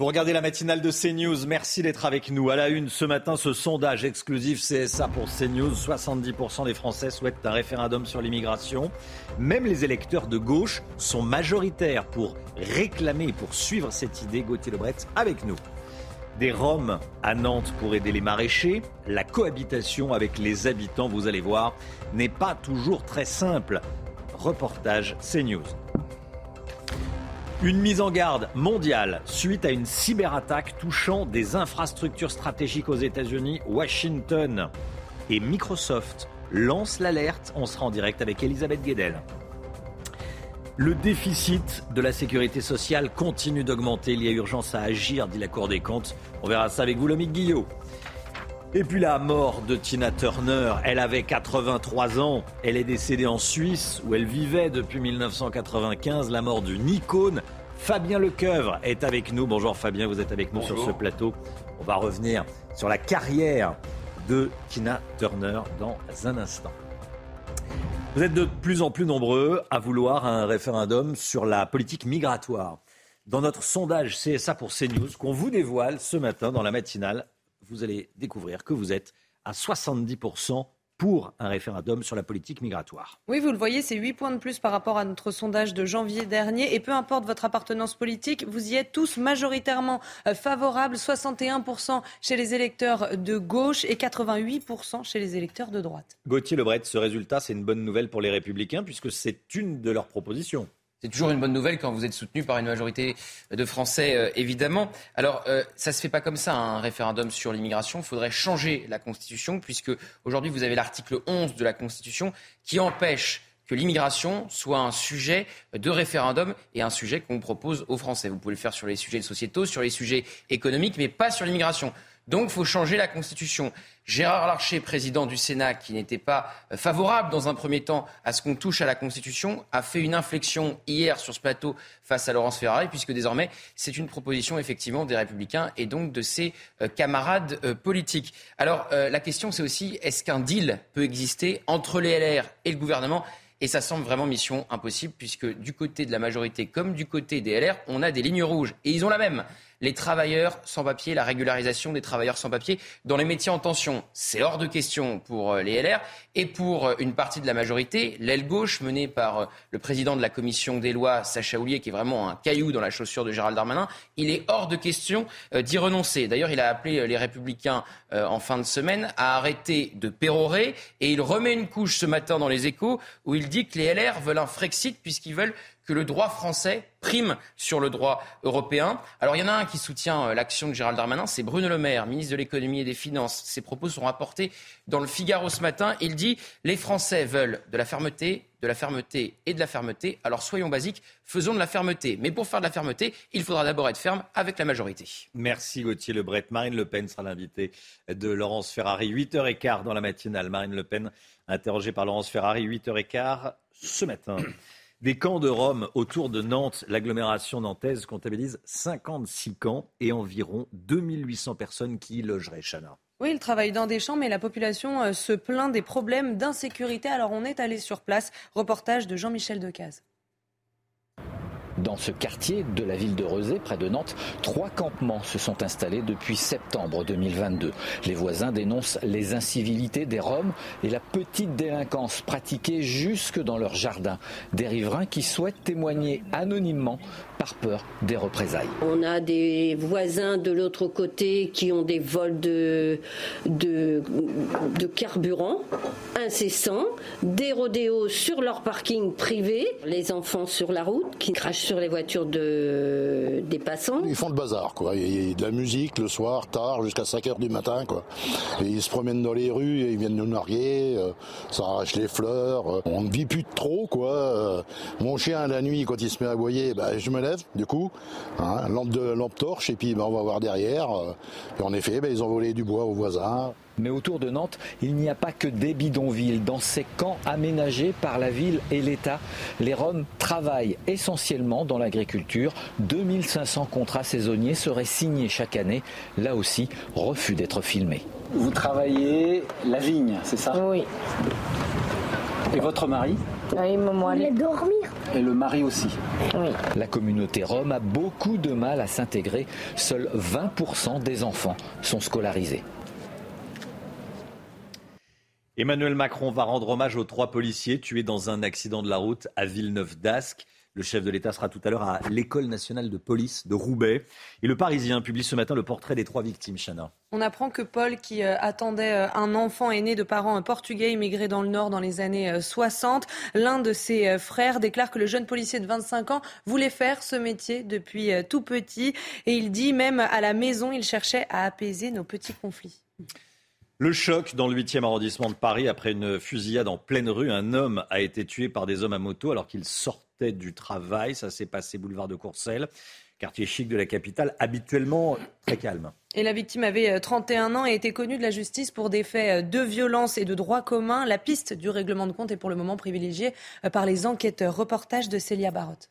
Vous regardez la matinale de CNews. Merci d'être avec nous. À la une, ce matin, ce sondage exclusif CSA pour CNews. 70% des Français souhaitent un référendum sur l'immigration. Même les électeurs de gauche sont majoritaires pour réclamer pour suivre cette idée. Gauthier Lebret avec nous. Des Roms à Nantes pour aider les maraîchers. La cohabitation avec les habitants, vous allez voir, n'est pas toujours très simple. Reportage CNews. Une mise en garde mondiale suite à une cyberattaque touchant des infrastructures stratégiques aux États-Unis, Washington et Microsoft lancent l'alerte. On sera en direct avec Elisabeth Guedel. Le déficit de la sécurité sociale continue d'augmenter. Il y a urgence à agir, dit la Cour des comptes. On verra ça avec vous, Lomique Guillot. Et puis la mort de Tina Turner, elle avait 83 ans, elle est décédée en Suisse où elle vivait depuis 1995, la mort d'une icône. Fabien Lecoeuvre est avec nous. Bonjour Fabien, vous êtes avec nous sur ce plateau. On va revenir sur la carrière de Tina Turner dans un instant. Vous êtes de plus en plus nombreux à vouloir un référendum sur la politique migratoire. Dans notre sondage CSA pour CNews, qu'on vous dévoile ce matin dans la matinale, vous allez découvrir que vous êtes à 70% pour un référendum sur la politique migratoire. Oui, vous le voyez, c'est 8 points de plus par rapport à notre sondage de janvier dernier. Et peu importe votre appartenance politique, vous y êtes tous majoritairement euh, favorables. 61% chez les électeurs de gauche et 88% chez les électeurs de droite. Gauthier Lebret, ce résultat, c'est une bonne nouvelle pour les Républicains puisque c'est une de leurs propositions. C'est toujours une bonne nouvelle quand vous êtes soutenu par une majorité de Français, euh, évidemment. Alors, euh, ça se fait pas comme ça, un référendum sur l'immigration. Il faudrait changer la Constitution, puisque aujourd'hui, vous avez l'article 11 de la Constitution qui empêche que l'immigration soit un sujet de référendum et un sujet qu'on propose aux Français. Vous pouvez le faire sur les sujets sociétaux, sur les sujets économiques, mais pas sur l'immigration. Donc, il faut changer la Constitution. Gérard Larcher, président du Sénat, qui n'était pas euh, favorable dans un premier temps à ce qu'on touche à la Constitution, a fait une inflexion hier sur ce plateau face à Laurence Ferrari, puisque désormais, c'est une proposition effectivement des Républicains et donc de ses euh, camarades euh, politiques. Alors, la question, c'est aussi, est-ce qu'un deal peut exister entre les LR et le gouvernement? Et ça semble vraiment mission impossible, puisque du côté de la majorité comme du côté des LR, on a des lignes rouges. Et ils ont la même les travailleurs sans papier, la régularisation des travailleurs sans papier dans les métiers en tension. C'est hors de question pour euh, les LR et pour euh, une partie de la majorité, l'aile gauche menée par euh, le président de la commission des lois, Sacha Houlier, qui est vraiment un caillou dans la chaussure de Gérald Darmanin, il est hors de question d'y renoncer. D'ailleurs, il a appelé les républicains en fin de semaine à arrêter de pérorer et il remet une couche ce matin dans les échos où il dit que les LR veulent un Frexit puisqu'ils veulent que le droit français prime sur le droit européen. Alors il y en a un qui soutient euh, l'action de Gérald Darmanin, c'est Bruno Le Maire, ministre de l'économie et des finances. Ses propos sont rapportés dans le Figaro ce matin. Il dit les Français veulent de la fermeté, de la fermeté et de la fermeté. Alors soyons basiques, faisons de la fermeté. Mais pour faire de la fermeté, il faudra d'abord être ferme avec la majorité. Merci Gauthier Lebret. Marine Le Pen sera l'invitée de Laurence Ferrari. 8h15 dans la matinale. Marine Le Pen interrogée par Laurence Ferrari. 8h15 ce matin. Des camps de Rome autour de Nantes, l'agglomération nantaise comptabilise 56 camps et environ 2800 personnes qui y logeraient, Chana. Oui, ils travaillent dans des champs, mais la population euh, se plaint des problèmes d'insécurité. Alors on est allé sur place. Reportage de Jean-Michel Decaze. Dans ce quartier de la ville de Rezé, près de Nantes, trois campements se sont installés depuis septembre 2022. Les voisins dénoncent les incivilités des Roms et la petite délinquance pratiquée jusque dans leur jardin. Des riverains qui souhaitent témoigner anonymement par peur des représailles. On a des voisins de l'autre côté qui ont des vols de, de, de carburant incessants, des rodéos sur leur parking privé, les enfants sur la route qui crachent sur les voitures de, des passants. Ils font le bazar, quoi. Il y a de la musique le soir, tard, jusqu'à 5 heures du matin, quoi. Et ils se promènent dans les rues, et ils viennent nous narguer, euh, ça arrache les fleurs. Euh. on ne vit plus trop, quoi. Euh, mon chien, la nuit, quand il se met à aboyer, bah, je me lève, du coup, hein, lampe, de, lampe torche, et puis bah, on va voir derrière. et en effet, bah, ils ont volé du bois aux voisins. Mais autour de Nantes, il n'y a pas que des bidonvilles. Dans ces camps aménagés par la ville et l'État, les Roms travaillent essentiellement dans l'agriculture. 2500 contrats saisonniers seraient signés chaque année. Là aussi, refus d'être filmés. Vous travaillez la vigne, c'est ça? Oui. Et votre mari? Oui, maman. Il dormir. Et le mari aussi Oui. La communauté rome a beaucoup de mal à s'intégrer. Seuls 20% des enfants sont scolarisés. Emmanuel Macron va rendre hommage aux trois policiers tués dans un accident de la route à Villeneuve d'Ascq. Le chef de l'État sera tout à l'heure à l'École nationale de police de Roubaix. Et le Parisien publie ce matin le portrait des trois victimes, Chana. On apprend que Paul, qui euh, attendait euh, un enfant aîné de parents portugais immigrés dans le Nord dans les années 60, euh, l'un de ses frères déclare que le jeune policier de 25 ans voulait faire ce métier depuis tout petit. Et il dit même à la maison, il cherchait à apaiser nos petits conflits. Le choc dans le 8e arrondissement de Paris après une fusillade en pleine rue. Un homme a été tué par des hommes à moto alors qu'il sortait du travail. Ça s'est passé boulevard de Courcelles, quartier chic de la capitale, habituellement très calme. Et la victime avait 31 euh, ans et était connue de la justice pour des faits euh, de violence et de droit commun. La piste du règlement de compte est pour le moment privilégiée euh, par les enquêteurs. Reportage de Célia Barotte.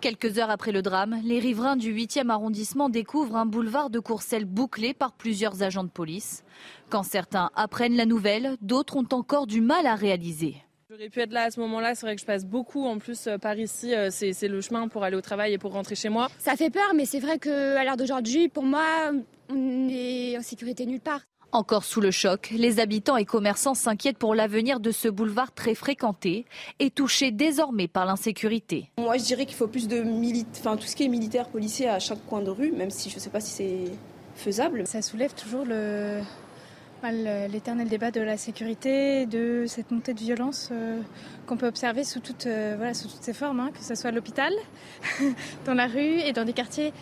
Quelques heures après le drame, les riverains du 8e arrondissement découvrent un boulevard de Courcelles bouclé par plusieurs agents de police. Quand certains apprennent la nouvelle, d'autres ont encore du mal à réaliser. J'aurais pu être là à ce moment-là, c'est vrai que je passe beaucoup. En plus, euh, par ici, euh, c'est le chemin pour aller au travail et pour rentrer chez moi. Ça fait peur, mais c'est vrai qu'à l'heure d'aujourd'hui, pour moi, on est en sécurité nulle part. Encore sous le choc, les habitants et commerçants s'inquiètent pour l'avenir de ce boulevard très fréquenté et touché désormais par l'insécurité. Moi, je dirais qu'il faut plus de enfin tout ce qui est militaire, policier à chaque coin de rue, même si je ne sais pas si c'est faisable. Ça soulève toujours le l'éternel débat de la sécurité, de cette montée de violence euh, qu'on peut observer sous, toutes, euh, voilà, sous toutes ses formes, hein, que ce soit à l'hôpital, dans la rue et dans des quartiers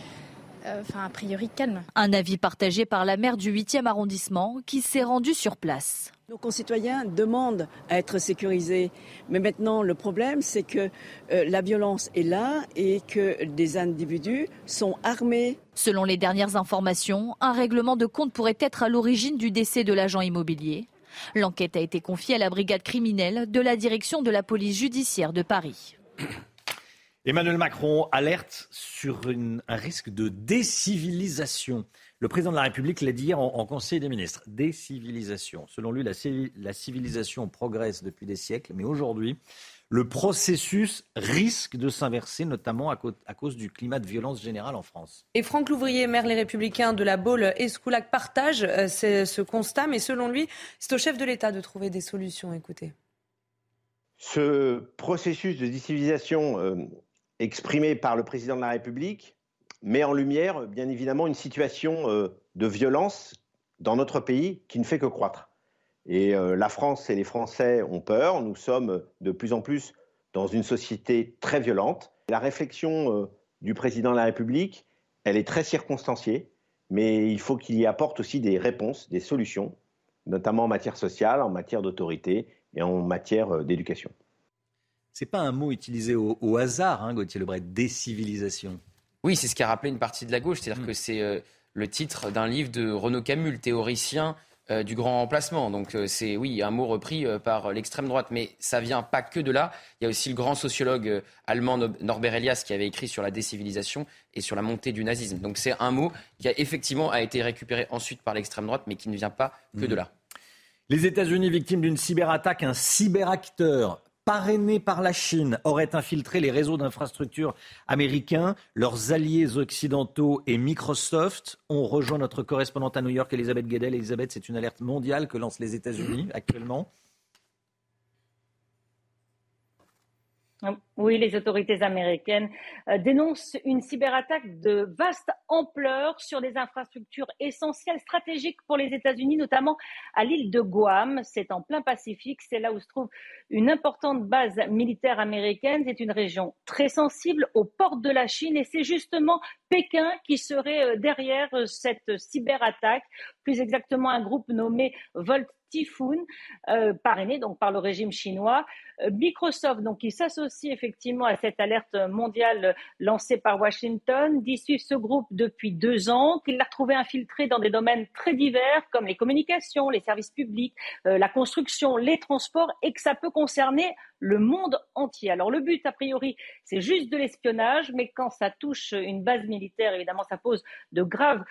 enfin a priori calme. Un avis partagé par la maire du 8e arrondissement qui s'est rendue sur place. Nos concitoyens demandent à être sécurisés. Mais maintenant, le problème, c'est que euh, la violence est là et que des individus sont armés. Selon les dernières informations, un règlement de compte pourrait être à l'origine du décès de l'agent immobilier. L'enquête a été confiée à la brigade criminelle de la direction de la police judiciaire de Paris. Emmanuel Macron alerte sur un risque de décivilisation. Le président de la République l'a dit hier en, Conseil des ministres. Décivilisation. Selon lui, la, la civilisation progresse depuis des siècles, mais aujourd'hui, le processus risque de s'inverser, notamment à, cause du climat de violence générale en France. Et Franck Louvrier, maire Les Républicains de la Baule Escoulac, partage euh, ce constat, mais selon lui, c'est au chef de l'État de trouver des solutions. Écoutez. Ce processus de décivilisation euh, exprimé par le président de la République met en lumière, bien évidemment, une situation euh, de violence dans notre pays qui ne fait que croître. Et euh, la France et les Français ont peur. Nous sommes de plus en plus dans une société très violente. La réflexion euh, du président de la République, elle est très circonstanciée, mais il faut qu'il y apporte aussi des réponses, des solutions, notamment en matière sociale, en matière d'autorité et en matière d'éducation. C'est pas un mot utilisé au, hasard, hein, Gauthier Lebret, décivilisation. Oui, c'est ce qu'a rappelé une partie de la gauche, c'est-à-dire hmm. que c'est euh, le titre d'un livre de Renaud Camus, le théoricien euh, du grand remplacement. Donc euh, c'est oui un mot repris par l'extrême droite, mais ça vient pas que de là. Il y a aussi le grand sociologue allemand Norbert Elias qui avait écrit sur la décivilisation et sur la montée du nazisme. Donc c'est un mot qui a effectivement a été récupéré ensuite par l'extrême droite, mais qui ne vient pas que de hmm. là. Les États-Unis victimes d'une cyberattaque, un cyberacteur parrainé par la Chine, aurait infiltré les réseaux d'infrastructures américains. Leurs alliés occidentaux et Microsoft ont rejoint notre correspondante à New York, Elisabeth Guedel. Elisabeth, c'est une alerte mondiale que lancent les États-Unis actuellement. Oui, les autorités américaines euh, dénoncent une cyberattaque de vaste ampleur sur des infrastructures essentielles, stratégiques pour les États-Unis, notamment à l'île de Guam. C'est en plein Pacifique, c'est là où se trouve une importante base militaire américaine. C'est une région très sensible aux portes de la Chine et c'est justement Pékin qui serait euh, derrière euh, cette cyberattaque, plus exactement un groupe nommé Volt Typhoon, euh, parrainé donc par le régime chinois. Euh, Microsoft, donc, qui s'associe effectivement à cette alerte mondiale lancée par Washington, suivre ce groupe depuis deux ans, qu'il l'a retrouvé infiltré dans des domaines très divers comme les communications, les services publics, euh, la construction, les transports, et que ça peut concerner le monde entier. Alors le but, a priori, c'est juste de l'espionnage, mais quand ça touche une base militaire, évidemment, ça pose de graves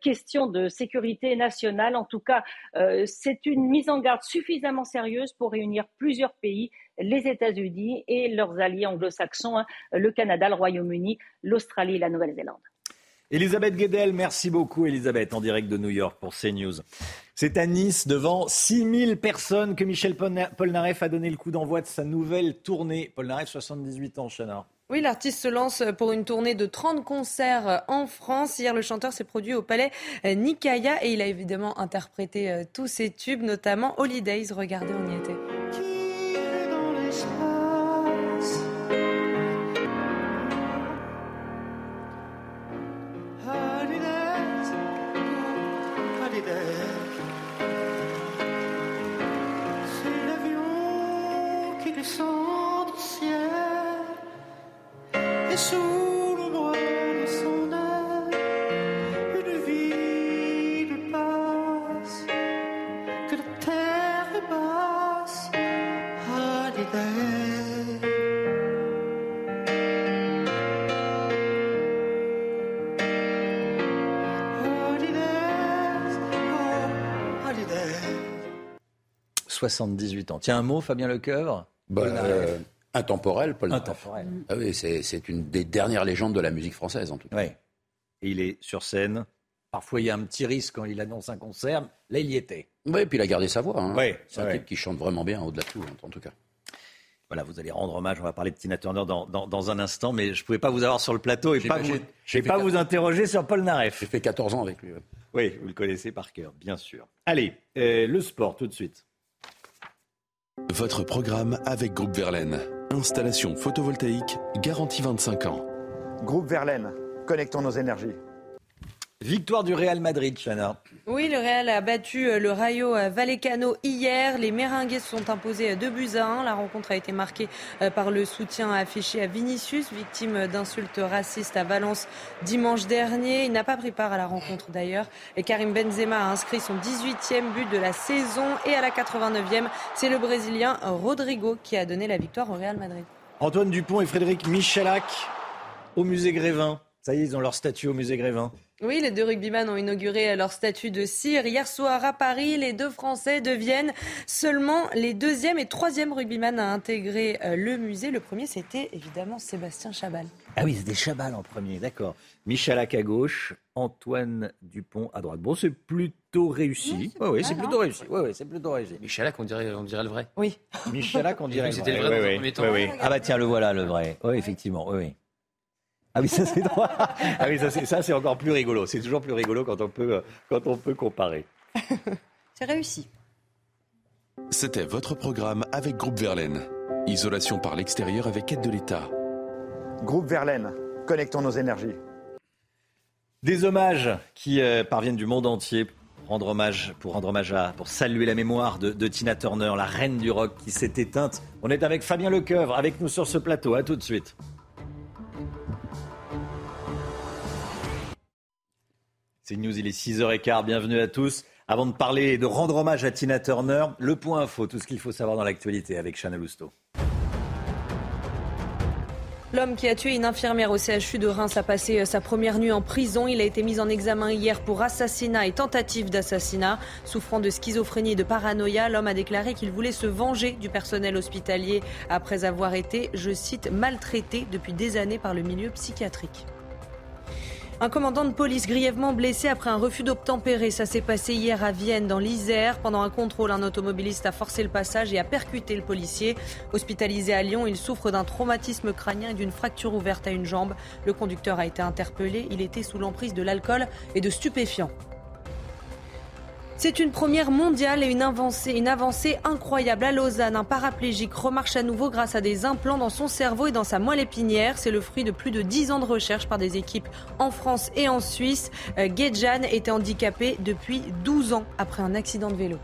questions de sécurité nationale. En tout cas, c'est une mise en garde suffisamment sérieuse pour réunir plusieurs pays, les États-Unis et leurs alliés anglo-saxons, hein, le Canada, le Royaume-Uni, l'Australie et la Nouvelle-Zélande. Elisabeth Guedel, merci beaucoup Elisabeth, en direct de New York pour CNews. C'est à Nice, devant 6000 personnes, que Michel Polnareff a donné le coup d'envoi de sa nouvelle tournée. Polnareff, 78 ans, Chana. Oui, l'artiste se lance pour une tournée de 30 concerts en France. Hier, le chanteur s'est produit au palais Nikaya et il a évidemment interprété euh, tous ses tubes, notamment Holidays. Regardez, on y était. « 78 ans. Tiens, un mot, Fabien Lecoeuvre bah, euh, Intemporel, Paul Intemporel. Ah oui, c'est une des dernières légendes de la musique française, en tout cas. Oui. Et il est sur scène. Parfois, il y a un petit risque quand il annonce un concert. Là, il y était. Oui, et puis il a gardé sa voix. Hein. Oui, c'est un type qui chante vraiment bien, au-delà de tout, en tout cas. Voilà, vous allez rendre hommage. On va parler de Tina Turner dans, dans, un instant, mais je ne pouvais pas vous avoir sur le plateau et pas, vous, pas vous interroger sur Paul Naref. J'ai fait 14 ans avec lui. Oui, vous le connaissez par cœur, bien sûr. Allez, euh, le sport tout de suite. Votre programme avec Groupe Verlaine. Installation photovoltaïque garantie 25 ans. Groupe Verlaine, connectons nos énergies. Victoire du Real Madrid, Chana. Oui, le Real a battu euh, le Rayo Vallecano hier. Les Méringues se sont imposés 2 buts à 1. La rencontre a été marquée euh, par le soutien affiché à Vinicius, victime d'insultes racistes à Valence dimanche dernier. Il n'a pas pris part à la rencontre d'ailleurs. Et Karim Benzema a inscrit son 18e but de la saison. Et à la 89e, c'est le Brésilien Rodrigo qui a donné la victoire au Real Madrid. Antoine Dupont et Frédéric Michalak au musée Grévin. Ça y est, ils ont leur statut au musée Grévin. Oui, les deux rugbyman ont inauguré leur statut de cire hier soir à Paris. Les deux Français deviennent seulement les deuxième et troisième rugbyman à intégrer euh, le musée. Le premier, c'était évidemment Sébastien Chabal. Ah oui, c'était Chabal en premier, d'accord. Michalak à gauche, Antoine Dupont à droite. Bon, c'est plutôt réussi. Oui, oui, c'est plutôt réussi. Oui, oui, c'est plutôt réussi. Michalak, on dirait, on dirait le vrai. Oui. Michalak, on dirait le vrai. C'était le vrai oui, dans oui, Ah bah tiens, le voilà, le vrai. Oui, effectivement, oui, oui. Ah oui, ça c'est droit. Ah oui, ça c'est, ça c'est encore plus rigolo. C'est toujours plus rigolo quand on peut, quand on peut comparer. c'est réussi. C'était votre programme avec Groupe Verlaine. Isolation par l'extérieur avec aide de l'État. Groupe Verlaine, connectons nos énergies. Des hommages qui euh, parviennent du monde entier rendre hommage, pour rendre hommage à, pour saluer la mémoire de, de, Tina Turner, la reine du rock qui s'est éteinte. On est avec Fabien Lecoeuvre, avec nous sur ce plateau. À tout de suite. C'est News, il est 6h15, bienvenue à tous. Avant de parler et de rendre hommage à Tina Turner, le point info, tout ce qu'il faut savoir dans l'actualité avec Chanel Lousteau. L'homme qui a tué une infirmière au CHU de Reims a passé euh, sa première nuit en prison. Il a été mis en examen hier pour assassinat et tentative d'assassinat. Souffrant de schizophrénie et de paranoïa, l'homme a déclaré qu'il voulait se venger du personnel hospitalier après avoir été, je cite, maltraité depuis des années par le milieu psychiatrique. Un commandant de police grièvement blessé après un refus d'obtempérer. Ça s'est passé hier à Vienne, dans l'Isère. Pendant un contrôle, un automobiliste a forcé le passage et a percuté le policier. Hospitalisé à Lyon, il souffre d'un traumatisme crânien et d'une fracture ouverte à une jambe. Le conducteur a été interpellé. Il était sous l'emprise de l'alcool et de stupéfiants. C'est une première mondiale et une avancée, une avancée incroyable. À Lausanne, un paraplégique remarche à nouveau grâce à des implants dans son cerveau et dans sa moelle épinière. C'est le fruit de plus de 10 ans de recherche par des équipes en France et en Suisse. Euh, Gedjan était handicapé depuis 12 ans après un accident de vélo.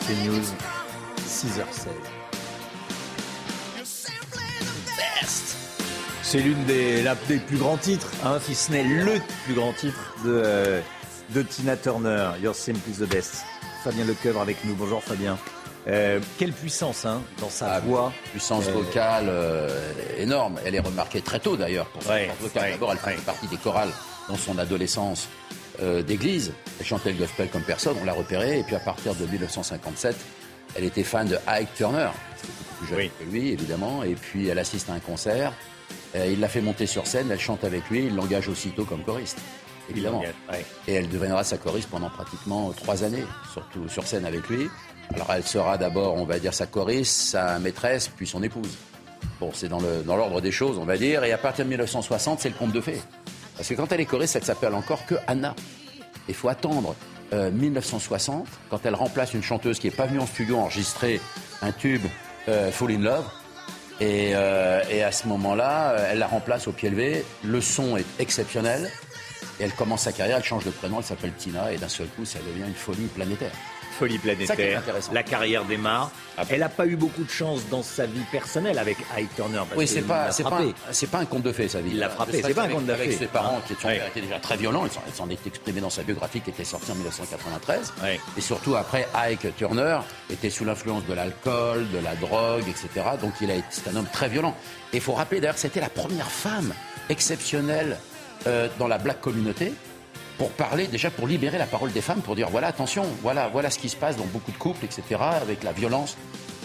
C'est News, 6h16. Best C'est l'une des, la- des plus grands titres, hein, si ce n'est le plus grand titre de, euh, de Tina Turner, Your Simple is the Best. Fabien Lecoeuvre avec nous. Bonjour Fabien. Euh, quelle puissance hein, dans sa voix. Puissance Euh, vocale énorme. Elle est remarquée très tôt d'ailleurs pour sa Ouais, vocale. ouais, D'abord, elle faisait partie des chorales dans son adolescence d'église. Elle chantait le gospel comme personne, on l'a repérée. Et puis à partir de 1957, elle était fan de Ike Turner, beaucoup plus jeune que lui évidemment. Et puis elle assiste à un concert. Euh, il l'a fait monter sur scène, elle chante avec lui, il l'engage aussitôt comme choriste. Évidemment. Et elle deviendra sa choriste pendant pratiquement trois années, surtout sur scène avec lui. Alors elle sera d'abord, on va dire, sa choriste, sa maîtresse, puis son épouse. Bon, c'est dans l'ordre des choses, on va dire. Et à partir de 1960, c'est le conte de fées. Parce que quand elle est choriste, elle s'appelle encore que Anna. Il faut attendre euh, 1960, quand elle remplace une chanteuse qui n'est pas venue en studio enregistrer un tube euh, Fall in Love. Et, euh, et à ce moment-là, euh, elle la remplace au pied levé. Le son est exceptionnel. Et elle commence sa carrière, elle change de prénom, elle s'appelle Tina. Et d'un seul coup, ça devient une folie planétaire. Folie planétaire. La carrière démarre. Elle n'a pas eu beaucoup de chance dans sa vie personnelle avec Ike Turner. parce Oui, c'est pas, c'est pas, frappé. un- c'est pas un conte de fées, sa vie. Il l'a frappé, Ne c'est pas un conte de Avec ses parents Hein. qui son père était déjà très violent, il s'en- est exprimé dans sa biographie qui était sortie en 1993. Et surtout après, Ike Turner était sous l'influence de l'alcool, de la drogue, etc. Donc il a été, c'est un homme très violent. Et il faut rappeler d'ailleurs c'était la première femme exceptionnelle euh, dans la black communauté pour parler, déjà pour libérer la parole des femmes, pour dire voilà, attention, voilà, voilà ce qui se passe dans beaucoup de couples, etc., avec la violence.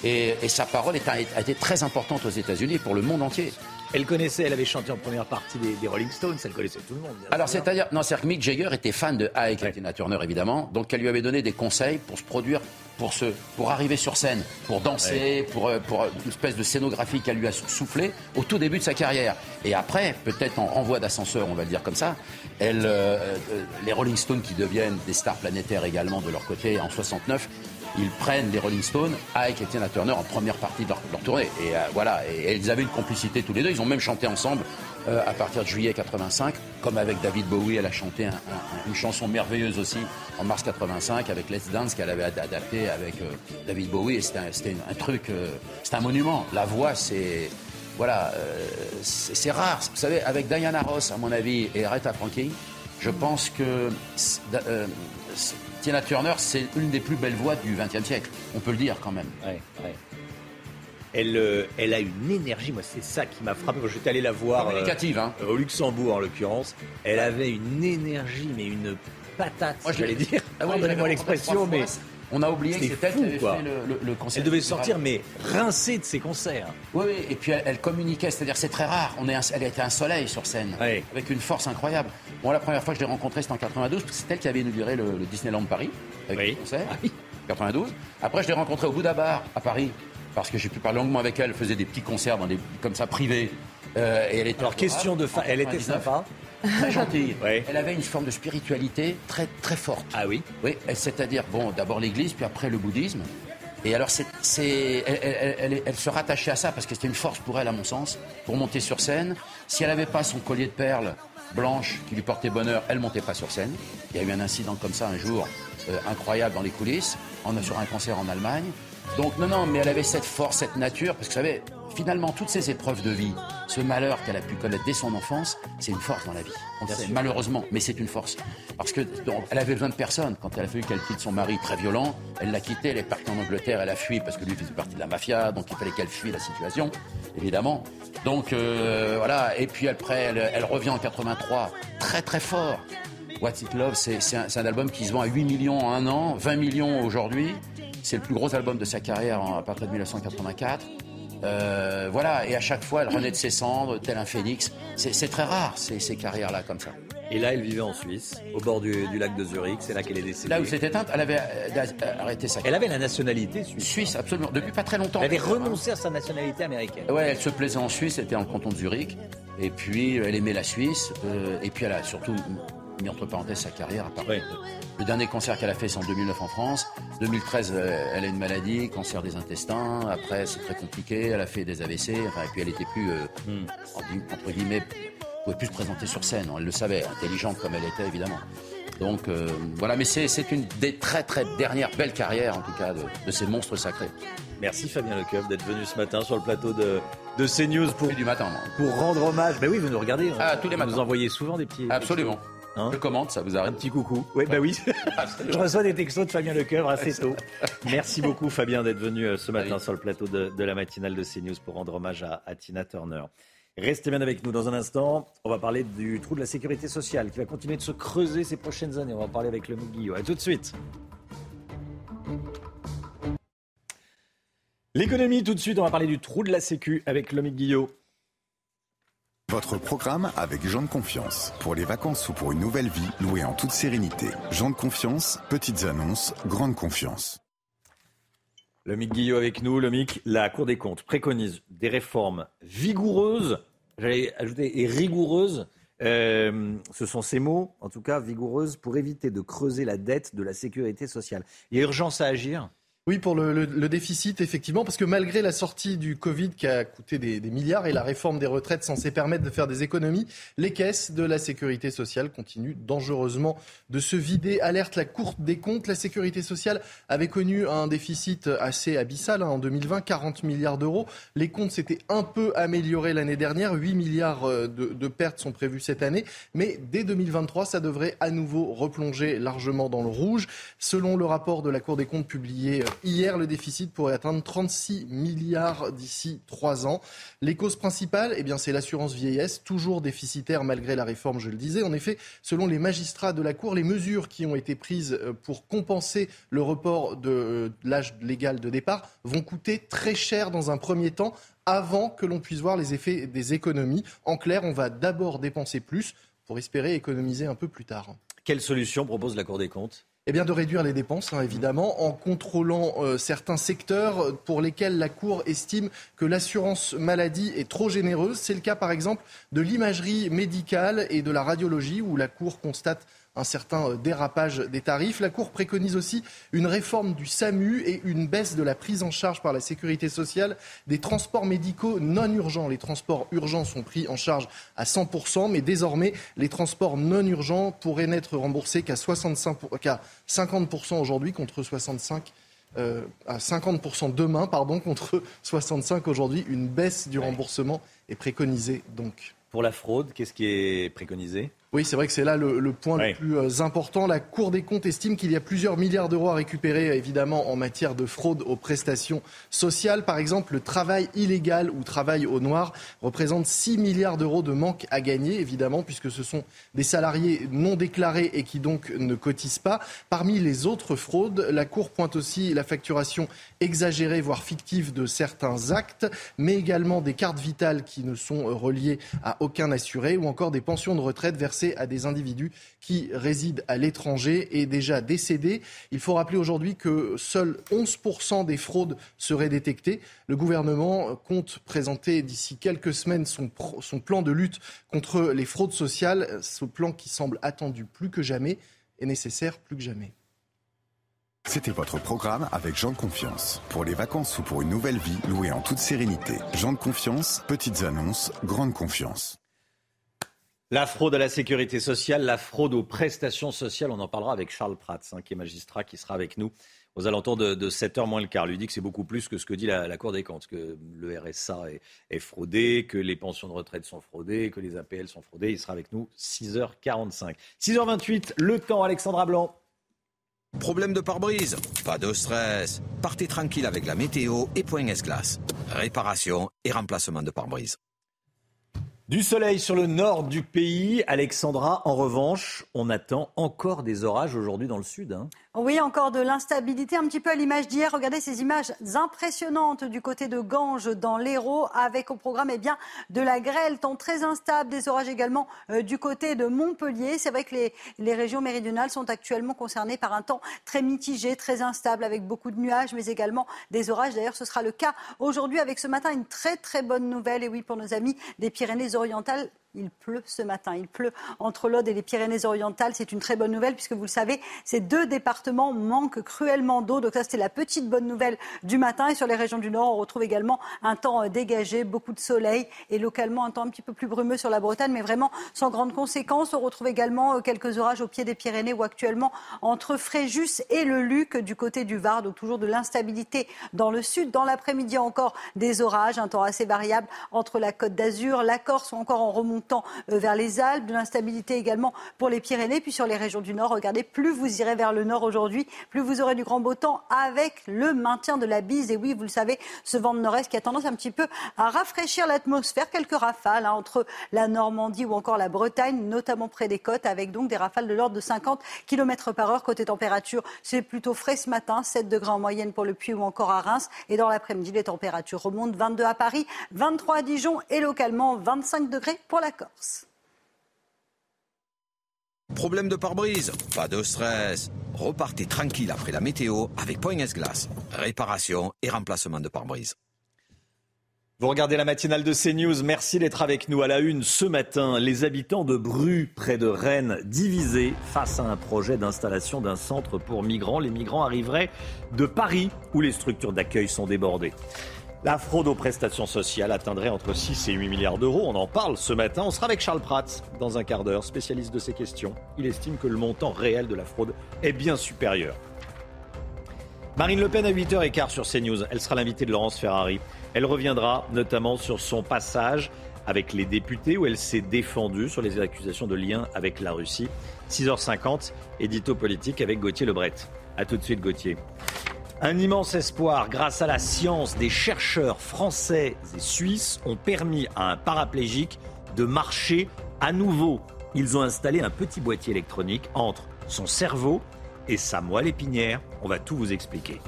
Et, et sa parole est- a, été très importante aux États-Unis et pour le monde entier. Elle connaissait, elle avait chanté en première partie des, des Rolling Stones, elle connaissait tout le monde. Alors, c'est-à-dire, non, c'est-à-dire que Mick Jagger était fan de Ike et Tina Turner, évidemment. Donc, elle lui avait donné des conseils pour se produire, pour, se, pour arriver sur scène, pour danser, pour, euh, pour une espèce de scénographie qu'elle lui a soufflé au tout début de sa carrière. Et après, peut-être en renvoi d'ascenseur, on va le dire comme ça, euh, euh, les Rolling Stones qui deviennent des stars planétaires également de leur côté en 69, ils prennent les Rolling Stones, Ike et Tina Turner en première partie de leur, tournée. Et euh, voilà, et, ils avaient une complicité tous les deux. Ils ont même chanté ensemble à partir de juillet 85, comme avec David Bowie, elle a chanté un- un- une chanson merveilleuse aussi en mars 85 avec Let's Dance qu'elle avait ad- adapté avec David Bowie. C'était un, un truc, c'est un monument. La voix, c'est voilà, euh, c'est rare. Vous savez, avec Diana Ross, à mon avis, et Aretha Franklin, je pense que euh, Tina Turner, c'est une des plus belles voix du XXe siècle. On peut le dire quand même. Elle, euh, elle a une énergie, moi c'est ça qui m'a frappé quand j'étais allé la voir Communicative, hein. au Luxembourg en l'occurrence. Elle avait une énergie, mais une patate, Moi, je j'allais l'ai- dire. Ah oui, je l'avais l'expression, mais. On a oublié que C'était c'est elle fou, qui avait quoi. fait le, le- le concert. Elle devait sortir, mais rincée de ses concerts. Oui, oui, et puis elle, elle communiquait, c'est-à-dire c'est très rare. On est un- elle était un soleil sur scène, avec une force incroyable. Bon, la première fois que je l'ai rencontrée, c'était en 92, parce que c'est elle qui avait inauguré le, le Disneyland Paris, avec le concert. 92. Après, je l'ai rencontrée au Bouddha Bar, à Paris, parce que j'ai pu parler longuement avec elle. Elle faisait des petits concerts dans des, comme ça, privés. Euh, et elle était Alors, question de fa- elle était sympa Très gentille. Elle avait une forme de spiritualité très, très forte. Ah oui Oui, c'est-à-dire, bon, d'abord l'église, puis après le bouddhisme. Et alors, c'est, c'est- elle, elle- elle- elle se rattachait à ça parce que c'était une force pour elle, à mon sens, pour monter sur scène. Si elle n'avait pas son collier de perles blanches qui lui portait bonheur, elle montait pas sur scène. Il y a eu un incident comme ça un jour, euh, incroyable dans les coulisses, en, sur un concert en Allemagne. Donc, non, non, mais elle avait cette force, cette nature, parce que vous savez, finalement, toutes ces épreuves de vie, ce malheur qu'elle a pu connaître dès son enfance, c'est une force dans la vie. On sait, malheureusement, mais c'est une force. Parce que donc, elle avait besoin de personne. Quand elle a fallu qu'elle quitte son mari très violent, elle l'a quitté, elle est partie en Angleterre, elle a fui parce que lui faisait partie de la mafia, donc il fallait qu'elle fuit la situation, évidemment. Donc euh, voilà, et puis après, elle, elle revient en 83, très très fort. What's It Love, c'est un, album qui se vend à 8 millions en un an, 20 millions aujourd'hui. C'est le plus gros album de sa carrière en- à partir de 1984. Euh, voilà, et à chaque fois, elle renaît de ses cendres, tel un phénix. C'est très rare, ces, ces carrières-là, comme ça. Et là, elle vivait en Suisse, au bord du, du lac de Zurich. C'est là qu'elle est décédée. Là où s'est éteinte, elle avait euh, arrêté sa Elle avait la nationalité suisse. Suisse, absolument. Depuis pas très longtemps. Elle avait hein. renoncé à sa nationalité américaine. Ouais, elle se plaisait en Suisse, elle était en canton de Zurich. Et puis, elle aimait la Suisse. euh, et puis, elle a surtout mis entre parenthèses sa carrière. À part. Le dernier concert qu'elle a fait, c'est en 2009 en France. 2013, euh, elle a une maladie, cancer des intestins. Après, c'est très compliqué. Elle a fait des AVC. Enfin, et puis, elle était plus, euh, entre- entre guillemets, pouvait plus se présenter sur scène. Elle le savait, intelligente comme elle était, évidemment. Donc, euh, voilà. Mais c'est une des très, très dernières belles carrières, en tout cas, de, de ces monstres sacrés. Merci Fabien Lecoeuf d'être venu ce matin sur le plateau de, de CNews pour, du matin, pour rendre hommage. Ben oui, vous nous regardez. Ah, tous les Vous matins. nous envoyez souvent des petits. Absolument. Hein Je commande, ça vous arrive. Un petit coucou. Oui, bah oui. Je reçois des textos de Fabien Lecoeuvre assez tôt. Merci beaucoup Fabien d'être venu euh, ce matin sur le plateau de, de la matinale de CNews pour rendre hommage à, à Tina Turner. Restez bien avec nous dans un instant. On va parler du trou de la sécurité sociale qui va continuer de se creuser ces prochaines années. On va parler avec le Guillot. A tout de suite. L'économie, tout de suite, on va parler du trou de la sécu avec Lomique Guillot. Votre programme avec Jean de Confiance. Pour les vacances ou pour une nouvelle vie, louée en toute sérénité. Jean de Confiance, petites annonces, grande confiance. Lomique Guillot avec nous. Lomique, la Cour des comptes préconise des réformes vigoureuses, j'allais ajouter, et rigoureuses. Euh, ce sont ces mots, en tout cas vigoureuses, pour éviter de creuser la dette de la sécurité sociale. Il y a urgence à agir Oui, pour le, le- le déficit, effectivement, parce que malgré la sortie du Covid qui a coûté des, des milliards et la réforme des retraites censée permettre de faire des économies, les caisses de la sécurité sociale continuent dangereusement de se vider. Alerte la Cour des comptes, la sécurité sociale avait connu un déficit assez abyssal hein, en 2020, 40 milliards d'euros. Les comptes s'étaient un peu améliorés l'année dernière, 8 milliards euh, de, de pertes sont prévues cette année, mais dès 2023, ça devrait à nouveau replonger largement dans le rouge. Selon le rapport de la Cour des comptes publié euh, hier, le déficit pourrait atteindre 36 milliards d'ici trois ans. Les causes principales, eh bien, c'est l'assurance vieillesse, toujours déficitaire malgré la réforme, je le disais. En effet, selon les magistrats de la Cour, les mesures qui ont été prises euh, pour compenser le report de euh, l'âge légal de départ vont coûter très cher dans un premier temps avant que l'on puisse voir les effets des économies. En clair, on va d'abord dépenser plus pour espérer économiser un peu plus tard. Quelle solution propose la Cour des comptes? Eh bien, de réduire les dépenses, hein, évidemment, en contrôlant euh, certains secteurs pour lesquels la Cour estime que l'assurance maladie est trop généreuse. C'est le cas, par exemple, de l'imagerie médicale et de la radiologie, où la Cour constate un certain euh, dérapage des tarifs. La Cour préconise aussi une réforme du SAMU et une baisse de la prise en charge par la sécurité sociale des transports médicaux non urgents. Les transports urgents sont pris en charge à 100%, mais désormais, les transports non urgents pourraient n'être remboursés qu'à 65 pour- qu'à 50% aujourd'hui contre 65 euh, à 50% demain, pardon, contre 65 aujourd'hui. Une baisse du remboursement est préconisée donc. Pour la fraude, qu'est-ce qui est préconisé? Oui, c'est vrai que c'est là le, le point le plus euh, important. La Cour des comptes estime qu'il y a plusieurs milliards d'euros à récupérer, euh, évidemment, en matière de fraude aux prestations sociales. Par exemple, le travail illégal ou travail au noir représente 6 milliards d'euros de manque à gagner, évidemment, puisque ce sont des salariés non déclarés et qui donc ne cotisent pas. Parmi les autres fraudes, la Cour pointe aussi la facturation exagérée, voire fictive de certains actes, mais également des cartes vitales qui ne sont euh, reliées à aucun assuré ou encore des pensions de retraite versées à des individus qui résident à l'étranger et déjà décédés. Il faut rappeler aujourd'hui que seuls 11% des fraudes seraient détectées. Le gouvernement compte présenter d'ici quelques semaines son, son plan de lutte contre les fraudes sociales, ce plan qui semble attendu plus que jamais et nécessaire plus que jamais. C'était votre programme avec Jean de Confiance. Pour les vacances ou pour une nouvelle vie, louée en toute sérénité. Jean de Confiance, petites annonces, grande confiance. La fraude à la sécurité sociale, la fraude aux prestations sociales, on en parlera avec Charles Prats, hein, qui est magistrat, qui sera avec nous aux alentours de, 7h moins le quart. Lui dit que c'est beaucoup plus que ce que dit la, Cour des comptes, que le RSA est, est fraudé, que les pensions de retraite sont fraudées, que les APL sont fraudées. Il sera avec nous 6h45. 6h28, le temps, Alexandra Blanc. Problème de pare-brise? Pas de stress. Partez tranquille avec la météo et Point S-Glace. Réparation et remplacement de pare-brise. Du soleil sur le nord du pays. Alexandra, en revanche, on attend encore des orages aujourd'hui dans le sud. hein. Oui, encore de l'instabilité, un petit peu à l'image d'hier. Regardez ces images impressionnantes du côté de Ganges dans l'Hérault, avec au programme eh bien, de la grêle, temps très instable, des orages également euh, du côté de Montpellier. C'est vrai que les, les, régions méridionales sont actuellement concernées par un temps très mitigé, très instable, avec beaucoup de nuages, mais également des orages. D'ailleurs, ce sera le cas aujourd'hui avec ce matin une très très bonne nouvelle, et oui, pour nos amis des Pyrénées-Orientales il pleut ce matin. Il pleut entre l'Aude et les Pyrénées-Orientales. C'est une très bonne nouvelle puisque vous le savez, ces deux départements manquent cruellement d'eau. Donc ça, c'était la petite bonne nouvelle du matin. Et sur les régions du Nord, on retrouve également un temps euh, dégagé, beaucoup de soleil et localement un temps un petit peu plus brumeux sur la Bretagne, mais vraiment sans grande conséquence. On retrouve également euh, quelques orages au pied des Pyrénées ou actuellement entre Fréjus et le Luc du côté du Var. Donc toujours de l'instabilité dans le sud. Dans l'après-midi encore des orages, un temps assez variable entre la Côte d'Azur, la Corse ou encore en remontant temps euh, vers les Alpes, de l'instabilité également pour les Pyrénées, puis sur les régions du Nord. Regardez, plus vous irez vers le Nord aujourd'hui, plus vous aurez du grand beau temps avec le maintien de la bise. Et oui, vous le savez, ce vent de nord-est qui a tendance un petit peu à rafraîchir l'atmosphère. Quelques rafales hein, entre la Normandie ou encore la Bretagne, notamment près des côtes, avec donc des rafales de l'ordre de 50 km par heure. Côté température, c'est plutôt frais ce matin, 7 degrés en moyenne pour le Puy ou encore à Reims. Et dans l'après-midi, les températures remontent 22 à Paris, 23 à Dijon et localement 25 degrés pour la Corse. Problème de pare-brise Pas de stress. Repartez tranquille après la météo avec Point S-Glace. Réparation et remplacement de pare-brise. Vous regardez la matinale de CNews. Merci d'être avec nous à la une ce matin. Les habitants de Bru, près de Rennes, divisés face à un projet d'installation d'un centre pour migrants. Les migrants arriveraient de Paris, où les structures d'accueil sont débordées. La fraude aux prestations sociales atteindrait entre 6 et 8 milliards d'euros. On en parle ce matin. On sera avec Charles Prats dans un quart d'heure, spécialiste de ces questions. Il estime que le montant réel de la fraude est bien supérieur. Marine Le Pen à 8h15 sur CNews. Elle sera l'invitée de Laurence Ferrari. Elle reviendra notamment sur son passage avec les députés où elle s'est défendue sur les accusations de lien avec la Russie. 6h50, édito politique avec Gauthier Lebret. A tout de suite Gauthier. Un immense espoir, grâce à la science, des chercheurs français et suisses ont permis à un paraplégique de marcher à nouveau. Ils ont installé un petit boîtier électronique entre son cerveau et sa moelle épinière. On va tout vous expliquer.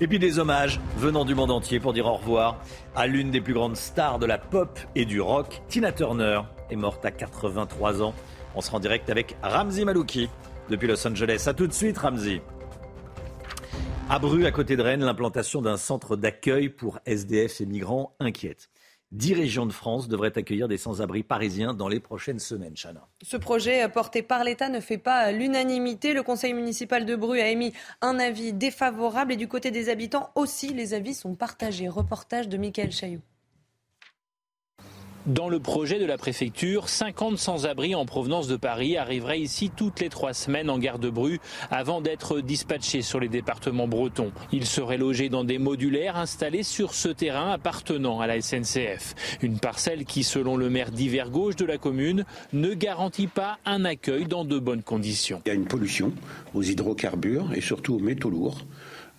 Et puis des hommages venant du monde entier pour dire au revoir à l'une des plus grandes stars de la pop et du rock. Tina Turner est morte à 83 ans. On sera en direct avec Ramzi Malouki depuis Los Angeles. A tout de suite, Ramzi. À Bru, à côté de Rennes, l'implantation d'un centre d'accueil pour SDF et migrants inquiète. Dix régions de France devraient accueillir des sans-abri parisiens dans les prochaines semaines, Chana. Ce projet porté par l'État ne fait pas l'unanimité. Le conseil municipal de Bru a émis un avis défavorable et du côté des habitants aussi, les avis sont partagés. Reportage de Michael Chailloux. Dans le projet de la préfecture, 50 sans-abri en provenance de Paris arriveraient ici toutes les trois semaines en gare de Bru avant d'être dispatchés sur les départements bretons. Ils seraient logés dans des modulaires installés sur ce terrain appartenant à la SNCF. Une parcelle qui, selon le maire d'hiver gauche de la commune, ne garantit pas un accueil dans de bonnes conditions. Il y a une pollution aux hydrocarbures et surtout aux métaux lourds.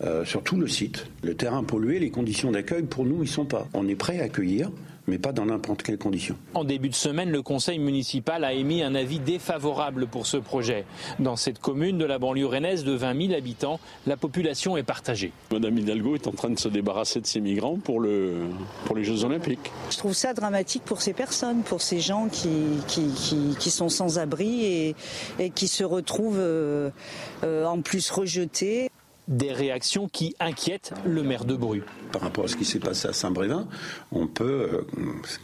Euh, sur tout le site. Le terrain pollué, les conditions d'accueil, pour nous, ils sont pas. On est prêt à accueillir mais pas dans n'importe quelle condition. En début de semaine, le conseil municipal a émis un avis défavorable pour ce projet. Dans cette commune de la banlieue rennaise de 20 000 habitants, la population est partagée. Madame Hidalgo est en train de se débarrasser de ces migrants pour, le, pour les Jeux Olympiques. Je trouve ça dramatique pour ces personnes, pour ces gens qui, qui, qui, qui sont sans abri et, et, qui se retrouvent euh, euh, en plus rejetés. Des réactions qui inquiètent le maire de Bru. Par rapport à ce qui s'est passé à Saint-Brévin, on peut euh,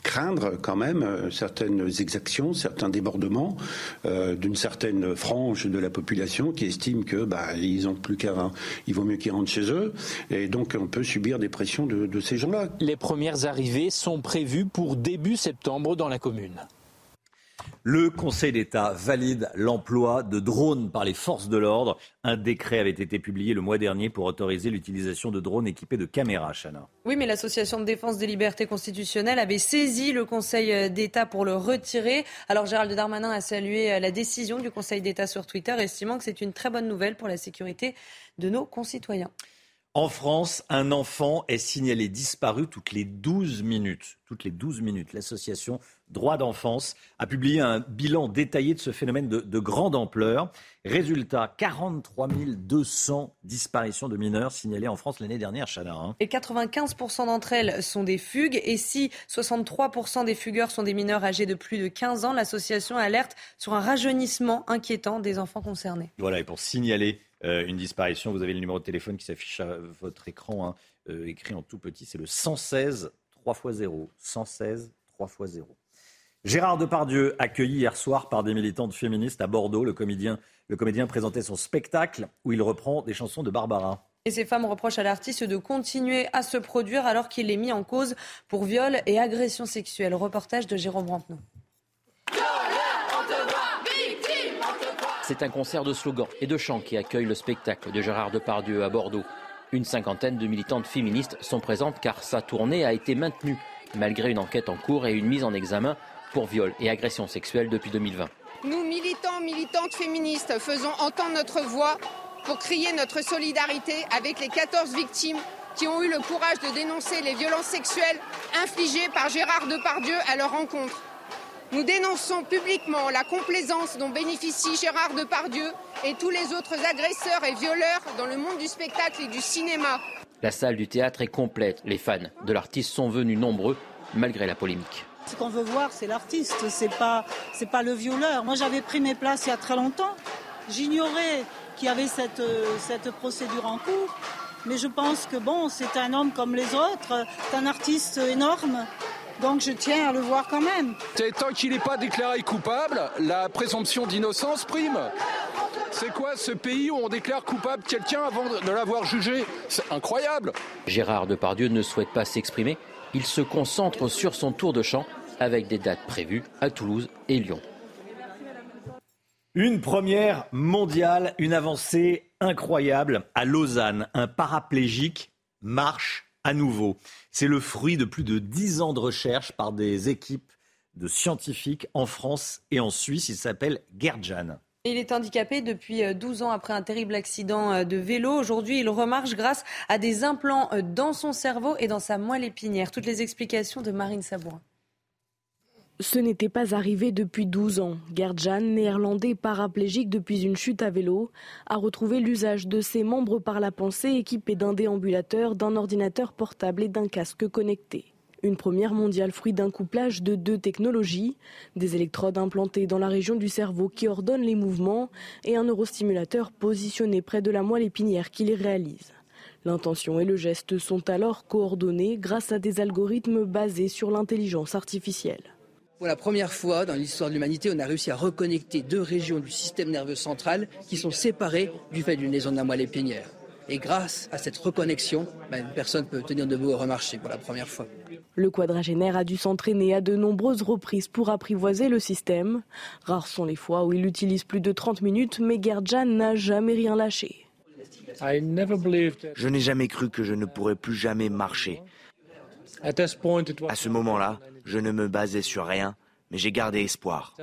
craindre quand même euh, certaines exactions, certains débordements euh, d'une certaine frange de la population qui estime que bah, ils ont plus qu'à, il vaut mieux qu'ils rentrent chez eux, et donc on peut subir des pressions de, de ces gens-là. Les premières arrivées sont prévues pour début septembre dans la commune. Le Conseil d'État valide l'emploi de drones par les forces de l'ordre. Un décret avait été publié le mois dernier pour autoriser l'utilisation de drones équipés de caméras, Chana. Oui, mais l'Association de défense des libertés constitutionnelles avait saisi le Conseil d'État pour le retirer. Alors Gérald Darmanin a salué la décision du Conseil d'État sur Twitter, estimant que c'est une très bonne nouvelle pour la sécurité de nos concitoyens. En France, un enfant est signalé disparu toutes les 12 minutes. Toutes les 12 minutes. L'association Droit d'enfance a publié un bilan détaillé de ce phénomène de, grande ampleur. Résultat, 43 200 disparitions de mineurs signalées en France l'année dernière, Chana. Hein. Et 95% d'entre elles sont des fugues. Et si 63% des fugueurs sont des mineurs âgés de plus de 15 ans, l'association alerte sur un rajeunissement inquiétant des enfants concernés. Voilà, et pour signaler euh, une disparition. Vous avez le numéro de téléphone qui s'affiche à votre écran, hein, euh, écrit en tout petit. C'est le 116 3 x 0. 116 3 x 0. Gérard Depardieu, accueilli hier soir par des militantes féministes à Bordeaux, le comédien, présentait son spectacle où il reprend des chansons de Barbara. Et ces femmes reprochent à l'artiste de continuer à se produire alors qu'il est mis en cause pour viol et agression sexuelle. Reportage de Jérôme Rampenou. C'est un concert de slogans et de chants qui accueille le spectacle de Gérard Depardieu à Bordeaux. Une cinquantaine de militantes féministes sont présentes car sa tournée a été maintenue malgré une enquête en cours et une mise en examen pour viol et agression sexuelle depuis 2020. Nous, militants, militantes féministes, faisons entendre notre voix pour crier notre solidarité avec les 14 victimes qui ont eu le courage de dénoncer les violences sexuelles infligées par Gérard Depardieu à leur rencontre. Nous dénonçons publiquement la complaisance dont bénéficie Gérard Depardieu et tous les autres agresseurs et violeurs dans le monde du spectacle et du cinéma. La salle du théâtre est complète. Les fans de l'artiste sont venus nombreux malgré la polémique. Ce qu'on veut voir, c'est l'artiste, c'est pas, c'est pas le violeur. Moi, j'avais pris mes places il y a très longtemps. J'ignorais qu'il y avait cette, cette procédure en cours. Mais je pense que bon, c'est un homme comme les autres, c'est un artiste énorme. Donc je tiens à le voir quand même. Tant qu'il n'est pas déclaré coupable, la présomption d'innocence prime. C'est quoi ce pays où on déclare coupable quelqu'un avant de l'avoir jugé? C'est incroyable. Gérard Depardieu ne souhaite pas s'exprimer. Il se concentre sur son tour de chant avec des dates prévues à Toulouse et Lyon. Une première mondiale, une avancée incroyable à Lausanne. Un paraplégique marche à nouveau. C'est le fruit de plus de dix ans de recherche par des équipes de scientifiques en France et en Suisse. Il s'appelle Gerdjan. Il est handicapé depuis 12 euh, ans après un terrible accident euh, de vélo. Aujourd'hui, il remarche grâce à des implants euh, dans son cerveau et dans sa moelle épinière. Toutes les explications de Marine Sabourin. Ce n'était pas arrivé depuis 12 ans. Gerdjan, néerlandais paraplégique depuis une chute à vélo, a retrouvé l'usage de ses membres par la pensée équipé d'un déambulateur, d'un ordinateur portable et d'un casque connecté. Une première mondiale fruit d'un couplage de deux technologies, des électrodes implantées dans la région du cerveau qui ordonnent les mouvements et un neurostimulateur positionné près de la moelle épinière qui les réalise. L'intention et le geste sont alors coordonnés grâce à des algorithmes basés sur l'intelligence artificielle. Pour la première fois dans l'histoire de l'humanité, on a réussi à reconnecter deux régions du système nerveux central qui sont séparées du fait d'une lésion de la moelle épinière. Et grâce à cette reconnexion, ben, une personne peut tenir debout et remarcher pour la première fois. Le quadragénaire a dû s'entraîner à de nombreuses reprises pour apprivoiser le système. Rares sont les fois où il utilise plus de 30 minutes, mais Gerdjan n'a jamais rien lâché. Je n'ai jamais cru que je ne pourrais plus jamais marcher. À ce moment-là, je ne me basais sur rien, mais j'ai gardé espoir.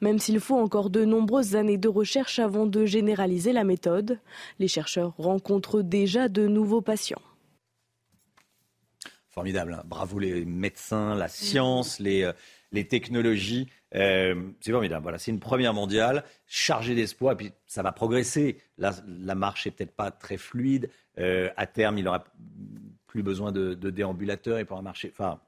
Même s'il faut encore de nombreuses années de recherche avant de généraliser la méthode, les chercheurs rencontrent déjà de nouveaux patients. Formidable, hein. bravo les médecins, la science, les, euh, les technologies. Euh, c'est formidable. Voilà, c'est une première mondiale chargée d'espoir. Et puis ça va progresser. La marche est peut-être pas très fluide. Euh, à terme, il aura plus besoin de, déambulateurs et pourra marcher. Enfin,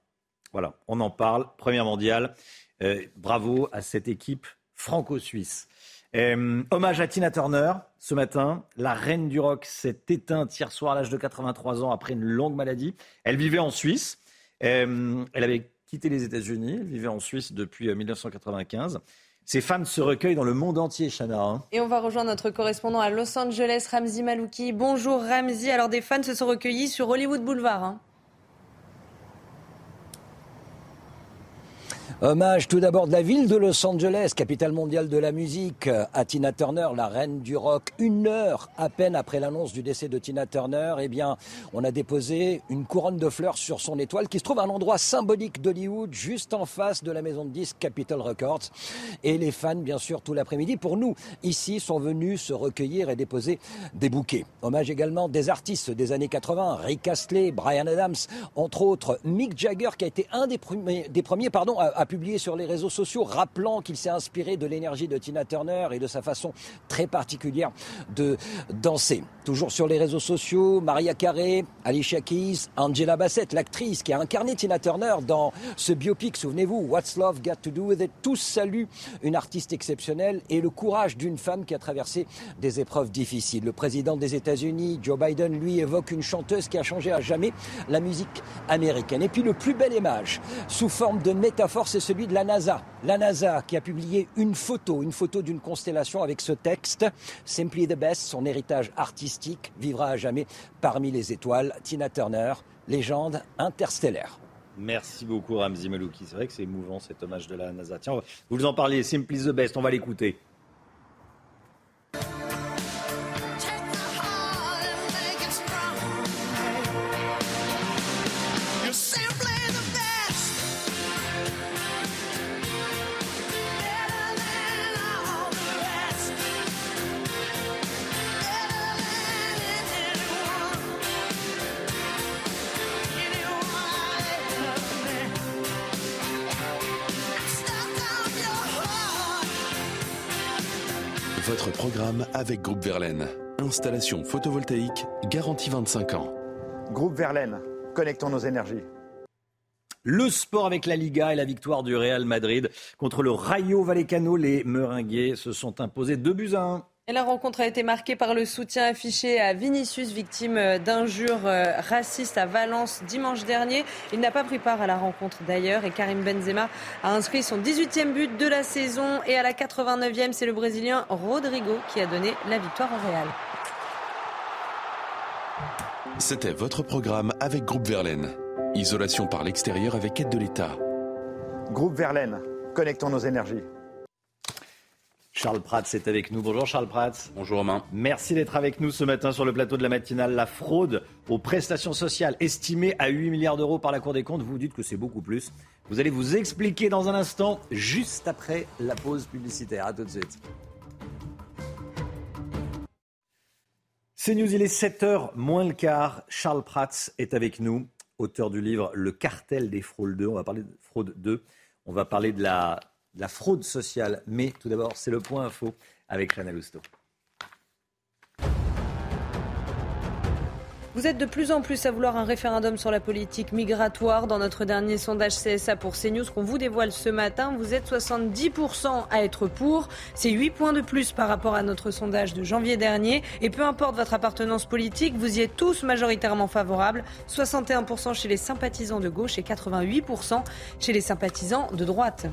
voilà, on en parle. Première mondiale. Euh, bravo à cette équipe franco-suisse. Euh, hommage à Tina Turner ce matin. La reine du rock s'est éteinte hier soir à l'âge de 83 ans après une longue maladie. Elle vivait en Suisse. Euh, elle avait quitté les États-Unis. Elle vivait en Suisse depuis 1995. Ces fans se recueillent dans le monde entier, Chana. Hein. Et on va rejoindre notre correspondant à Los Angeles, Ramzi Malouki. Bonjour Ramzi. Alors des fans se sont recueillis sur Hollywood Boulevard. Hein. Hommage tout d'abord de la ville de Los Angeles, capitale mondiale de la musique, à Tina Turner, la reine du rock. Une heure à peine après l'annonce du décès de Tina Turner, eh bien, on a déposé une couronne de fleurs sur son étoile qui se trouve à un endroit symbolique d'Hollywood, juste en face de la maison de disques Capitol Records. Et les fans, bien sûr, tout l'après-midi, pour nous, ici, sont venus se recueillir et déposer des bouquets. Hommage également des artistes des années 80, Rick Astley, Brian Adams, entre autres, Mick Jagger, qui a été un des premiers, des premiers pardon, à publié sur les réseaux sociaux rappelant qu'il s'est inspiré de l'énergie de Tina Turner et de sa façon très particulière de danser. Toujours sur les réseaux sociaux, Maria Carey, Alicia Keys, Angela Bassett, l'actrice qui a incarné Tina Turner dans ce biopic, souvenez-vous, What's Love Got to Do With It? Tous saluent une artiste exceptionnelle et le courage d'une femme qui a traversé des épreuves difficiles. Le président des États-Unis, Joe Biden, lui évoque une chanteuse qui a changé à jamais la musique américaine. Et puis le plus bel image, sous forme de métaphore, celui de la NASA. La NASA qui a publié une photo, une photo d'une constellation avec ce texte Simply the Best, son héritage artistique vivra à jamais parmi les étoiles. Tina Turner, légende interstellaire. Merci beaucoup Ramzi Melouki. C'est vrai que c'est émouvant cet hommage de la NASA. Tiens, vous en parliez, Simply the Best, on va l'écouter. Programme avec Groupe Verlaine. Installation photovoltaïque garantie 25 ans. Groupe Verlaine, connectons nos énergies. Le sport avec la Liga et la victoire du Real Madrid contre le Rayo Vallecano. Les Meringues se sont imposés 2 buts à 1 la rencontre a été marquée par le soutien affiché à Vinicius, victime d'injures euh, racistes à Valence dimanche dernier. Il n'a pas pris part à la rencontre d'ailleurs et Karim Benzema a inscrit son 18e but de la saison et à la 89e, c'est le Brésilien Rodrigo qui a donné la victoire au Real. C'était votre programme avec Groupe Verlaine. Isolation par l'extérieur avec aide de l'État. Groupe Verlaine, connectons nos énergies. Charles Prats est avec nous. Bonjour Charles Prats. Bonjour Romain. Merci d'être avec nous ce matin sur le plateau de la matinale. La fraude aux prestations sociales estimée à 8 milliards d'euros par la Cour des comptes. Vous dites que c'est beaucoup plus. Vous allez vous expliquer dans un instant, juste après la pause publicitaire. A tout de suite. C'est News, il est 7h moins le quart. Charles Prats est avec nous, auteur du livre Le cartel des fraudes 2. On va parler de fraude 2. On va parler de la la fraude sociale. Mais tout d'abord, c'est le point info avec Chanel Housteau. Vous êtes de plus en plus à vouloir un référendum sur la politique migratoire. Dans notre dernier sondage CSA pour CNews qu'on vous dévoile ce matin, vous êtes 70% à être pour. C'est 8 points de plus par rapport à notre sondage de janvier dernier. Et peu importe votre appartenance politique, vous y êtes tous majoritairement favorables. 61% chez les sympathisants de gauche et 88% chez les sympathisants de droite.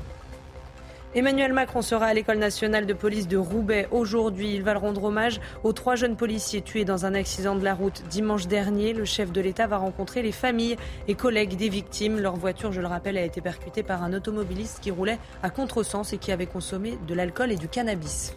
Emmanuel Macron sera à l'école nationale de police de Roubaix aujourd'hui. Il va le rendre hommage aux trois jeunes policiers tués dans un accident de la route dimanche dernier. Le chef de l'État va rencontrer les familles et collègues des victimes. Leur voiture, je le rappelle, a été percutée par un automobiliste qui roulait à contresens et qui avait consommé de l'alcool et du cannabis.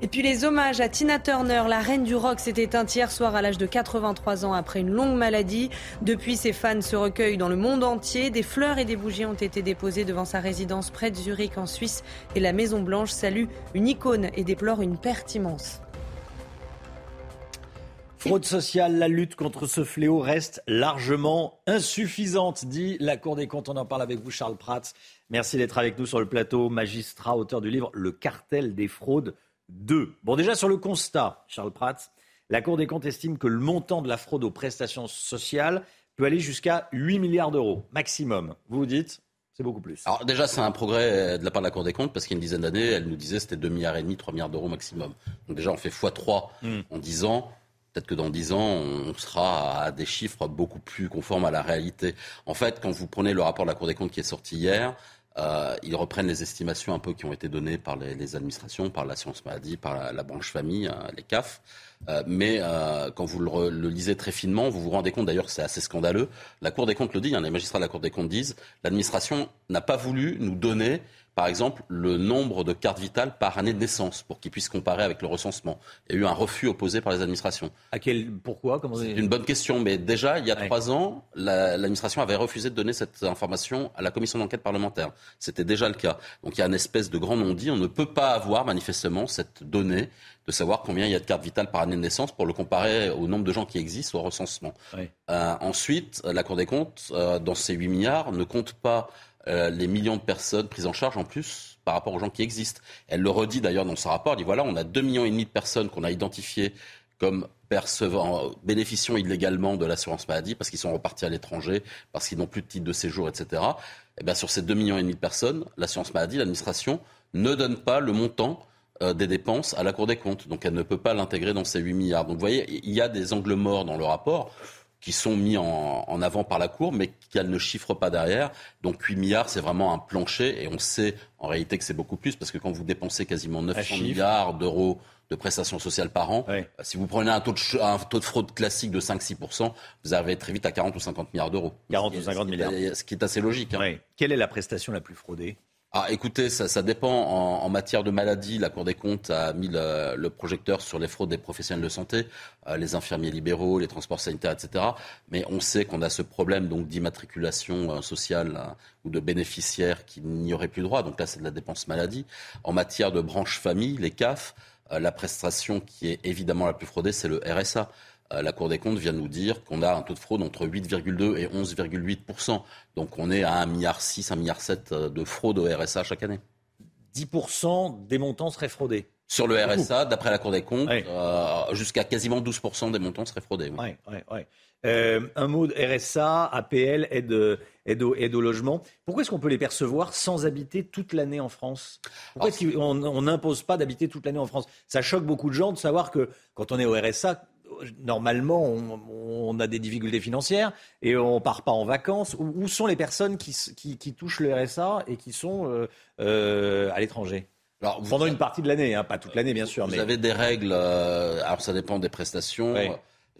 Et puis les hommages à Tina Turner, la reine du rock, s'est éteinte hier soir à l'âge de 83 ans après une longue maladie. Depuis, ses fans se recueillent dans le monde entier. Des fleurs et des bougies ont été déposées devant sa résidence près de Zurich en Suisse. Et la Maison Blanche salue une icône et déplore une perte immense. Fraude sociale, la lutte contre ce fléau reste largement insuffisante, dit la Cour des comptes. On en parle avec vous, Charles Prats. Merci d'être avec nous sur le plateau. Magistrat, auteur du livre Le cartel des fraudes 2. Bon, déjà sur le constat, Charles Prats, la Cour des comptes estime que le montant de la fraude aux prestations sociales peut aller jusqu'à 8 milliards d'euros, maximum. Vous vous dites, c'est beaucoup plus. Alors déjà, c'est un progrès de la part de la Cour des comptes, parce qu'il y a une dizaine d'années, elle nous disait que c'était 2 milliards et demi, 3 milliards d'euros maximum. Donc déjà, on fait x3 hmm. en 10 ans. Peut-être que dans 10 ans, on sera à des chiffres beaucoup plus conformes à la réalité. En fait, quand vous prenez le rapport de la Cour des comptes qui est sorti hier, euh, ils reprennent les estimations un peu qui ont été données par les, administrations, par l'assurance maladie, par la, branche famille, hein, les CAF. Euh, mais quand vous le, le, lisez très finement, vous vous rendez compte d'ailleurs que c'est assez scandaleux. La Cour des comptes le dit, hein, les magistrats de la Cour des comptes disent, l'administration n'a pas voulu nous donner par exemple, le nombre de cartes vitales par année de naissance pour qu'ils puissent comparer avec le recensement. Il y a eu un refus opposé par les administrations. À quel, pourquoi C'est une bonne question, mais déjà, il y a trois ans, l'administration avait refusé de donner cette information à la commission d'enquête parlementaire. C'était déjà le cas. Donc il y a une espèce de grand non-dit. On ne peut pas avoir manifestement cette donnée de savoir combien il y a de cartes vitales par année de naissance pour le comparer au nombre de gens qui existent au recensement. Euh, ensuite, la Cour des comptes, euh, dans ces 8 milliards, ne compte pas euh, les millions de personnes prises en charge en plus par rapport aux gens qui existent. Elle le redit d'ailleurs dans son rapport, elle dit voilà, on a 2,5 millions et demi de personnes qu'on a identifiées comme percevant, bénéficiant illégalement de l'assurance maladie parce qu'ils sont repartis à l'étranger, parce qu'ils n'ont plus de titre de séjour, etc. Et eh bien sur ces 2,5 millions et demi de personnes, l'assurance maladie, l'administration ne donne pas le montant euh, des dépenses à la Cour des comptes. Donc elle ne peut pas l'intégrer dans ces 8 milliards. Donc vous voyez, il y a des angles morts dans le rapport qui sont mis en, avant par la Cour, mais qu'elle ne chiffre pas derrière. Donc 8 milliards, c'est vraiment un plancher, et on sait en réalité que c'est beaucoup plus, parce que quand vous dépensez quasiment 900 milliards d'euros de prestations sociales par an, si vous prenez un taux, de, un taux de fraude classique de 5-6%, vous arrivez très vite à 40 ou 50 milliards d'euros. 40 ou 50 milliards. Ce qui est assez logique. Hein. Quelle est la prestation la plus fraudée? Ah, écoutez, ça, ça dépend. En, en, matière de maladie, la Cour des comptes a mis le, le projecteur sur les fraudes des professionnels de santé, euh, les infirmiers libéraux, les transports sanitaires, etc. Mais on sait qu'on a ce problème donc d'immatriculation euh, sociale hein, ou de bénéficiaires qui n'y auraient plus droit. Donc là, c'est de la dépense maladie. En matière de branche famille, les CAF, euh, la prestation qui est évidemment la plus fraudée, c'est le RSA. Euh, la Cour des comptes vient nous dire qu'on a un taux de fraude entre 8,2 et 11,8% Donc on est à 1,6 milliard, 1,7 milliard euh, de fraude au RSA chaque année. 10% des montants seraient fraudés. Sur le RSA, d'après la Cour des comptes, euh, jusqu'à quasiment 12% des montants seraient fraudés. un mot de RSA, APL, aide, aide, au, aide au logement. Pourquoi est-ce qu'on peut les percevoir sans habiter toute l'année en France? Pourquoi est-ce qu'on n'impose pas d'habiter toute l'année en France? Ça choque beaucoup de gens de savoir que quand on est au RSA, normalement, on, a des difficultés financières et on part pas en vacances. Où, sont les personnes qui, touchent le RSA et qui sont euh, euh, à l'étranger? Pendant une partie de l'année, hein, pas toute l'année bien sûr. Vous avez des règles, euh, alors ça dépend des prestations.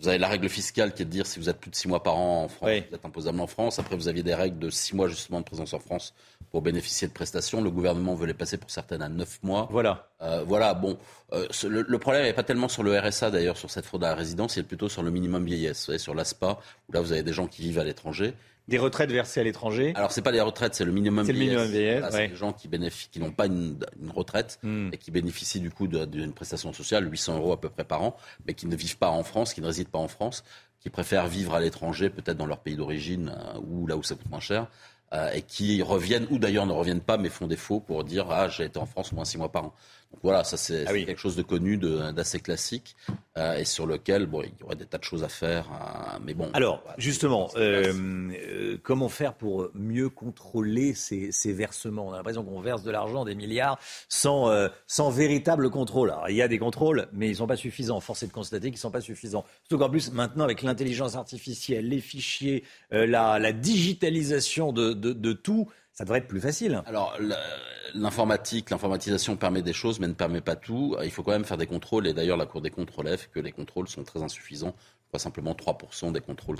Vous avez la règle fiscale qui est de dire si vous êtes plus de 6 mois par an en France, vous êtes imposable en France. Après, vous aviez des règles de 6 mois justement de présence en France pour bénéficier de prestations. Le gouvernement veut les passer pour certaines à 9 mois. Voilà. Euh, voilà, bon. Euh, le, problème n'est pas tellement sur le RSA d'ailleurs, sur cette fraude à la résidence, il est plutôt sur le minimum vieillesse, sur l'ASPA, où là vous avez des gens qui vivent à l'étranger des retraites versées à l'étranger. Alors c'est pas des retraites, c'est le minimum C'est le minimum vieillesse. C'est des gens qui bénéficient, qui n'ont pas une, retraite hmm. et qui bénéficient du coup d'une prestation sociale, 800 euros à peu près par an, mais qui ne vivent pas en France, qui ne résident pas en France, qui préfèrent vivre à l'étranger, peut-être dans leur pays d'origine euh, ou là où ça coûte moins cher. Euh, et qui reviennent, ou d'ailleurs ne reviennent pas, mais font défaut pour dire Ah, j'ai été en France au moins six mois par an. Voilà, ça c'est ah quelque chose de connu, d'assez classique, euh, et sur lequel bon, il y aurait des tas de choses à faire. Euh, mais bon. Alors, justement, euh, comment faire pour mieux contrôler ces, ces versements? On a l'impression qu'on verse de l'argent, des milliards, sans, sans véritable contrôle. Alors, il y a des contrôles, mais ils ne sont pas suffisants. Force est de constater qu'ils ne sont pas suffisants. Surtout qu'en plus, maintenant, avec l'intelligence artificielle, les fichiers, la, la, digitalisation de, de, de tout, ça devrait être plus facile. Alors, l'informatique, l'informatisation permet des choses, mais ne permet pas tout. Il faut quand même faire des contrôles, et d'ailleurs, la Cour des comptes relève que les contrôles sont très insuffisants. Pas simplement 3% des contrôles,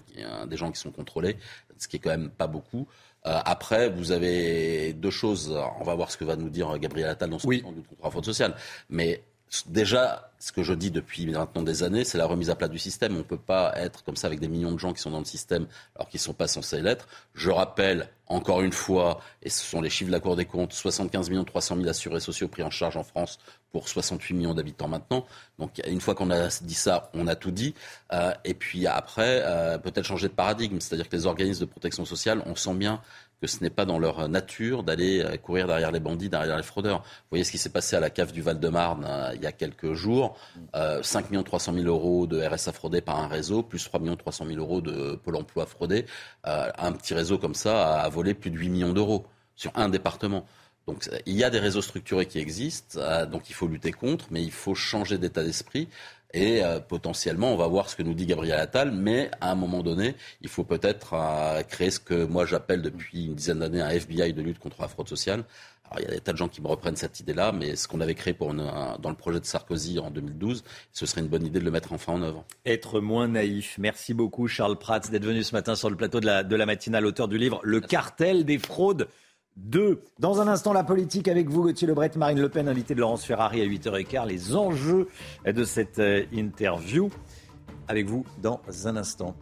des gens qui sont contrôlés, ce qui est quand même pas beaucoup. Euh, après, vous avez deux choses. On va voir ce que va nous dire Gabriel Attal dans son oui. du contrôle fraude sociale. Mais Déjà, ce que je dis depuis maintenant des années, c'est la remise à plat du système. On ne peut pas être comme ça avec des millions de gens qui sont dans le système alors qu'ils ne sont pas censés l'être. Je rappelle encore une fois, et ce sont les chiffres de la Cour des comptes, 75 millions 300 000 assurés sociaux pris en charge en France pour 68 millions d'habitants maintenant. Donc une fois qu'on a dit ça, on a tout dit. Euh, et puis après, euh, peut-être changer de paradigme, c'est-à-dire que les organismes de protection sociale, on sent bien que ce n'est pas dans leur nature d'aller euh, courir derrière les bandits, derrière les fraudeurs. Vous voyez ce qui s'est passé à la cave du Val-de-Marne euh, il y a quelques jours. Euh, 5 300 000 euros de RSA fraudés par un réseau, plus 3 300 000 euros de Pôle emploi fraudé. Euh, un petit réseau comme ça a volé plus de 8 millions d'euros sur un département. Donc il y a des réseaux structurés qui existent, donc il faut lutter contre, mais il faut changer d'état d'esprit. Et euh, potentiellement, on va voir ce que nous dit Gabriel Attal, mais à un moment donné, il faut peut-être euh, créer ce que moi j'appelle depuis une dizaine d'années un FBI de lutte contre la fraude sociale. Alors, il y a des tas de gens qui me reprennent cette idée-là, mais ce qu'on avait créé pour dans le projet de Sarkozy en 2012, ce serait une bonne idée de le mettre enfin en œuvre. Être moins naïf. Merci beaucoup, Charles Prats, d'être venu ce matin sur le plateau de la, de la matinale, auteur du livre Le cartel des fraudes 2. Dans un instant, la politique avec vous, Gauthier Lebret, Marine Le Pen, invité de Laurence Ferrari à 8h15. Les enjeux de cette euh, interview avec vous dans un instant.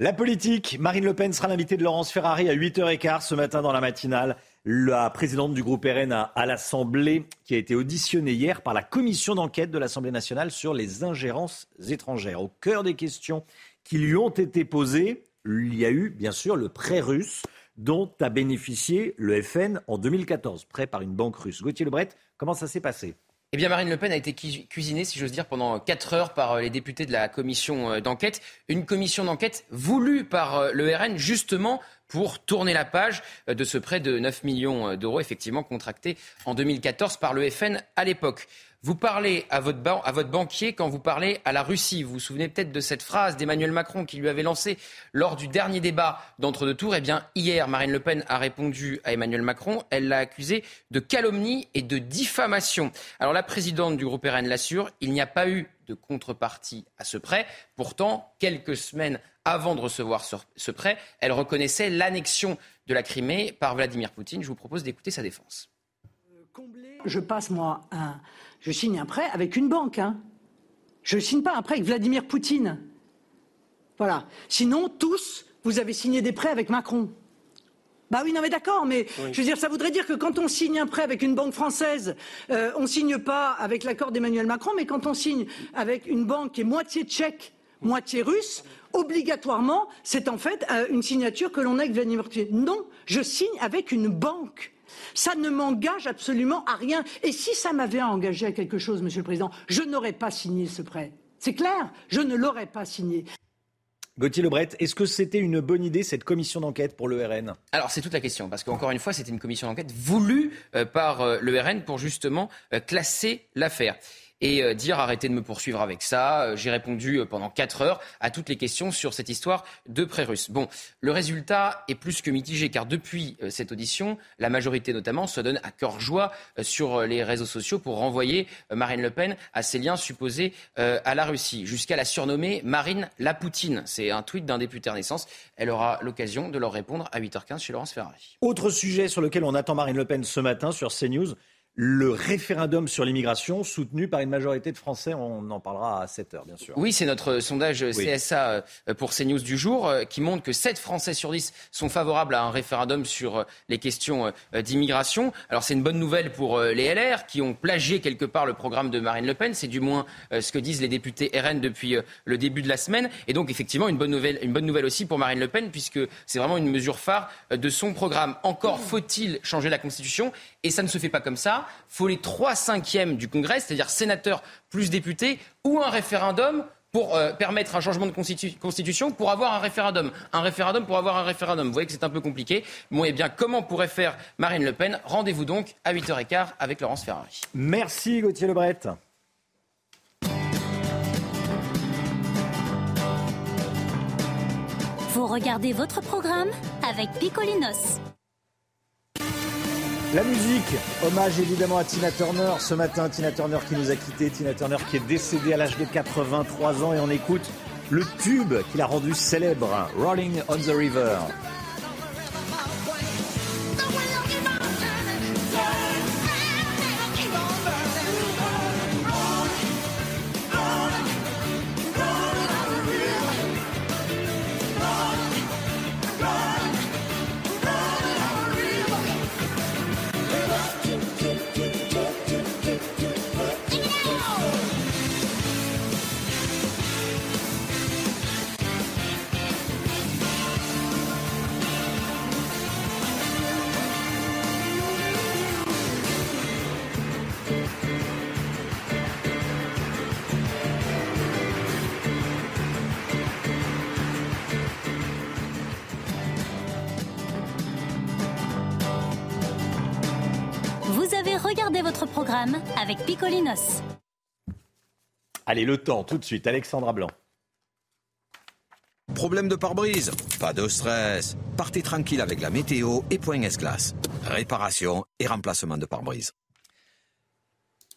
La politique, Marine Le Pen sera l'invitée de Laurence Ferrari à 8h15 ce matin dans la matinale. La présidente du groupe RN à, à l'Assemblée, qui a été auditionnée hier par la commission d'enquête de l'Assemblée nationale sur les ingérences étrangères. Au cœur des questions qui lui ont été posées, il y a eu bien sûr le prêt russe dont a bénéficié le FN en 2014, prêt par une banque russe. Gauthier Lebret, comment ça s'est passé? Eh bien, Marine Le Pen a été cuisinée, si j'ose dire, pendant quatre heures par euh, les députés de la commission euh, d'enquête. Une commission d'enquête voulue par euh, le RN, justement, pour tourner la page de ce prêt de 9 millions d'euros, effectivement contracté en 2014 par le FN à l'époque. Vous parlez à votre, banquier quand vous parlez à la Russie. Vous vous souvenez peut-être de cette phrase d'Emmanuel Macron qui lui avait lancée lors du dernier débat d'entre-deux tours. Eh bien, hier, Marine Le Pen a répondu à Emmanuel Macron. Elle l'a accusé de calomnie et de diffamation. Alors, la présidente du groupe RN l'assure, il n'y a pas eu de contrepartie à ce prêt. Pourtant, quelques semaines avant de recevoir ce prêt, elle reconnaissait l'annexion de la Crimée par Vladimir Poutine. Je vous propose d'écouter sa défense. Je passe, moi, un je signe un prêt avec une banque. Hein. Je ne signe pas un prêt avec Vladimir Poutine. Voilà. Sinon, tous, vous avez signé des prêts avec Macron. Bah oui, non mais d'accord, mais je veux dire, ça voudrait dire que quand on signe un prêt avec une banque française, euh, on ne signe pas avec l'accord d'Emmanuel Macron, mais quand on signe avec une banque qui est moitié tchèque, moitié russe, obligatoirement, c'est en fait euh, une signature que l'on a avec Vladimir Poutine. Non, je signe avec une banque. Ça ne m'engage absolument à rien. Et si ça m'avait engagé à quelque chose, Monsieur le Président, je n'aurais pas signé ce prêt. C'est clair, je ne l'aurais pas signé. Gauthier Lebret, est-ce que c'était une bonne idée cette commission d'enquête pour le RN Alors c'est toute la question, parce qu'encore une fois, c'était une commission d'enquête voulue euh, par euh, le RN pour justement euh, classer l'affaire et euh, dire arrêtez de me poursuivre avec ça. Euh, j'ai répondu euh, pendant quatre heures à toutes les questions sur cette histoire de prêt russe. Bon, le résultat est plus que mitigé car depuis cette audition, la majorité notamment se donne à cœur joie sur les réseaux sociaux pour renvoyer Marine Le Pen à ses liens supposés à la Russie, jusqu'à la surnommer Marine la Poutine. C'est un tweet d'un député Renaissance. Elle aura l'occasion de leur répondre à 8h15 chez Laurence Ferrari. Autre sujet sur lequel on attend Marine Le Pen ce matin sur CNews le référendum sur l'immigration soutenu par une majorité de Français. On en parlera à 7 heures, bien sûr. Oui, c'est notre sondage CSA euh, pour CNews du jour euh, qui montre que 7 Français sur 10 sont favorables à un référendum sur euh, les questions d'immigration. Alors c'est une bonne nouvelle pour les LR qui ont plagié quelque part le programme de Marine Le Pen. C'est du moins ce que disent les députés RN depuis le début de la semaine. Et donc effectivement une bonne nouvelle, une bonne nouvelle aussi pour Marine Le Pen puisque c'est vraiment une mesure phare de son programme. Encore faut-il changer la Constitution et ça ne se fait pas comme ça faut les trois cinquièmes du Congrès, c'est-à-dire sénateurs plus députés, ou un référendum pour euh, permettre un changement de constitution pour avoir un référendum. Un référendum pour avoir un référendum. Vous voyez que c'est un peu compliqué. Bon, eh bien, comment pourrait faire Marine Le Pen? Rendez-vous donc à 8h15 avec Laurence Ferrari. Merci Gauthier Lebret. Vous regardez votre programme avec Picolinos. La musique, hommage évidemment à Tina Turner. Ce matin, Tina Turner qui nous a quittés, Tina Turner qui est décédée à l'âge de 83 ans et on écoute le tube qui l'a rendu célèbre, Rolling on the River. Votre programme avec Picolinos. Allez, le temps, tout de suite, Alexandra Blanc. Problème de pare-brise Pas de stress. Partez tranquille avec la météo et Point S-Glace. Réparation et remplacement de pare-brise.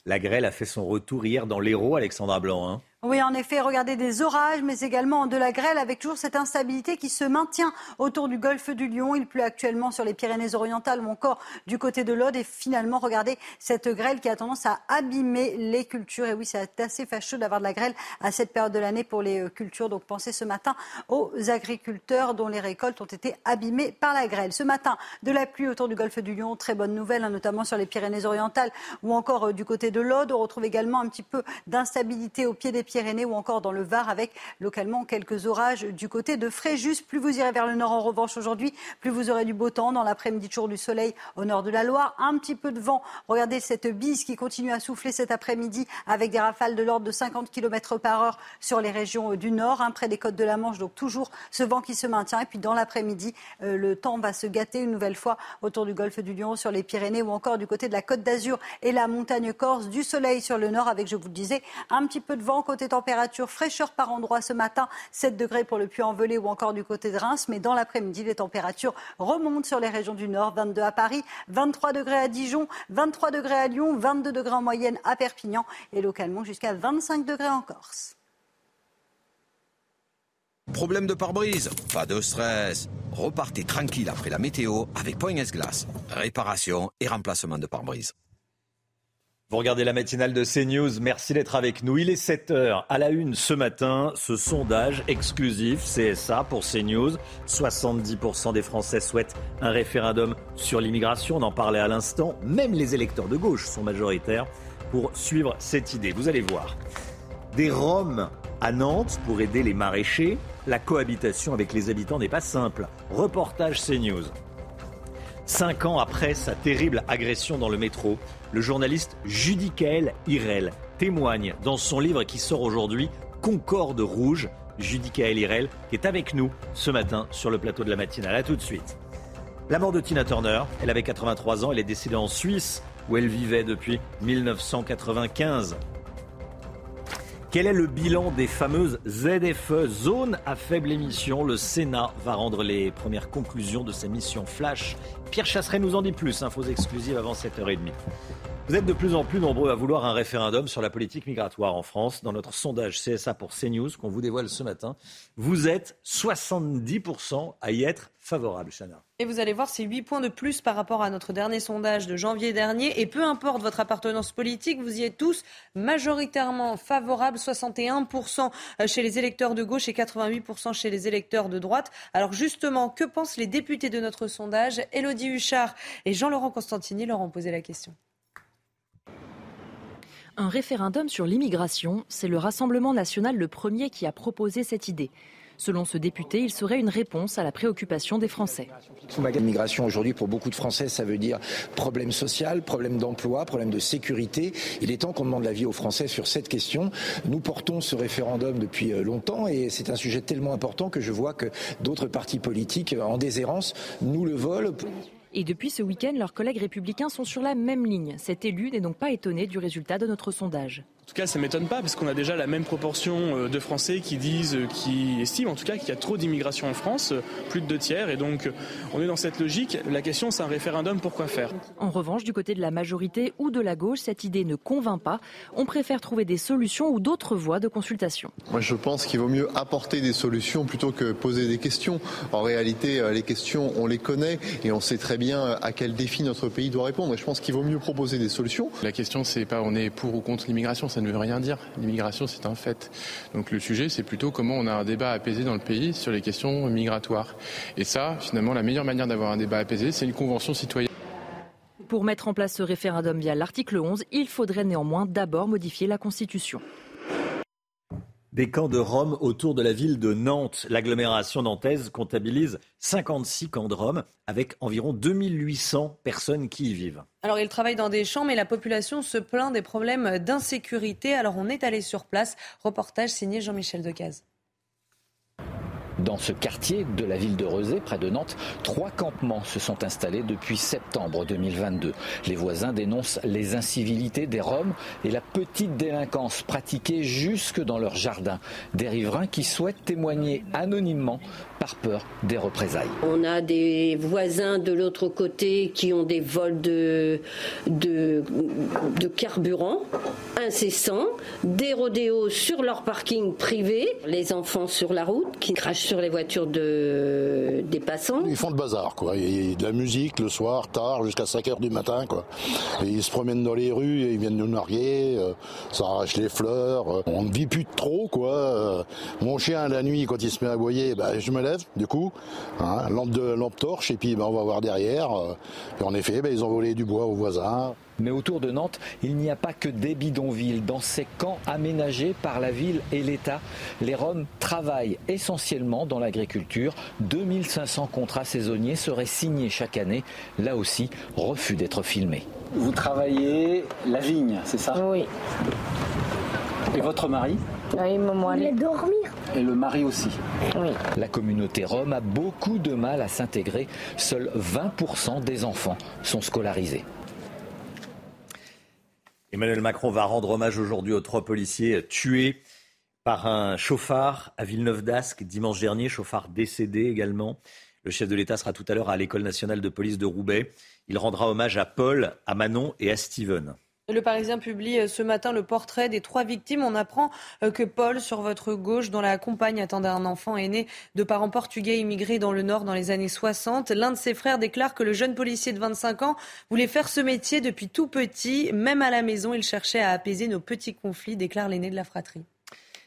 La grêle a fait son retour hier dans l'Hérault, Alexandra Blanc. Hein. Oui, en effet, regardez des orages, mais également de la grêle, avec toujours cette instabilité qui se maintient autour du golfe du Lion. Il pleut actuellement sur les Pyrénées-Orientales ou encore du côté de l'Aude. Et finalement, regardez cette grêle qui a tendance à abîmer les cultures. Et oui, c'est assez fâcheux d'avoir de la grêle à cette période de l'année pour les euh, cultures. Donc pensez ce matin aux agriculteurs dont les récoltes ont été abîmées par la grêle. Ce matin, de la pluie autour du golfe du Lion, très bonne nouvelle, hein, notamment sur les Pyrénées-Orientales ou encore euh, du côté de l'Aude. On retrouve également un petit peu d'instabilité au pied des Pyrénées ou encore dans le Var avec localement quelques orages du côté de Fréjus. Plus vous irez vers le nord en revanche aujourd'hui, plus vous aurez du beau temps. Dans l'après-midi, toujours du soleil au nord de la Loire. Un petit peu de vent. Regardez cette bise qui continue à souffler cet après-midi avec des rafales de l'ordre de 50 km par heure sur les régions du nord, hein, près des côtes de la Manche. Donc toujours ce vent qui se maintient. Et puis dans l'après-midi, euh, le temps va se gâter une nouvelle fois autour du golfe du Lion, sur les Pyrénées ou encore du côté de la côte d'Azur et la montagne corse. Du soleil sur le nord avec, je vous le disais, un petit peu de vent côté température fraîcheur par endroit ce matin, 7 degrés pour le Puy-en-Velay ou encore du côté de Reims. Mais dans l'après-midi, les températures remontent sur les régions du Nord. 22 à Paris, 23 degrés à Dijon, 23 degrés à Lyon, 22 degrés en moyenne à Perpignan et localement jusqu'à 25 degrés en Corse. Problème de pare-brise Pas de stress. Repartez tranquille après la météo avec Point S-Glace. Réparation et remplacement de pare-brise. Vous regardez la matinale de CNews, merci d'être avec nous. Il est 7h à la une ce matin, ce sondage exclusif CSA pour CNews. 70% des Français souhaitent un référendum sur l'immigration, on en parlait à l'instant. Même les électeurs de gauche sont majoritaires pour suivre cette idée. Vous allez voir. Des Roms à Nantes pour aider les maraîchers. La cohabitation avec les habitants n'est pas simple. Reportage CNews. Cinq ans après sa terrible agression dans le métro, le journaliste Judicaël Irel témoigne dans son livre qui sort aujourd'hui, Concorde Rouge. Judicaël Irel qui est avec nous ce matin sur le plateau de la matinale. A tout de suite. La mort de Tina Turner, elle avait 83 ans, elle est décédée en Suisse où elle vivait depuis 1995. Quel est le bilan des fameuses ZFE, zones à faible émission Le Sénat va rendre les premières conclusions de sa mission Flash. Pierre Chasseret nous en dit plus, infos exclusives avant 7h30. Vous êtes de plus en plus nombreux à vouloir un référendum sur la politique migratoire en France. Dans notre sondage CSA pour CNews qu'on vous dévoile ce matin, vous êtes 70% à y être favorable, Chana. Et vous allez voir, c'est 8 points de plus par rapport à notre dernier sondage de janvier dernier. Et peu importe votre appartenance politique, vous y êtes tous majoritairement favorables, 61% chez les électeurs de gauche et 88% chez les électeurs de droite. Alors justement, que pensent les députés de notre sondage? Elodie Huchard et Jean-Laurent Constantini leur ont posé la question. Un référendum sur l'immigration, c'est le Rassemblement national le premier qui a proposé cette idée. Selon ce député, il serait une réponse à la préoccupation des Français. L'immigration aujourd'hui pour beaucoup de Français, ça veut dire problème social, problème d'emploi, problème de sécurité. Il est temps qu'on demande l'avis aux Français sur cette question. Nous portons ce référendum depuis euh, longtemps et c'est un sujet tellement important que je vois que d'autres partis politiques en déshérence nous le volent. Et depuis ce week-end, leurs collègues républicains sont sur la même ligne. Cet élu n'est donc pas étonné du résultat de notre sondage. En tout cas, ça m'étonne pas parce qu'on a déjà la même proportion euh, de Français qui disent, euh, qui estiment en tout cas qu'il y a trop d'immigration en France, euh, plus de deux tiers, et donc on est dans cette logique. La question, c'est un référendum, pourquoi faire? En revanche, du côté de la majorité ou de la gauche, cette idée ne convainc pas. On préfère trouver des solutions ou d'autres voies de consultation. Moi, je pense qu'il vaut mieux apporter des solutions plutôt que poser des questions. En réalité, les questions, on les connaît et on sait très bien à quel défi notre pays doit répondre. Et je pense qu'il vaut mieux proposer des solutions. La question, c'est pas on est pour ou contre l'immigration ça ne veut rien dire. L'immigration, c'est un fait. Donc le sujet, c'est plutôt comment on a un débat apaisé dans le pays sur les questions migratoires. Et ça, finalement, la meilleure manière d'avoir un débat apaisé, c'est une convention citoyenne. Pour mettre en place ce référendum via l'article 11, il faudrait néanmoins d'abord modifier la Constitution. Des camps de Roms autour de la ville de Nantes. L'agglomération nantaise comptabilise 56 camps de Roms avec environ 2800 personnes qui y vivent. Alors ils travaillent dans des champs, mais la population se plaint des problèmes d'insécurité. Alors on est allé sur place. Reportage signé Jean-Michel Decaze. Dans ce quartier de la ville de Rezé, près de Nantes, trois campements se sont installés depuis septembre 2022. Les voisins dénoncent les incivilités des Roms et la petite délinquance pratiquée jusque dans leur jardin. Des riverains qui souhaitent témoigner anonymement par peur des représailles. On a des voisins de l'autre côté qui ont des vols de, de, de carburant incessants, des rodéos sur leur parking privé, les enfants sur la route qui crachent sur les voitures de, des passants. Ils font le bazar, quoi. Il y a de la musique le soir, tard, jusqu'à 5 h du matin, quoi. Et ils se promènent dans les rues et ils viennent nous narguer, euh, ça arrache les fleurs. euh, on ne vit plus trop, quoi. Euh, mon chien, la nuit, quand il se met à aboyer, bah, je me lève, du coup, hein, lampe, de, lampe torche, et puis bah, on va voir derrière. et en effet, bah, ils ont volé du bois aux voisins. Mais autour de Nantes, il n'y a pas que des bidonvilles. Dans ces camps aménagés par la ville et l'État, les Roms travaillent essentiellement dans l'agriculture. 2500 contrats saisonniers seraient signés chaque année. Là aussi, refus d'être filmés. Vous travaillez la vigne, c'est ça? Oui. Et votre mari? Oui, maman, elle dormir. Et le mari aussi Oui. La communauté rome a beaucoup de mal à s'intégrer. Seuls 20% des enfants sont scolarisés. Emmanuel Macron va rendre hommage aujourd'hui aux trois policiers tués par un chauffard à Villeneuve d'Ascq dimanche dernier, chauffard décédé également. Le chef de l'État sera tout à l'heure à l'École nationale de police de Roubaix. Il rendra hommage à Paul, à Manon et à Steven. Le Parisien publie euh, ce matin le portrait des trois victimes. On apprend euh, que Paul, sur votre gauche, dont la compagne attendait un enfant, est né de parents portugais immigrés dans le Nord dans les années 60. L'un de ses frères déclare que le jeune policier de 25 ans voulait faire ce métier depuis tout petit. Même à la maison, il cherchait à apaiser nos petits conflits, déclare l'aîné de la fratrie.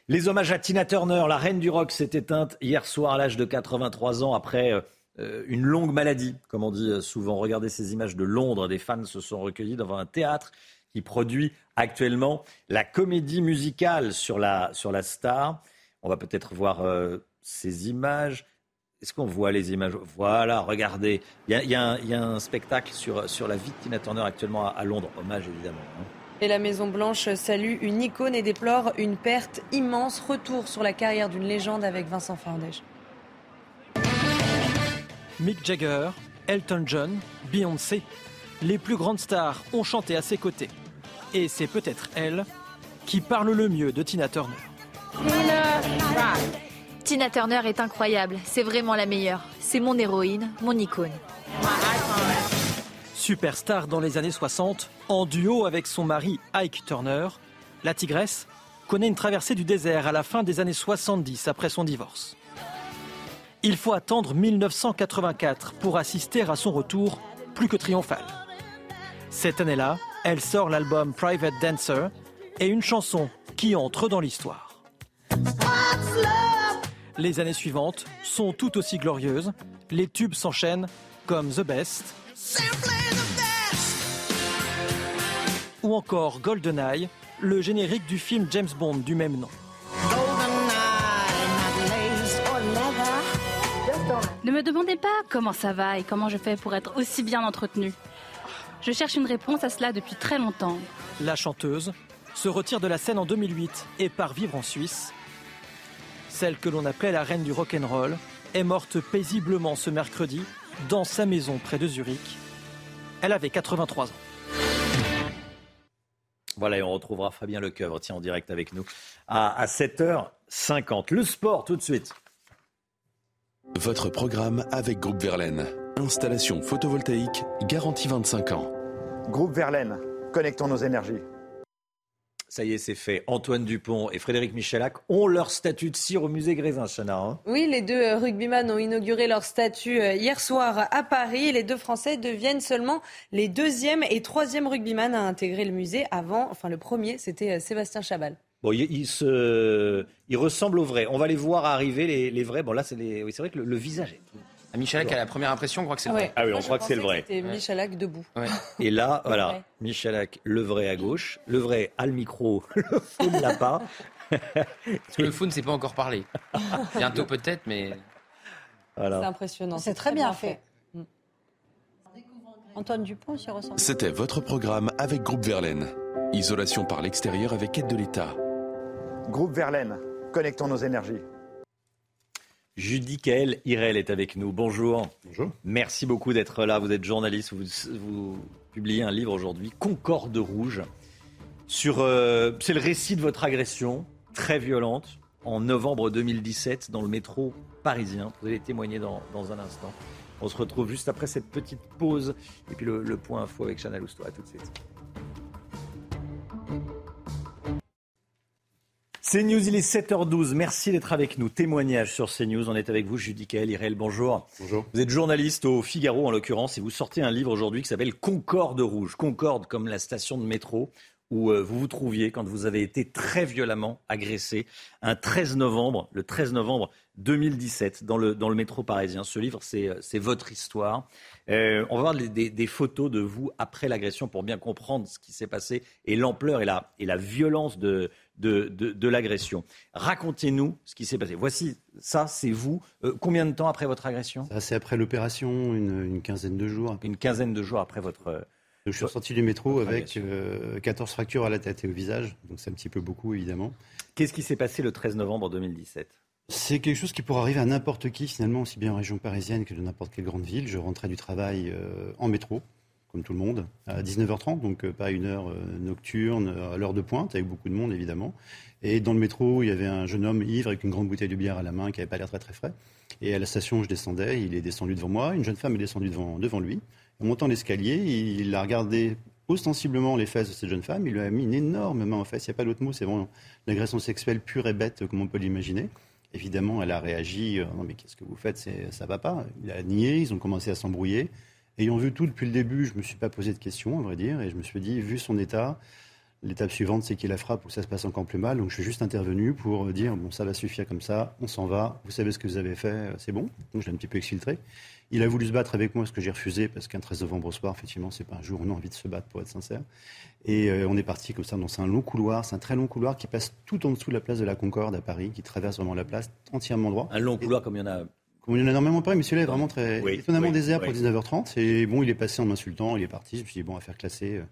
Les hommages à Tina Turner, la reine du rock, s'est éteinte hier soir à l'âge de 83 ans après euh, une longue maladie, comme on dit souvent. Regardez ces images de Londres. Des fans se sont recueillis devant un théâtre qui produit actuellement la comédie musicale sur la, sur la star. On va peut-être voir euh, ces images. Est-ce qu'on voit les images? Voilà, regardez. Il y a, il y a un, il y a un spectacle sur, sur la vie de Tina Turner actuellement à, à Londres. Hommage, évidemment. hein. Et la Maison-Blanche salue une icône et déplore une perte immense. Retour sur la carrière d'une légende avec Vincent Fandège. Mick Jagger, Elton John, Beyoncé, les plus grandes stars ont chanté à ses côtés. Et c'est peut-être elle qui parle le mieux de Tina Turner. Tina Turner est incroyable, c'est vraiment la meilleure. C'est mon héroïne, mon icône. Superstar dans les années 60, en duo avec son mari Ike Turner, la tigresse connaît une traversée du désert à la fin des années 70 après son divorce. Il faut attendre 1984 pour assister à son retour plus que triomphal. Cette année-là, elle sort l'album Private Dancer et une chanson qui entre dans l'histoire. Les années suivantes sont tout aussi glorieuses. Les tubes s'enchaînent comme The Best ou encore GoldenEye, le générique du film James Bond du même nom. Ne me demandez pas comment ça va et comment je fais pour être aussi bien entretenue. Je cherche une réponse à cela depuis très longtemps. La chanteuse se retire de la scène en 2008 et part vivre en Suisse. Celle que l'on appelait la reine du rock'n'roll est morte paisiblement ce mercredi dans sa maison près de Zurich. Elle avait 83 ans. Voilà, et on retrouvera Fabien Lecoeuvre, tiens, en direct avec nous, à, à 7h50. Le sport, tout de suite. Votre programme avec Groupe Verlaine. Installation photovoltaïque garantie 25 ans. Groupe Verlaine, connectons nos énergies. Ça y est, c'est fait. Antoine Dupont et Frédéric Michelac ont leur statut de cire au musée Grévin, Chana. hein. Oui, les deux euh, rugbyman ont inauguré leur statut euh, hier soir à Paris. Les deux Français deviennent seulement les deuxième et troisième rugbyman à intégrer le musée. Avant, enfin le premier, c'était euh, Sébastien Chabal. Bon, ils il se... il ressemblent aux vrais. On va les voir arriver, les, les vrais. Bon, là, c'est les... oui, c'est vrai que le, le visage est... À Michalak, à la première impression, on croit que c'est le Ouais. vrai. Ah oui, on Moi, croit que c'est le vrai. C'était Michalak debout. Et là, voilà. Michalak, le vrai à gauche, le vrai a le micro, le faux ne l'a pas. Parce que le fou ne s'est pas encore parlé. Bientôt peut-être, mais. Voilà. C'est impressionnant. C'est très bien fait. Antoine Dupont s'y ressemble. C'était votre programme avec Groupe Verlaine. Isolation par l'extérieur avec aide de l'État. Groupe Verlaine, connectons nos énergies. Judy Kael Irel est avec nous. Bonjour. Bonjour. Merci beaucoup d'être là. Vous êtes journaliste. Vous, vous publiez un livre aujourd'hui, Concorde Rouge. Sur, euh, c'est le récit de votre agression très violente en novembre 2017 dans le métro parisien. Vous allez témoigner dans, dans un instant. On se retrouve juste après cette petite pause et puis le, le point info avec Chanel Housteau. À tout de suite. CNews, il est 7h12. Merci d'être avec nous. Témoignage sur CNews. On est avec vous, Judy Kael, Irel. Bonjour. Bonjour. Vous êtes journaliste au Figaro, en l'occurrence, et vous sortez un livre aujourd'hui qui s'appelle Concorde Rouge. Concorde comme la station de métro où euh, vous vous trouviez quand vous avez été très violemment agressé un 13 novembre, le 13 novembre 2017, dans le, dans le métro parisien. Ce livre, c'est euh, votre histoire. Euh, on va voir des, des, photos de vous après l'agression pour bien comprendre ce qui s'est passé et l'ampleur et la, et la violence de, de, de, de l'agression. Racontez-nous ce qui s'est passé. Voici, ça, c'est vous. Euh, combien de temps après votre agression? C'est après l'opération, une, une, quinzaine de jours. Une quinzaine de jours après votre je suis sorti du métro avec 14 euh, fractures à la tête et au visage, donc c'est un petit peu beaucoup évidemment. Qu'est-ce qui s'est passé le 13 novembre 2017 c'est quelque chose qui pourrait arriver à n'importe qui finalement, aussi bien en région parisienne que de n'importe quelle grande ville. Je rentrais du travail euh, en métro, comme tout le monde, à 19h30, donc euh, pas une heure nocturne, à l'heure de pointe, avec beaucoup de monde évidemment. Et dans le métro, il y avait un jeune homme ivre avec une grande bouteille de bière à la main qui n'avait pas l'air très très frais. Et à la station, je descendais, il est descendu devant moi, une jeune femme est descendue devant, devant lui. En montant l'escalier, il a regardé ostensiblement les fesses de cette jeune femme. Il lui a mis une énorme main en fesses. Il n'y a pas d'autre mot. C'est vraiment l'agression sexuelle pure et bête, comme on peut l'imaginer. Évidemment, elle a réagi. Euh, non, mais qu'est-ce que vous faites? Ça va pas. Il a nié. Ils ont commencé à s'embrouiller. Ayant vu tout depuis le début, je ne me suis pas posé de questions, à vrai dire. Et je me suis dit, vu son état, l'étape suivante, c'est qu'il la frappe ou ça se passe encore plus mal. Donc je suis juste intervenu pour dire, bon, ça va suffire comme ça. On s'en va. Vous savez ce que vous avez fait. C'est bon. Donc je l'ai un petit peu exfiltré. Il a voulu se battre avec moi, ce que j'ai refusé, parce qu'un 13 novembre au soir, effectivement, c'est pas un jour où on a envie de se battre, pour être sincère. Et euh, on est parti comme ça dans un long couloir, c'est un très long couloir qui passe tout en dessous de la place de la Concorde à Paris, qui traverse vraiment la place entièrement droit. Un long couloir comme il y en a comme il y en a énormément pas, mais celui-là est vraiment très étonnamment désert pour 19h30. Et bon, il est passé en m'insultant, il est parti. Je me suis dit, bon, à faire classer, euh,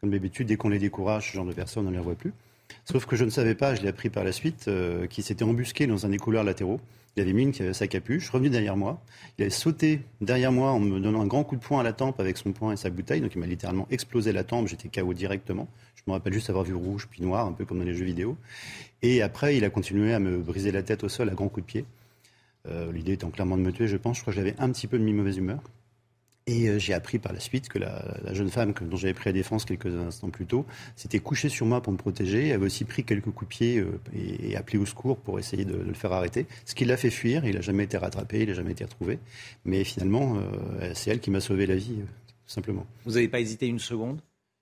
comme d'habitude, dès qu'on les décourage, ce genre de personnes, on ne les revoit plus. Sauf que je ne savais pas, je l'ai appris par la suite, euh, qu'il s'était embusqué dans un des couloirs latéraux. Il avait mis une, sa capuche, revenu derrière moi. Il avait sauté derrière moi en me donnant un grand coup de poing à la tempe avec son poing et sa bouteille. Donc il m'a littéralement explosé la tempe. J'étais KO directement. Je me rappelle juste avoir vu rouge puis noir, un peu comme dans les jeux vidéo. Et après, il a continué à me briser la tête au sol à grands coups de pied. Euh, L'idée étant clairement de me tuer, je pense. Je crois que j'avais un petit peu de mi-mauvaise humeur. Et euh, j'ai appris par la suite que la, jeune femme dont j'avais pris la défense quelques instants plus tôt s'était couchée sur moi pour me protéger. Elle avait aussi pris quelques coups de pied euh, et, appelé au secours pour essayer de, le faire arrêter. Ce qui l'a fait fuir. Il n'a jamais été rattrapé, il n'a jamais été retrouvé. Mais finalement, c'est elle qui m'a sauvé la vie, tout simplement. Vous n'avez pas hésité une seconde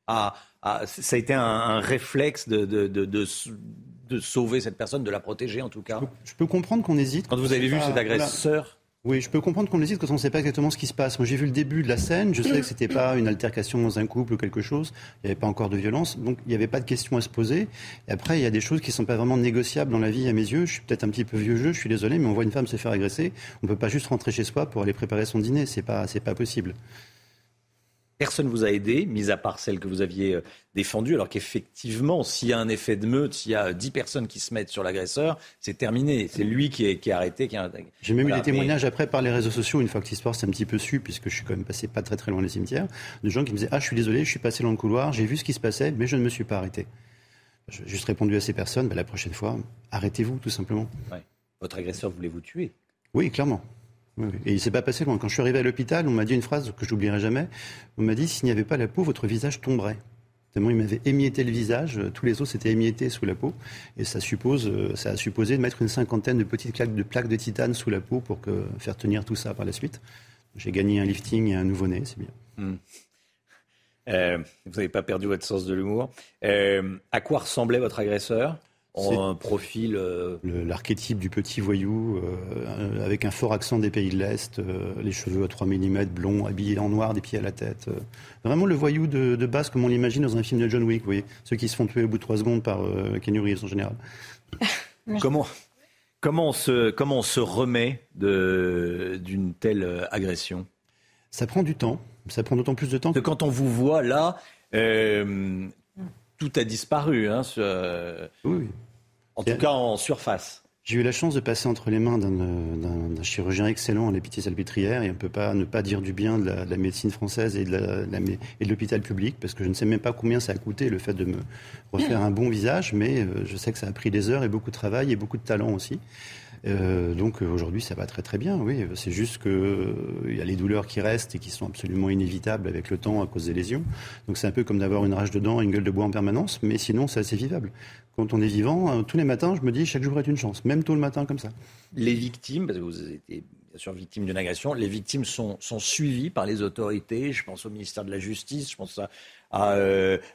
Ça a été un, réflexe de, sauver cette personne, de la protéger en tout cas Je peux, comprendre qu'on hésite. Quand vous avez vu cet agresseur oui, je peux comprendre qu'on hésite quand on ne sait pas exactement ce qui se passe. Moi, j'ai vu le début de la scène. Je savais que c'était pas une altercation dans un couple ou quelque chose. Il n'y avait pas encore de violence. Donc, il n'y avait pas de questions à se poser. Et après, il y a des choses qui ne sont pas vraiment négociables dans la vie à mes yeux. Je suis peut-être un petit peu vieux jeu, je suis désolé, mais on voit une femme se faire agresser. On ne peut pas juste rentrer chez soi pour aller préparer son dîner. C'est pas, c'est pas possible. Personne vous a aidé, mis à part celle que vous aviez euh, défendue, alors qu'effectivement, s'il y a un effet de meute, s'il y a dix personnes qui se mettent sur l'agresseur, c'est terminé. C'est lui qui est, qui est arrêté. Qui J'ai même eu des témoignages après par les réseaux sociaux, une fois que l'histoire s'est un petit peu su, puisque je suis quand même passé pas très très loin des cimetières, de gens qui me disaient Ah, je suis désolé, je suis passé dans le couloir, j'ai vu ce qui se passait, mais je ne me suis pas arrêté. J'ai juste répondu à ces personnes bah, La prochaine fois, arrêtez-vous, tout simplement. Votre agresseur voulait vous tuer Oui, clairement. Et il s'est pas passé loin. Quand je suis arrivé à l'hôpital, on m'a dit une phrase que je n'oublierai jamais. On m'a dit s'il n'y avait pas la peau, votre visage tomberait. Tellement il m'avait émietté le visage, tous les os s'étaient émiettés sous la peau, et ça suppose, euh, ça a supposé de mettre une cinquantaine de petites plaques de, plaques de titane sous la peau pour que, faire tenir tout ça par la suite. J'ai gagné un lifting et un nouveau-né, c'est bien. Hmm. Euh, vous n'avez pas perdu votre sens de l'humour. Euh, à quoi ressemblait votre agresseur? Un profil. Euh, l'archétype du petit voyou, euh, avec un fort accent des pays de l'Est, euh, les cheveux à 3 mm, blonds, habillé en noir, des pieds à la tête. vraiment le voyou de, base, comme on l'imagine dans un film de John Wick, vous voyez. Ceux qui se font tuer au bout de 3 secondes par Kenny Reeves en général. comment, comment, on se, comment on se remet d'une telle agression? Ça prend du temps. Ça prend d'autant plus de temps que quand on vous voit là tout a disparu. Hein, oui. En tout cas, en surface. J'ai eu la chance de passer entre les mains d'un chirurgien excellent à l'épitié salpêtrière et on ne peut pas ne pas dire du bien de la, médecine française et de l'hôpital public parce que je ne sais même pas combien ça a coûté le fait de me refaire un bon visage, mais euh, je sais que ça a pris des heures et beaucoup de travail et beaucoup de talent aussi. Euh, donc euh, aujourd'hui, ça va très très bien. Oui, c'est juste que euh, il y a les douleurs qui restent et qui sont absolument inévitables avec le temps à cause des lésions. Donc c'est un peu comme d'avoir une rage de dents, une gueule de bois en permanence, mais sinon c'est assez vivable. Quand on est vivant, tous les matins, je me dis chaque jour est une chance, même tôt le matin comme ça. Les victimes, parce que vous êtes bien sûr victime d'une agression, les victimes sont, sont suivies par les autorités. Je pense au ministère de la Justice, je pense à, à,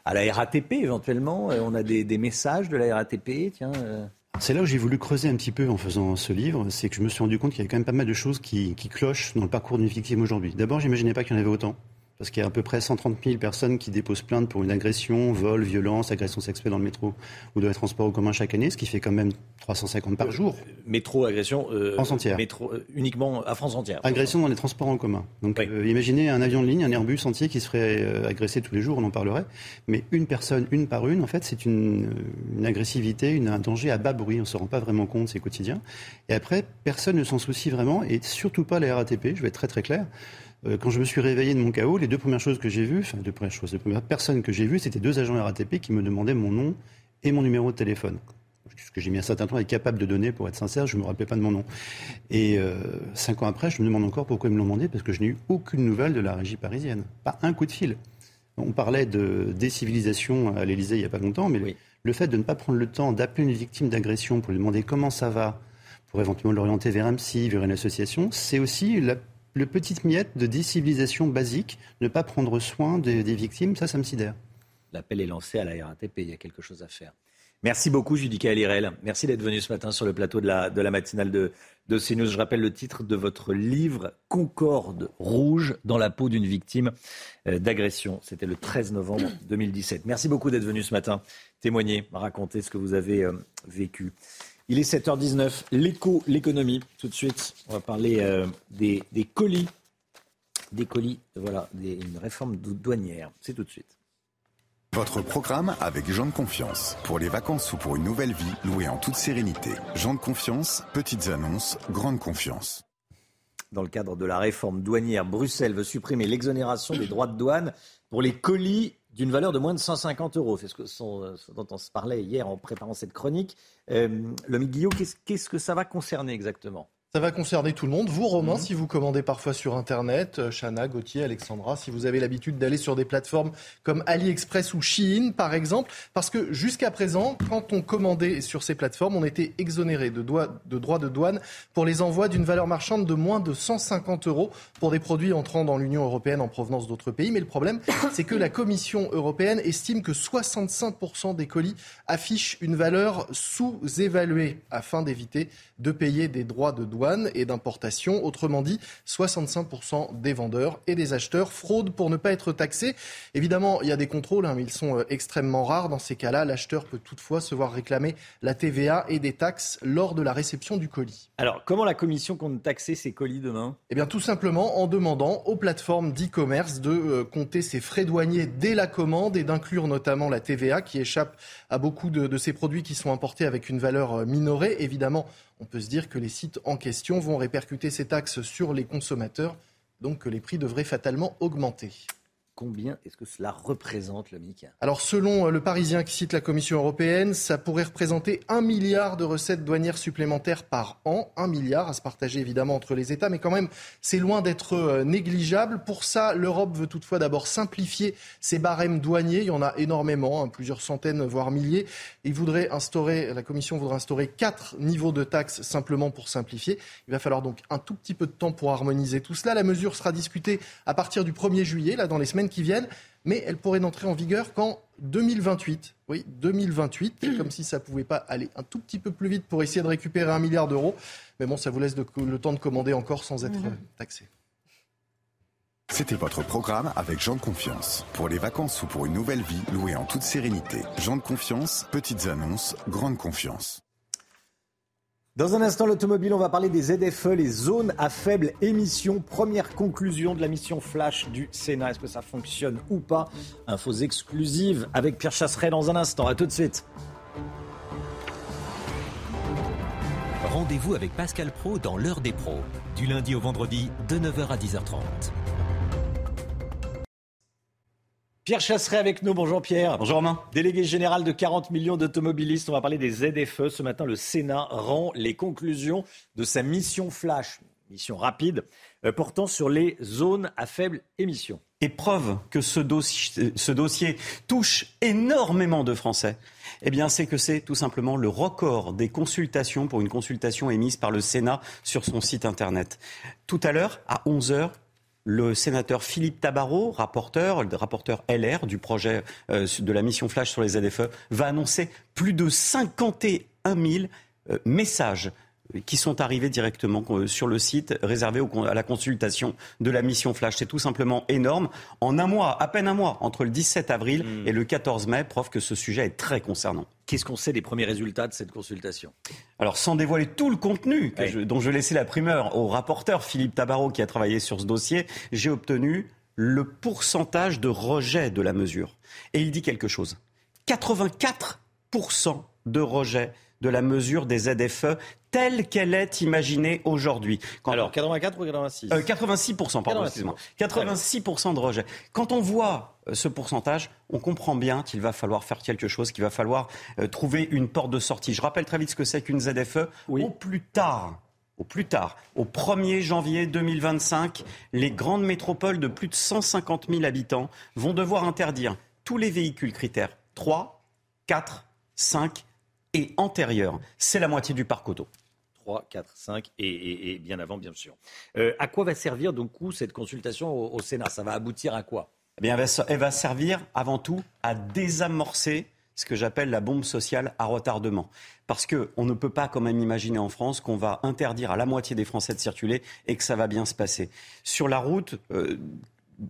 à la RATP éventuellement. On a des, des, messages de la RATP, tiens. C'est là où j'ai voulu creuser un petit peu en faisant ce livre, c'est que je me suis rendu compte qu'il y avait quand même pas mal de choses qui, qui clochent dans le parcours d'une victime aujourd'hui. D'abord, j'imaginais pas qu'il y en avait autant parce qu'il y a à peu près 130 000 personnes qui déposent plainte pour une agression, vol, violence, agression sexuelle dans le métro ou dans les transports en commun chaque année, ce qui fait quand même 350 par jour. Euh, métro, agression euh, France entière. Métro, euh, uniquement à France entière. Agression dans les transports en commun. Donc imaginez un avion de ligne, un Airbus entier qui se ferait agresser tous les jours, on en parlerait. Mais une personne, une par une, en fait, c'est une, une, agressivité, une, un danger à bas bruit. On ne se rend pas vraiment compte, c'est quotidien. Et après, personne ne s'en soucie vraiment, et surtout pas la RATP, je vais être très très clair. Euh, quand je me suis réveillé de mon chaos, les deux premières choses que j'ai vues, enfin, deux premières choses, les premières personnes que j'ai vues, c'était deux agents RATP qui me demandaient mon nom et mon numéro de téléphone. Ce que j'ai mis un certain temps à être capable de donner, pour être sincère, je ne me rappelais pas de mon nom. Et euh, cinq ans après, je me demande encore pourquoi ils me l'ont demandé, parce que je n'ai eu aucune nouvelle de la régie parisienne. Pas un coup de fil. On parlait de décivilisation à l'Élysée il n'y a pas longtemps, mais le fait de ne pas prendre le temps d'appeler une victime d'agression pour lui demander comment ça va, pour éventuellement l'orienter vers un psy, vers une association, c'est aussi la le petit miette de décivilisation basique, ne pas prendre soin des, victimes, ça, ça me sidère. L'appel est lancé à la RATP, il y a quelque chose à faire. Merci beaucoup, Judica Alirel. Merci d'être venu ce matin sur le plateau de la, de la matinale de, de CNews. Je rappelle le titre de votre livre, Concorde rouge dans la peau d'une victime euh, d'agression. C'était le 13 novembre 2017. Merci beaucoup d'être venu ce matin témoigner, raconter ce que vous avez euh, vécu. Il est 7h19, l'écho, l'économie. Tout de suite, on va parler euh, des, colis. Des colis, voilà, une réforme douanière. C'est tout de suite. Votre programme avec Jean de Confiance. Pour les vacances ou pour une nouvelle vie, louée en toute sérénité. Jean de Confiance, petites annonces, grande confiance. Dans le cadre de la réforme douanière, Bruxelles veut supprimer l'exonération des droits de douane pour les colis d'une valeur de moins de 150 euros. C'est ce, que, ce dont on se parlait hier en préparant cette chronique. Euh, le Guillaume, qu'est-ce que ça va concerner exactement? Ça va concerner tout le monde. Vous, Romain, mhm. si vous commandez parfois sur Internet, euh, Chana, Gauthier, Alexandra, si vous avez l'habitude d'aller sur des plateformes comme AliExpress ou Shein, par exemple, parce que jusqu'à présent, quand on commandait sur ces plateformes, on était exonéré de, de droits de douane pour les envois d'une valeur marchande de moins de 150 euros pour des produits entrant dans l'Union européenne en provenance d'autres pays. Mais le problème, c'est que la Commission européenne estime que 65% des colis affichent une valeur sous-évaluée afin d'éviter de payer des droits de douane et d'importation. Autrement dit, 65% des vendeurs et des acheteurs fraudent pour ne pas être taxés. Évidemment, il y a des contrôles, hein, mais ils sont euh, extrêmement rares. Dans ces cas-là, l'acheteur peut toutefois se voir réclamer la TVA et des taxes lors de la réception du colis. Alors, comment la Commission compte taxer ces colis demain? Eh bien, tout simplement en demandant aux plateformes d'e-commerce de euh, compter ces frais douaniers dès la commande et d'inclure notamment la TVA qui échappe à beaucoup de, de ces produits qui sont importés avec une valeur euh, minorée. Évidemment, on peut se dire que les sites en question vont répercuter ces taxes sur les consommateurs, donc que les prix devraient fatalement augmenter. Combien est-ce que cela représente, le MIC Alors, selon euh, le Parisien qui cite la Commission européenne, ça pourrait représenter un milliard de recettes douanières supplémentaires par an. Un milliard à se partager évidemment entre les États, mais quand même, c'est loin d'être euh, négligeable. Pour ça, l'Europe veut toutefois d'abord simplifier ses barèmes douaniers. Il y en a énormément, hein, plusieurs centaines, voire milliers. Il voudrait instaurer, la Commission voudrait instaurer quatre niveaux de taxes simplement pour simplifier. Il va falloir donc un tout petit peu de temps pour harmoniser tout cela. La mesure sera discutée à partir du 1er juillet, là, dans les semaines qui viennent, mais elle pourrait n'entrer en vigueur qu'en 2028. Oui, 2028, comme si ça ne pouvait pas aller un tout petit peu plus vite pour essayer de récupérer un milliard d'euros. Mais bon, ça vous laisse le temps de commander encore sans être mhm. taxé. C'était votre programme avec Jean de Confiance. Pour les vacances ou pour une nouvelle vie, louée en toute sérénité. Jean de Confiance, petites annonces, grande confiance. Dans un instant, l'automobile, on va parler des ZFE, les zones à faible émission. Première conclusion de la mission Flash du Sénat. Est-ce que ça fonctionne ou pas? Infos exclusives avec Pierre Chasseret dans un instant. À tout de suite. Rendez-vous avec Pascal Pro dans l'heure des pros, du lundi au vendredi de 9h à 10h30. Pierre Chasseret avec nous. Bonjour Pierre. Bonjour Romain. Délégué général de 40 millions d'automobilistes. On va parler des ZFE. Ce matin, le Sénat rend les conclusions de sa mission flash, mission rapide, euh, portant sur les zones à faible émission. Et preuve que ce dossier, ce dossier touche énormément de Français, eh bien, c'est que c'est tout simplement le record des consultations pour une consultation émise par le Sénat sur son site internet. Tout à l'heure, à 11 h le sénateur Philippe Tabarot, rapporteur, rapporteur LR du projet euh, de la mission Flash sur les ZFE, va annoncer plus de 51 000 euh, messages qui sont arrivés directement euh, sur le site réservé à la consultation de la mission Flash. C'est tout simplement énorme. En un mois, à peine un mois, entre le 17 avril hmm. et le 14 mai, preuve que ce sujet est très concernant. Qu'est-ce qu'on sait des premiers résultats de cette consultation? Alors, sans dévoiler tout le contenu dont je laissais la primeur au rapporteur Philippe Tabarot qui a travaillé sur ce dossier, j'ai obtenu le pourcentage de rejet de la mesure. Et il dit quelque chose. 84% de rejet de la mesure des ZFE telle qu'elle est imaginée aujourd'hui. Alors, 84 ou 86 86%, euh, pardon, excusez-moi. 86% de rejet. Quand on voit euh, ce pourcentage, on comprend bien qu'il va falloir faire quelque chose, qu'il va falloir euh, trouver une porte de sortie. Je rappelle très vite ce que c'est qu'une ZFE. Au plus tard, au plus tard, au 1er janvier 2025, les grandes métropoles de plus de 150 000 habitants vont devoir interdire tous les véhicules critères 3, 4, 5 et antérieurs. C'est la moitié du parc auto. 3, 4, 5 et, bien avant, bien sûr. Euh, à quoi va servir donc cette consultation au, Sénat? Ça va aboutir à quoi? Eh bien, elle va servir avant tout à désamorcer ce que j'appelle la bombe sociale à retardement. Parce qu'on ne peut pas quand même imaginer en France qu'on va interdire à la moitié des Français de circuler et que ça va bien se passer. Sur la route, euh,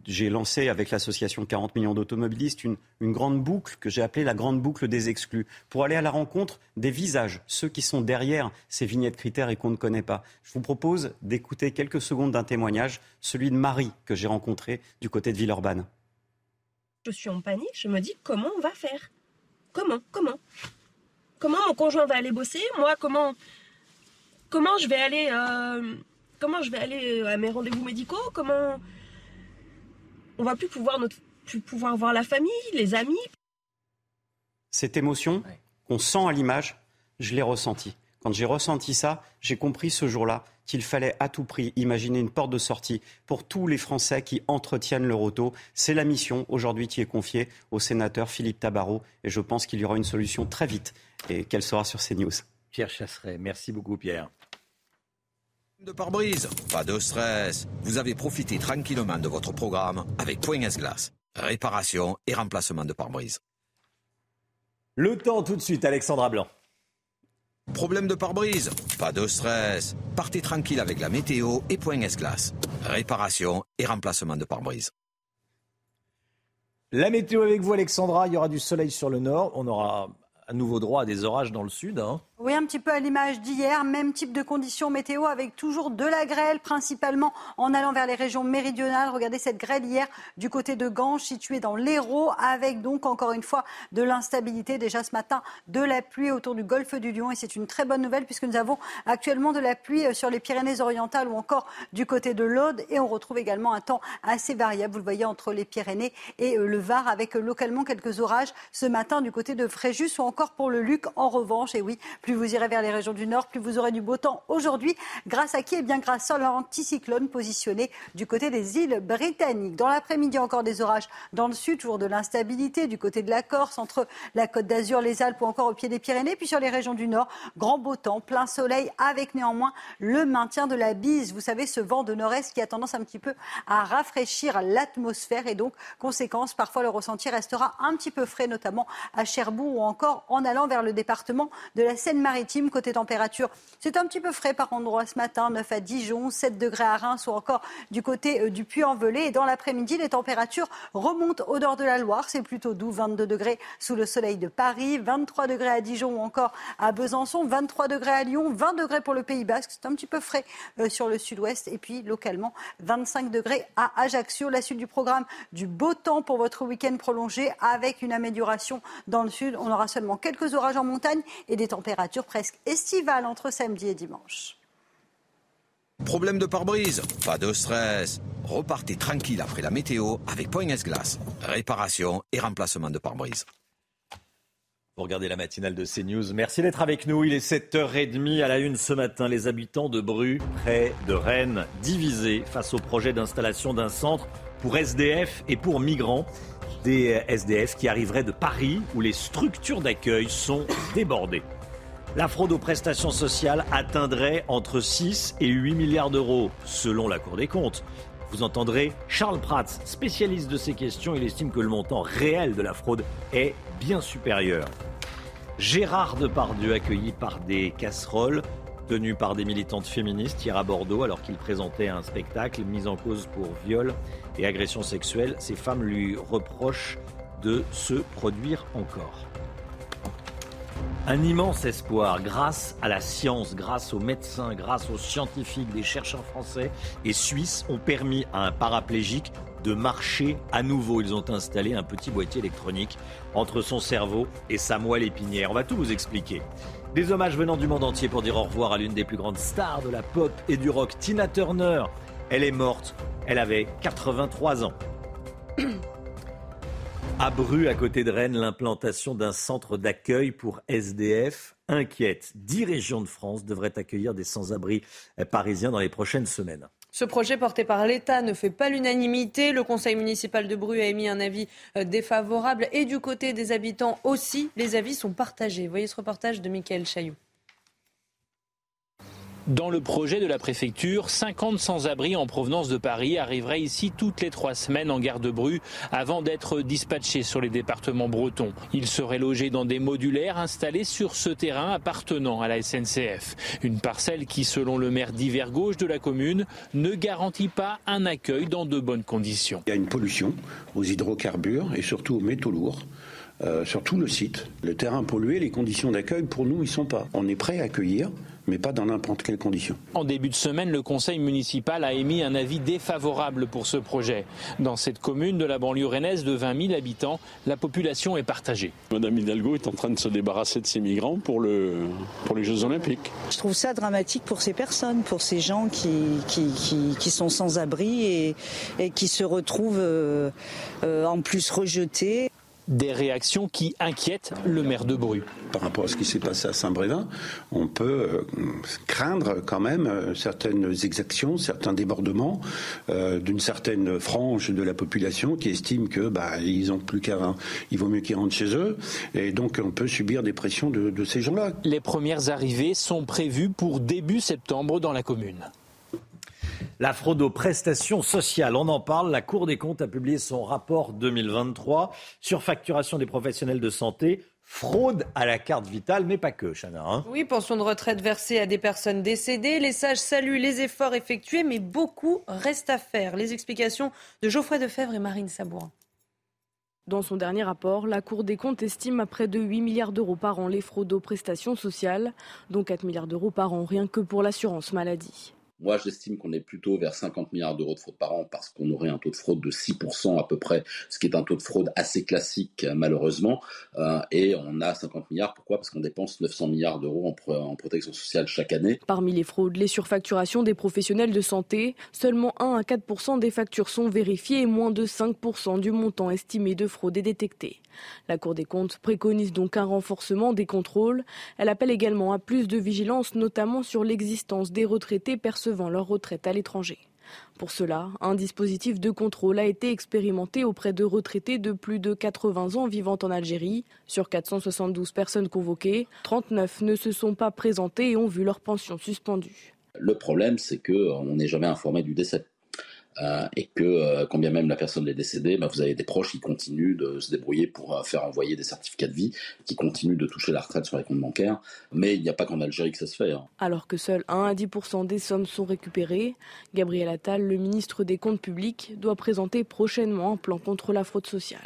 j'ai lancé avec l'association 40 millions d'automobilistes une, grande boucle que j'ai appelée la grande boucle des exclus, pour aller à la rencontre des visages, ceux qui sont derrière ces vignettes critères et qu'on ne connaît pas. Je vous propose d'écouter quelques secondes d'un témoignage, celui de Marie que j'ai rencontré du côté de Villeurbanne. Je suis en panique, je me dis comment on va faire? Comment Comment? Comment mon conjoint va aller bosser? Moi, comment comment je vais aller euh, comment je vais aller à mes rendez-vous médicaux? Comment on va plus pouvoir, notre, plus pouvoir voir la famille, les amis. Cette émotion qu'on sent à l'image, je l'ai ressentie. Quand j'ai ressenti ça, j'ai compris ce jour-là qu'il fallait à tout prix imaginer une porte de sortie pour tous les Français qui entretiennent leur auto. C'est la mission aujourd'hui qui est confiée au sénateur Philippe Tabarot et je pense qu'il y aura une solution très vite et qu'elle sera sur CNews. Pierre Chasseret, merci beaucoup Pierre de pare-brise. Pas de stress. Vous avez profité tranquillement de votre programme avec Point S-Glace. Réparation et remplacement de pare-brise. Le temps tout de suite, Alexandra Blanc. Problème de pare-brise Pas de stress. Partez tranquille avec la météo et Point S-Glace. Réparation et remplacement de pare-brise. La météo avec vous, Alexandra. Il y aura du soleil sur le nord. On aura à nouveau droit à des orages dans le sud. Hein. Oui, un petit peu à l'image d'hier, même type de conditions météo avec toujours de la grêle, principalement en allant vers les régions méridionales. Regardez cette grêle hier du côté de Ganges, située dans l'Hérault, avec donc encore une fois de l'instabilité déjà ce matin, de la pluie autour du golfe du Lion. Et c'est une très bonne nouvelle puisque nous avons actuellement de la pluie euh, sur les Pyrénées-Orientales ou encore du côté de l'Aude. Et on retrouve également un temps assez variable, vous le voyez, entre les Pyrénées et euh, le Var, avec euh, localement quelques orages ce matin du côté de Fréjus ou encore pour le Luc. En revanche, et oui, plus plus vous irez vers les régions du nord, plus vous aurez du beau temps aujourd'hui. Grâce à qui? Eh bien, grâce à l'anticyclone positionné du côté des îles britanniques. Dans l'après-midi, encore des orages dans le sud, toujours de l'instabilité du côté de la Corse, entre la côte d'Azur, les Alpes ou encore au pied des Pyrénées. Puis sur les régions du nord, grand beau temps, plein soleil, avec néanmoins le maintien de la bise. Vous savez, ce vent de nord-est qui a tendance un petit peu à rafraîchir l'atmosphère et donc, conséquence, parfois le ressenti restera un petit peu frais, notamment à Cherbourg ou encore en allant vers le département de la Seine maritime. Côté température, c'est un petit peu frais par endroit ce matin, 9 à Dijon, 7 degrés à Reims ou encore du côté euh, du Puy-en-Velay. Et dans l'après-midi, les températures remontent au nord de la Loire. C'est plutôt doux, 22 degrés sous le soleil de Paris, 23 degrés à Dijon ou encore à Besançon, 23 degrés à Lyon, 20 degrés pour le Pays Basque. C'est un petit peu frais euh, sur le sud-ouest. Et puis localement, 25 degrés à Ajaccio. La suite du programme, du beau temps pour votre week-end prolongé avec une amélioration dans le sud. On aura seulement quelques orages en montagne et des températures températures presque estivales entre samedi et dimanche. Problème de pare-brise Pas de stress. Repartez tranquille après la météo avec Point S-Glace. Réparation et remplacement de pare-brise. Vous regardez la matinale de CNews. Merci d'être avec nous. Il est 7h30 à la une ce matin. Les habitants de Bru, près de Rennes, divisés face au projet d'installation d'un centre pour SDF et pour migrants. Des SDF qui arriveraient de Paris où les structures d'accueil sont débordées. La fraude aux prestations sociales atteindrait entre 6 et 8 milliards d'euros, selon la Cour des comptes. Vous entendrez Charles Prats, spécialiste de ces questions. Il estime que le montant réel de la fraude est bien supérieur. Gérard Depardieu accueilli par des casseroles tenues par des militantes féministes hier à Bordeaux alors qu'il présentait un spectacle mis en cause pour viol et agression sexuelle. Ces femmes lui reprochent de se produire encore. Un immense espoir grâce à la science, grâce aux médecins, grâce aux scientifiques, des chercheurs français et suisses ont permis à un paraplégique de marcher à nouveau. Ils ont installé un petit boîtier électronique entre son cerveau et sa moelle épinière. On va tout vous expliquer. Des hommages venant du monde entier pour dire au revoir à l'une des plus grandes stars de la pop et du rock, Tina Turner. Elle est morte, elle avait 83 ans. À Bru, à côté de Rennes, l'implantation d'un centre d'accueil pour SDF inquiète. Dix régions de France devraient accueillir des sans-abri parisiens dans les prochaines semaines. Ce projet porté par l'État ne fait pas l'unanimité. Le conseil municipal de Bru a émis un avis euh, défavorable et du côté des habitants aussi, les avis sont partagés. Voyez ce reportage de Michael Chailloux. Dans le projet de la préfecture, 50 sans-abri en provenance de Paris arriveraient ici toutes les trois semaines en gare de Bru avant d'être dispatchés sur les départements bretons. Ils seraient logés dans des modulaires installés sur ce terrain appartenant à la SNCF. Une parcelle qui, selon le maire d'hiver gauche de la commune, ne garantit pas un accueil dans de bonnes conditions. Il y a une pollution aux hydrocarbures et surtout aux métaux lourds. Euh, sur tout le site. Le terrain pollué, les conditions d'accueil, pour nous, ils sont pas. On est prêt à accueillir, mais pas dans n'importe quelle condition. En début de semaine, le conseil municipal a émis un avis défavorable pour ce projet. Dans cette commune de la banlieue rennaise de 20 000 habitants, la population est partagée. Madame Hidalgo est en train de se débarrasser de ces migrants pour, le, pour les Jeux Olympiques. Je trouve ça dramatique pour ces personnes, pour ces gens qui, qui, qui, qui sont sans abri et, et, qui se retrouvent euh, euh, en plus rejetés. Des réactions qui inquiètent le maire de Bru. Par rapport à ce qui s'est passé à Saint-Brévin, on peut euh, craindre quand même euh, certaines exactions, certains débordements euh, d'une certaine frange de la population qui estime que bah, ils ont plus qu'à, il vaut mieux qu'ils rentrent chez eux, et donc on peut subir des pressions de, de ces gens-là. Les premières arrivées sont prévues pour début septembre dans la commune. La fraude aux prestations sociales, on en parle. La Cour des comptes a publié son rapport 2023 sur facturation des professionnels de santé. Fraude à la carte vitale, mais pas que, Chana. Hein oui, pension de retraite versée à des personnes décédées. Les sages saluent les efforts effectués, mais beaucoup reste à faire. Les explications de Geoffroy Defebvre et Marine Sabourin. Dans son dernier rapport, la Cour des comptes estime à près de 8 milliards d'euros par an les fraudes aux prestations sociales, dont 4 milliards d'euros par an rien que pour l'assurance maladie. Moi, j'estime qu'on est plutôt vers 50 milliards d'euros de fraude par an parce qu'on aurait un taux de fraude de 6% à peu près, ce qui est un taux de fraude assez classique malheureusement. Euh, et on a 50 milliards. Pourquoi? Parce qu'on dépense 900 milliards d'euros en, en, protection sociale chaque année. Parmi les fraudes, les surfacturations des professionnels de santé, seulement 1 à 4% des factures sont vérifiées et moins de 5% du montant estimé de fraude est détecté. La Cour des comptes préconise donc un renforcement des contrôles. Elle appelle également à plus de vigilance, notamment sur l'existence des retraités percevant leur retraite à l'étranger. Pour cela, un dispositif de contrôle a été expérimenté auprès de retraités de plus de 80 ans vivant en Algérie. Sur 472 personnes convoquées, 39 ne se sont pas présentées et ont vu leur pension suspendue. Le problème, c'est qu'on n'est jamais informé du décès. Euh, et que euh, quand bien même la personne est décédée, bah, vous avez des proches qui continuent de se débrouiller pour euh, faire envoyer des certificats de vie, qui continuent de toucher la retraite sur les comptes bancaires. Mais il n'y a pas qu'en Algérie que ça se fait. Hein. Alors que seuls 1 à 10% des sommes sont récupérées, Gabriel Attal, le ministre des Comptes publics, doit présenter prochainement un plan contre la fraude sociale.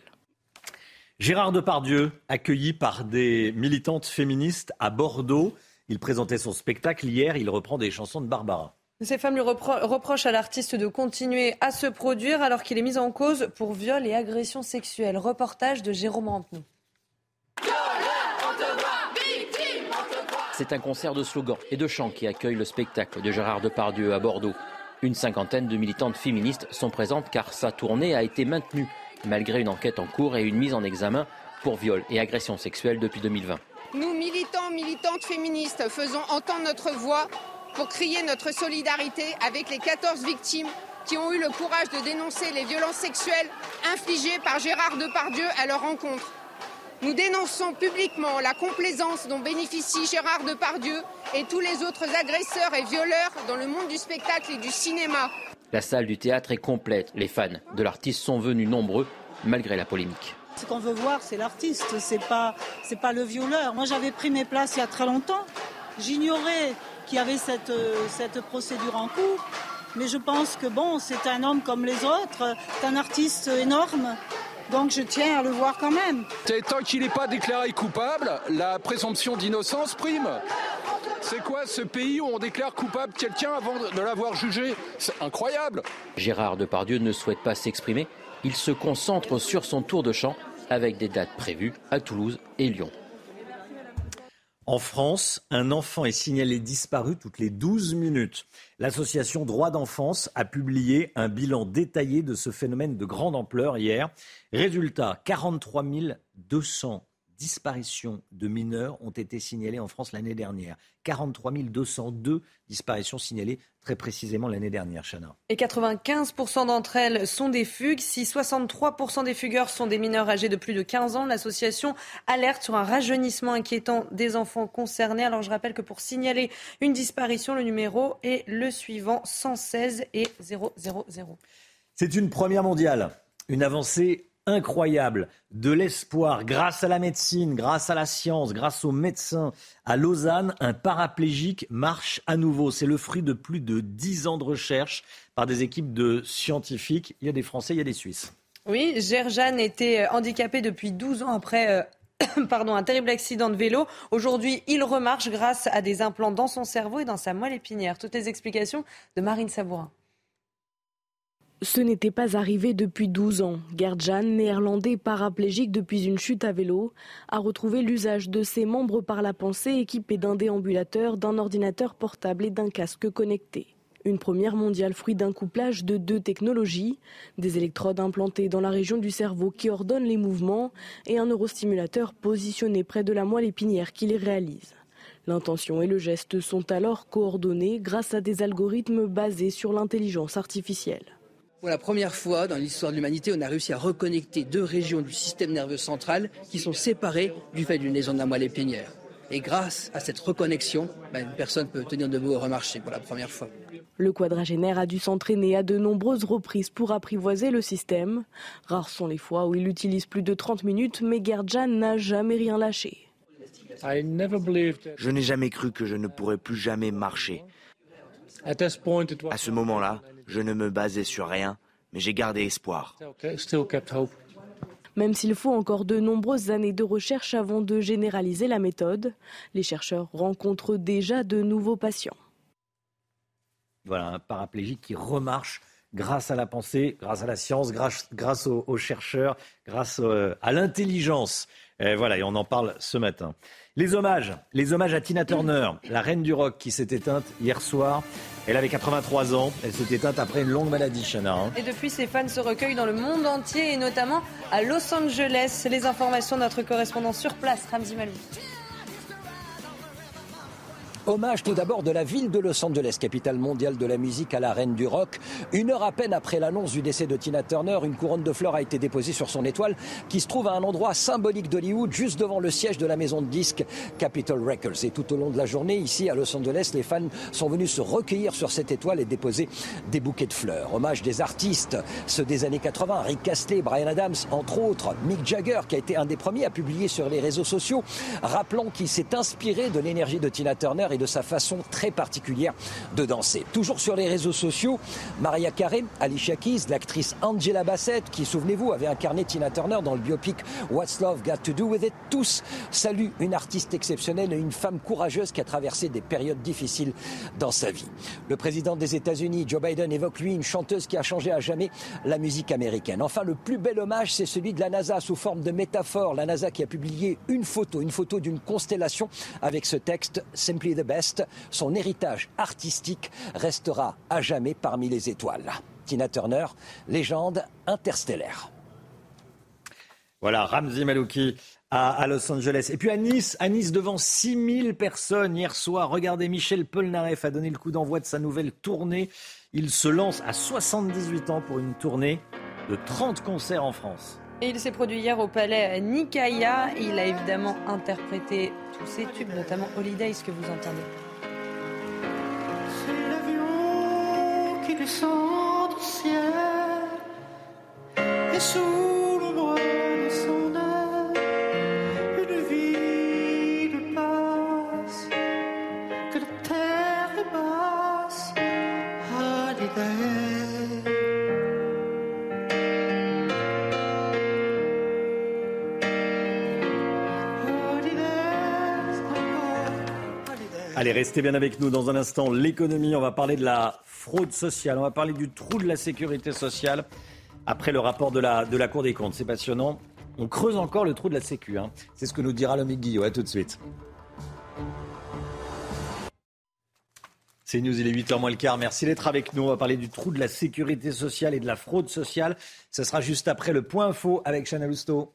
Gérard Depardieu, accueilli par des militantes féministes à Bordeaux. Il présentait son spectacle hier, il reprend des chansons de Barbara. Ces femmes lui repro reprochent à l'artiste de continuer à se produire alors qu'il est mis en cause pour viol et agression sexuelle. Reportage de Jérôme Rampenou. C'est un concert de slogans et de chants qui accueille le spectacle de Gérard Depardieu à Bordeaux. Une cinquantaine de militantes féministes sont présentes car sa tournée a été maintenue malgré une enquête en cours et une mise en examen pour viol et agression sexuelle depuis 2020. Nous, militants, militantes féministes, faisons entendre notre voix pour crier notre solidarité avec les 14 victimes qui ont eu le courage de dénoncer les violences sexuelles infligées par Gérard Depardieu à leur rencontre. Nous dénonçons publiquement la complaisance dont bénéficie Gérard Depardieu et tous les autres agresseurs et violeurs dans le monde du spectacle et du cinéma. La salle du théâtre est complète. Les fans de l'artiste sont venus nombreux malgré la polémique. Ce qu'on veut voir, c'est l'artiste, c'est pas, c'est pas le violeur. Moi, j'avais pris mes places il y a très longtemps. J'ignorais qu'il y avait cette, euh, cette procédure en cours. Mais je pense que bon, c'est un homme comme les autres, c'est un artiste énorme. Donc je tiens à le voir quand même. Tant qu'il n'est pas déclaré coupable, la présomption d'innocence prime. C'est quoi ce pays où on déclare coupable quelqu'un avant de l'avoir jugé? C'est incroyable. Gérard Depardieu ne souhaite pas s'exprimer. Il se concentre sur son tour de chant avec des dates prévues à Toulouse et Lyon. En France, un enfant est signalé disparu toutes les 12 minutes. L'association Droits d'enfance a publié un bilan détaillé de ce phénomène de grande ampleur hier. Résultat, 43 200 disparitions de mineurs ont été signalées en France l'année dernière. 43 202 disparitions signalées très précisément l'année dernière, Chana. Et 95% d'entre elles sont des fugues. Si 63% des fugueurs sont des mineurs âgés de plus de 15 ans, l'association alerte sur un rajeunissement inquiétant des enfants concernés. Alors je rappelle que pour signaler une disparition, le numéro est le suivant 116 et 000. C'est une première mondiale, une avancée incroyable, de l'espoir grâce à la médecine, grâce à la science, grâce aux médecins. À Lausanne, un paraplégique marche à nouveau. C'est le fruit de plus de dix ans de recherche par des équipes de scientifiques. Il y a des Français, il y a des Suisses. Oui, Gerjan était handicapé depuis 12 ans après euh, pardon, un terrible accident de vélo. Aujourd'hui, il remarche grâce à des implants dans son cerveau et dans sa moelle épinière. Toutes les explications de Marine Sabourin. Ce n'était pas arrivé depuis 12 ans. Gerdjan, néerlandais paraplégique depuis une chute à vélo, a retrouvé l'usage de ses membres par la pensée équipé d'un déambulateur, d'un ordinateur portable et d'un casque connecté. Une première mondiale fruit d'un couplage de deux technologies, des électrodes implantées dans la région du cerveau qui ordonnent les mouvements et un neurostimulateur positionné près de la moelle épinière qui les réalise. L'intention et le geste sont alors coordonnés grâce à des algorithmes basés sur l'intelligence artificielle. Pour la première fois dans l'histoire de l'humanité, on a réussi à reconnecter deux régions du système nerveux central qui sont séparées du fait d'une lésion de la moelle épinière. Et grâce à cette reconnexion, ben, une personne peut tenir debout et remarcher pour la première fois. Le quadragénaire a dû s'entraîner à de nombreuses reprises pour apprivoiser le système. Rares sont les fois où il utilise plus de 30 minutes, mais Gerdjan n'a jamais rien lâché. Je n'ai jamais cru que je ne pourrais plus jamais marcher. À ce moment-là, je ne me basais sur rien, mais j'ai gardé espoir. Même s'il faut encore de nombreuses années de recherche avant de généraliser la méthode, les chercheurs rencontrent déjà de nouveaux patients. Voilà, un paraplégique qui remarche grâce à la pensée, grâce à la science, grâce, aux, chercheurs, grâce euh, à l'intelligence. voilà, et on en parle ce matin. Les hommages, les hommages à Tina Turner, la reine du rock qui s'est éteinte hier soir. Elle avait 83 ans, elle s'est éteinte après une longue maladie, Chana. Hein. Et depuis, ses fans se recueillent dans le monde entier et notamment à Los Angeles. Les informations de notre correspondant sur place, Ramzi Malou. Hommage tout d'abord de la ville de Los Angeles, capitale mondiale de la musique à la reine du rock. Une heure à peine après l'annonce du décès de Tina Turner, une couronne de fleurs a été déposée sur son étoile qui se trouve à un endroit symbolique d'Hollywood, juste devant le siège de la maison de disques Capitol Records. Et tout au long de la journée, ici à Los Angeles, les fans sont venus se recueillir sur cette étoile et déposer des bouquets de fleurs. Hommage des artistes, ceux des années 80, Rick Astley, Brian Adams, entre autres, Mick Jagger, qui a été un des premiers à publier sur les réseaux sociaux, rappelant qu'il s'est inspiré de l'énergie de Tina Turner de sa façon très particulière de danser. Toujours sur les réseaux sociaux, Maria Carey, Alicia Keys, l'actrice Angela Bassett, qui, souvenez-vous, avait incarné Tina Turner dans le biopic What's Love Got to Do With It, tous saluent une artiste exceptionnelle et une femme courageuse qui a traversé des périodes difficiles dans sa vie. Le président des États-Unis, Joe Biden, évoque lui une chanteuse qui a changé à jamais la musique américaine. Enfin, le plus bel hommage, c'est celui de la NASA sous forme de métaphore. La NASA qui a publié une photo, une photo d'une constellation avec ce texte Simply the Son héritage artistique restera à jamais parmi les étoiles. Tina Turner, légende interstellaire. Voilà, Ramzi Malouki à, Los Angeles. Et puis à Nice, à Nice devant 6000 personnes hier soir. Regardez, Michel Polnareff a donné le coup d'envoi de sa nouvelle tournée. Il se lance à 78 ans pour une tournée de 30 concerts en France. Et il s'est produit hier au palais Nikaya. Il a évidemment interprété tous ses tubes, notamment Holiday, ce que vous entendez. C'est l'avion qui descend du ciel et sous l'ombre de son aile, une vie de passe, que la terre est basse, Holiday. Allez, restez bien avec nous dans un instant. L'économie, on va parler de la fraude sociale, on va parler du trou de la sécurité sociale après le rapport de la, de la Cour des comptes. C'est passionnant. On creuse encore le trou de la Sécu. Hein. C'est ce que nous dira l'homme Guillaume. À tout de suite. C'est News, il est 8h moins le quart. Merci d'être avec nous. On va parler du trou de la sécurité sociale et de la fraude sociale. Ce sera juste après le point info avec Chana Lousteau.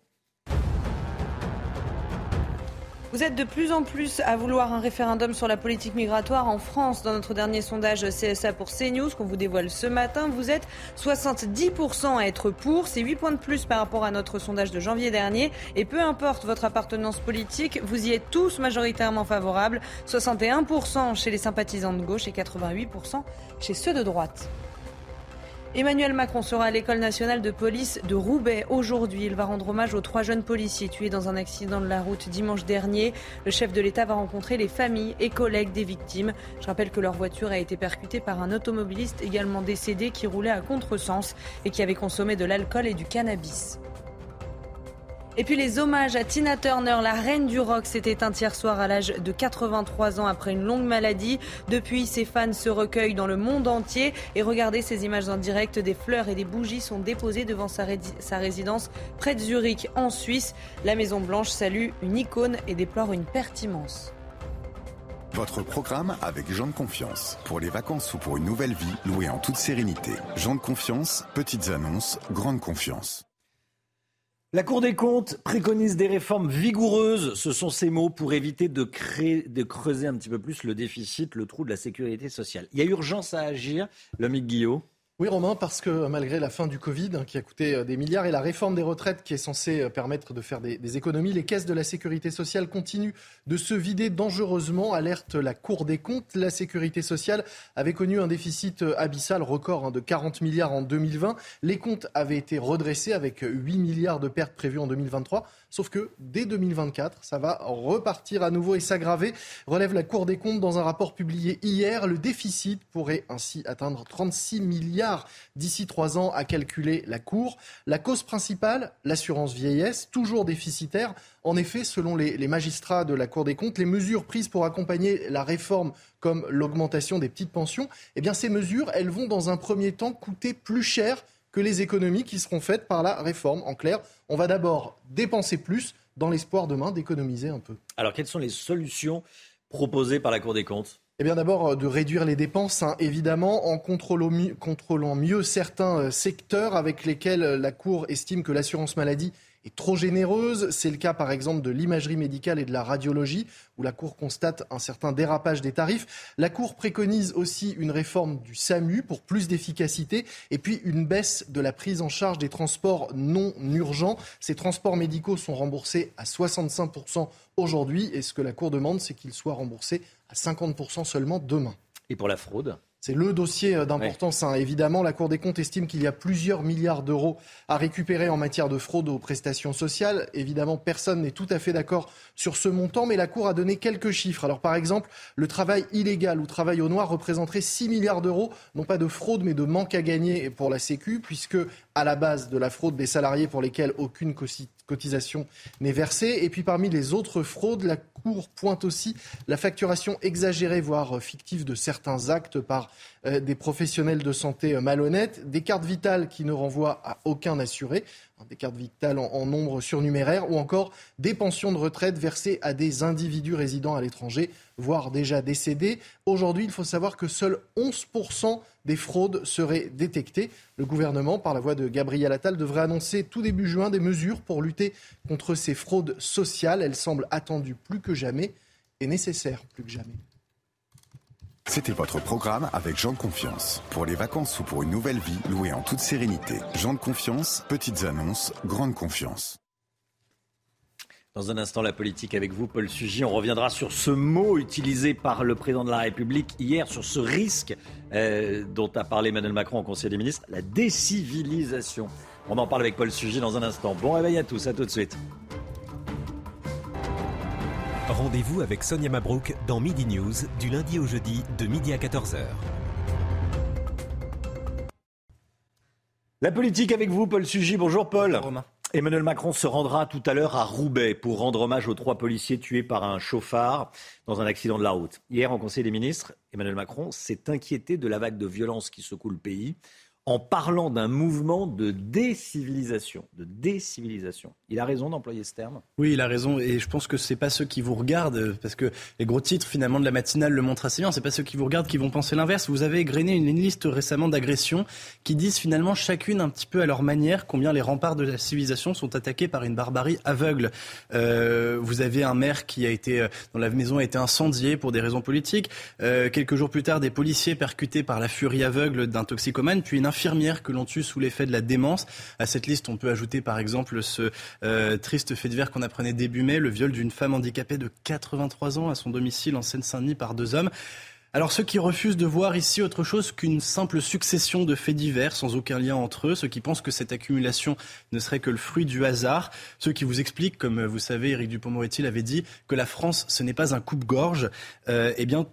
Vous êtes de plus en plus à vouloir un référendum sur la politique migratoire en France. Dans notre dernier sondage CSA pour CNews qu'on vous dévoile ce matin, vous êtes 70% à être pour. C'est 8 points de plus par rapport à notre sondage de janvier dernier. Et peu importe votre appartenance politique, vous y êtes tous majoritairement favorables. 61% chez les sympathisants de gauche et 88% chez ceux de droite. Emmanuel Macron sera à l'école nationale de police de Roubaix aujourd'hui. Il va rendre hommage aux trois jeunes policiers tués dans un accident de la route dimanche dernier. Le chef de l'État va rencontrer les familles et collègues des victimes. Je rappelle que leur voiture a été percutée par un automobiliste également décédé qui roulait à contresens et qui avait consommé de l'alcool et du cannabis. Et puis les hommages à Tina Turner, la reine du rock, s'est éteinte hier soir à l'âge de 83 ans après une longue maladie. Depuis, ses fans se recueillent dans le monde entier. Et regardez ces images en direct, des fleurs et des bougies sont déposées devant sa, sa résidence près de Zurich, en Suisse. La Maison Blanche salue une icône et déplore une perte immense. Votre programme avec Jean de Confiance. Pour les vacances ou pour une nouvelle vie, louée en toute sérénité. Jean de Confiance, petites annonces, grande confiance. La Cour des comptes préconise des réformes vigoureuses, ce sont ces mots, pour éviter de, créer, de creuser un petit peu plus le déficit, le trou de la sécurité sociale. Il y a urgence à agir, l'homme Guillaume. Oui, Romain, parce que malgré la fin du Covid, hein, qui a coûté euh, des milliards, et la réforme des retraites, qui est censée euh, permettre de faire des, économies, les caisses de la sécurité sociale continuent de se vider dangereusement, alerte la Cour des comptes. La sécurité sociale avait connu un déficit euh, abyssal record hein, de 40 milliards en 2020. Les comptes avaient été redressés avec 8 milliards de pertes prévues en 2023. Sauf que dès 2024, ça va repartir à nouveau et s'aggraver. Relève la Cour des comptes dans un rapport publié hier. Le déficit pourrait ainsi atteindre 36 milliards d'ici trois ans, à calculer la Cour. La cause principale, l'assurance vieillesse, toujours déficitaire. En effet, selon les, les, magistrats de la Cour des comptes, les mesures prises pour accompagner la réforme, comme l'augmentation des petites pensions, eh bien, ces mesures, elles vont dans un premier temps coûter plus cher que les économies qui seront faites par la réforme. En clair, on va d'abord dépenser plus dans l'espoir demain d'économiser un peu. Alors, quelles sont les solutions proposées par la Cour des comptes? Eh bien d'abord de réduire les dépenses, hein, évidemment, en contrôlant mieux, contrôlant mieux certains secteurs avec lesquels la Cour estime que l'assurance maladie est trop généreuse. C'est le cas par exemple de l'imagerie médicale et de la radiologie, où la Cour constate un certain dérapage des tarifs. La Cour préconise aussi une réforme du SAMU pour plus d'efficacité et puis une baisse de la prise en charge des transports non urgents. Ces transports médicaux sont remboursés à 65% aujourd'hui et ce que la Cour demande, c'est qu'ils soient remboursés à 50% seulement demain. Et pour la fraude? C'est le dossier euh, d'importance. Hein. Évidemment, la Cour des comptes estime qu'il y a plusieurs milliards d'euros à récupérer en matière de fraude aux prestations sociales. Évidemment, personne n'est tout à fait d'accord sur ce montant, mais la Cour a donné quelques chiffres. Alors, par exemple, le travail illégal ou travail au noir représenterait 6 milliards d'euros, non pas de fraude, mais de manque à gagner pour la Sécu, puisque à la base de la fraude des salariés pour lesquels aucune cotisation n'est versée. Et puis parmi les autres fraudes, la Cour pointe aussi la facturation exagérée, voire fictive, de certains actes par euh, des professionnels de santé malhonnêtes, des cartes vitales qui ne renvoient à aucun assuré, des cartes vitales en, nombre surnuméraire, ou encore des pensions de retraite versées à des individus résidant à l'étranger, voire déjà décédés. Aujourd'hui, il faut savoir que seuls 11% des fraudes seraient détectées. Le gouvernement, par la voix de Gabriel Attal, devrait annoncer tout début juin des mesures pour lutter contre ces fraudes sociales. Elles semblent attendues plus que jamais et nécessaires plus que jamais. C'était votre programme avec Jean de Confiance. Pour les vacances ou pour une nouvelle vie, louée en toute sérénité. Jean de Confiance, petites annonces, grande confiance. Dans un instant, la politique avec vous, Paul Sugy. On reviendra sur ce mot utilisé par le président de la République hier, sur ce risque euh, dont a parlé Emmanuel Macron au Conseil des ministres, la décivilisation. On en parle avec Paul Sugy dans un instant. Bon réveil à tous, à tout de suite. Rendez-vous avec Sonia Mabrouk dans Midi News du lundi au jeudi de midi à 14h. La politique avec vous, Paul Sugy. Bonjour Paul. Romain. Emmanuel Macron se rendra tout à l'heure à Roubaix pour rendre hommage aux trois policiers tués par un chauffard dans un accident de la route. Hier, en Conseil des ministres, Emmanuel Macron s'est inquiété de la vague de violence qui secoue le pays en parlant d'un mouvement de décivilisation, de décivilisation. Il a raison d'employer ce terme? Oui, il a raison, et je pense que ce n'est pas ceux qui vous regardent, parce que les gros titres finalement de la matinale le montrent assez bien, c'est pas ceux qui vous regardent qui vont penser l'inverse. Vous avez égrené une, liste récemment d'agressions qui disent finalement chacune un petit peu à leur manière combien les remparts de la civilisation sont attaqués par une barbarie aveugle. Euh, vous avez un maire qui a été, euh, dont la maison a été incendiée pour des raisons politiques. Euh, quelques jours plus tard, des policiers percutés par la furie aveugle d'un toxicomane, puis une infirmières que l'on tue sous l'effet de la démence. À cette liste, on peut ajouter par exemple ce euh, triste fait divers qu'on apprenait début mai, le viol d'une femme handicapée de 83 ans à son domicile en Seine-Saint-Denis par deux hommes. Alors ceux qui refusent de voir ici autre chose qu'une simple succession de faits divers sans aucun lien entre eux, ceux qui pensent que cette accumulation ne serait que le fruit du hasard, ceux qui vous expliquent, comme vous savez, Éric Dupond-Moretti l'avait dit, que la France ce n'est pas un coupe-gorge, euh, eh bien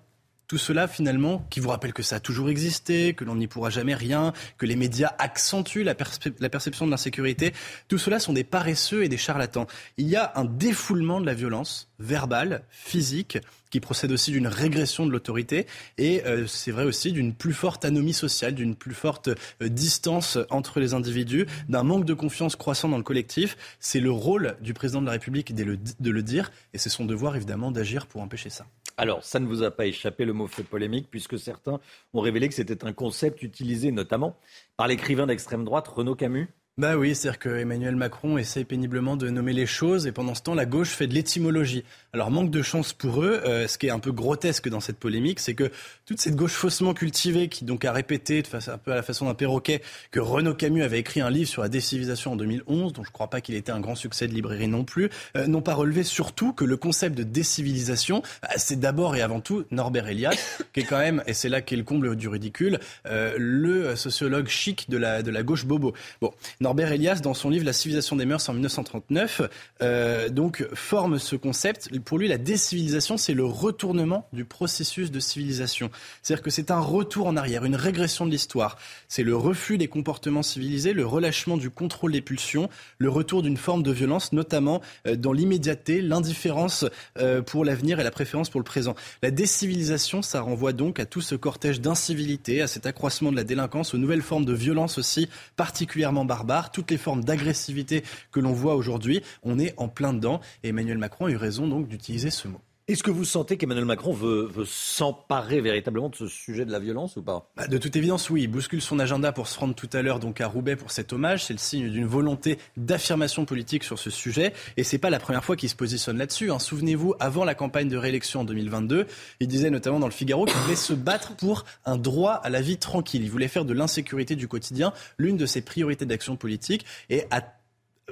tout cela finalement qui vous rappelle que ça a toujours existé, que l'on n'y pourra jamais rien, que les médias accentuent la, perception de l'insécurité, tout cela sont des paresseux et des charlatans. Il y a un défoulement de la violence verbale, physique, qui procède aussi d'une régression de l'autorité et euh, c'est vrai aussi d'une plus forte anomie sociale, d'une plus forte euh, distance entre les individus, d'un manque de confiance croissant dans le collectif. C'est le rôle du président de la République de le, de le dire et c'est son devoir évidemment d'agir pour empêcher ça. Alors, ça ne vous a pas échappé, le mot fait polémique, puisque certains ont révélé que c'était un concept utilisé notamment par l'écrivain d'extrême droite Renaud Camus bah oui, c'est-à-dire que Emmanuel Macron essaye péniblement de nommer les choses et pendant ce temps, la gauche fait de l'étymologie. Alors manque de chance pour eux, euh, ce qui est un peu grotesque dans cette polémique, c'est que toute cette gauche faussement cultivée qui donc a répété de façon, un peu à la façon d'un perroquet que Renaud Camus avait écrit un livre sur la décivilisation en 2011, dont je crois pas qu'il était un grand succès de librairie non plus, euh, n'ont pas relevé surtout que le concept de décivilisation, bah, c'est d'abord et avant tout Norbert Elias, qui est quand même, et c'est là qu'est le comble du ridicule, euh, le sociologue chic de la, de la gauche bobo. Bon, Norbert Elias, dans son livre La civilisation des mœurs en 1939, euh, donc forme ce concept. Pour lui, la décivilisation, c'est le retournement du processus de civilisation. C'est-à-dire que c'est un retour en arrière, une régression de l'histoire. C'est le refus des comportements civilisés, le relâchement du contrôle des pulsions, le retour d'une forme de violence, notamment euh, dans l'immédiateté, l'indifférence euh, pour l'avenir et la préférence pour le présent. La décivilisation, ça renvoie donc à tout ce cortège d'incivilité, à cet accroissement de la délinquance, aux nouvelles formes de violence aussi particulièrement barbares toutes les formes d'agressivité que l'on voit aujourd'hui, on est en plein dedans. Et Emmanuel Macron a eu raison donc d'utiliser ce mot. Est-ce que vous sentez qu'Emmanuel Macron veut, s'emparer véritablement de ce sujet de la violence ou pas? Bah, De toute évidence, oui. Il bouscule son agenda pour se rendre tout à l'heure donc à Roubaix pour cet hommage. C'est le signe d'une volonté d'affirmation politique sur ce sujet. Et c'est pas la première fois qu'il se positionne là-dessus. Hein. Souvenez-vous, avant la campagne de réélection en 2022, il disait notamment dans le Figaro qu'il voulait se battre pour un droit à la vie tranquille. Il voulait faire de l'insécurité du quotidien l'une de ses priorités d'action politique. Et à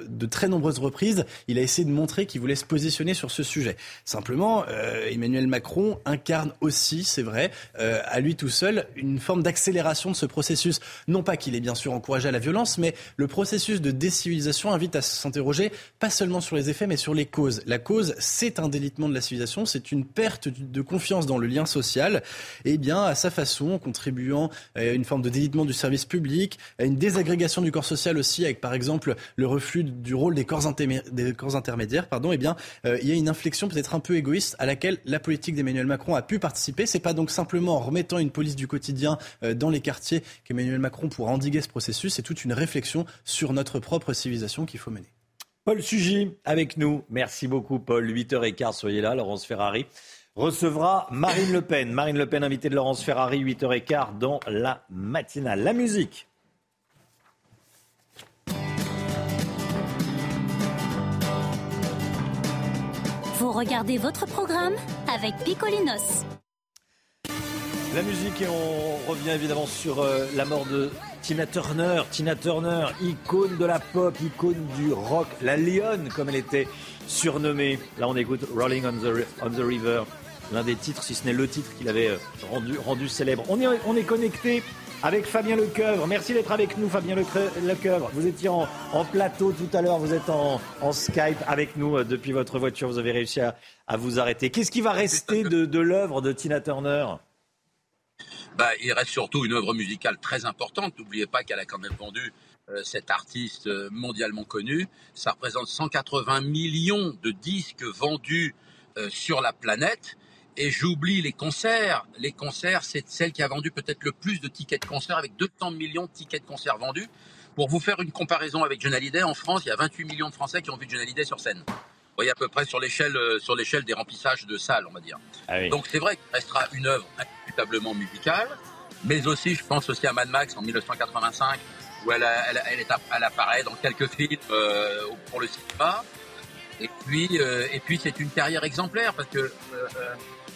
de très nombreuses reprises, il a essayé de montrer qu'il voulait se positionner sur ce sujet. Simplement, euh, Emmanuel Macron incarne aussi, c'est vrai, euh, à lui tout seul, une forme d'accélération de ce processus. Non pas qu'il ait bien sûr encouragé à la violence, mais le processus de décivilisation invite à s'interroger pas seulement sur les effets, mais sur les causes. La cause, c'est un délitement de la civilisation, c'est une perte de confiance dans le lien social, et bien à sa façon, contribuant à une forme de délitement du service public, à une désagrégation du corps social aussi, avec par exemple le reflux du rôle des corps, intermédiaires, pardon, eh bien, euh, il y a une inflexion peut-être un peu égoïste à laquelle la politique d'Emmanuel Macron a pu participer. C'est pas donc simplement en remettant une police du quotidien euh, dans les quartiers qu'Emmanuel Macron pourra endiguer ce processus. C'est toute une réflexion sur notre propre civilisation qu'il faut mener. Paul Sugy avec nous. Merci beaucoup, Paul. 8h15, soyez là. Laurence Ferrari recevra Marine Le Pen. Marine Le Pen, invitée de Laurence Ferrari, 8h15 dans la matinale. La musique. Regardez votre programme avec Picolinos. La musique et on revient évidemment sur euh, la mort de Tina Turner. Tina Turner, icône de la pop, icône du rock, la lionne comme elle était surnommée. Là on écoute Rolling on the, on the River, l'un des titres, si ce n'est le titre qu'il avait euh, rendu, célèbre. On est connecté avec Fabien Lecoeuvre. Merci d'être avec nous, Fabien Lecoeuvre. Vous étiez en, plateau tout à l'heure, vous êtes en, Skype avec nous euh, depuis votre voiture, vous avez réussi à, vous arrêter. Qu'est-ce qui va rester de, l'œuvre de Tina Turner? Bah, il reste surtout une œuvre musicale très importante. N'oubliez pas qu'elle a quand même vendu euh, cet artiste euh, mondialement connu. Ça représente 180 millions de disques vendus sur la planète. Et j'oublie les concerts. Les concerts, c'est celle qui a vendu peut-être le plus de tickets de concert avec 200 millions de tickets de concert vendus. Pour vous faire une comparaison avec John Hallyday, en France, il y a 28 millions de Français qui ont vu John Hallyday sur scène. Vous voyez à peu près sur l'échelle euh, sur l'échelle des remplissages de salles, on va dire. Ah Donc c'est vrai qu'il restera une œuvre indiscutablement musicale, mais aussi je pense aussi à Mad Max en 1985 où elle, elle, est, elle apparaît dans quelques films euh, pour le cinéma. Et puis euh, et puis c'est une carrière exemplaire parce que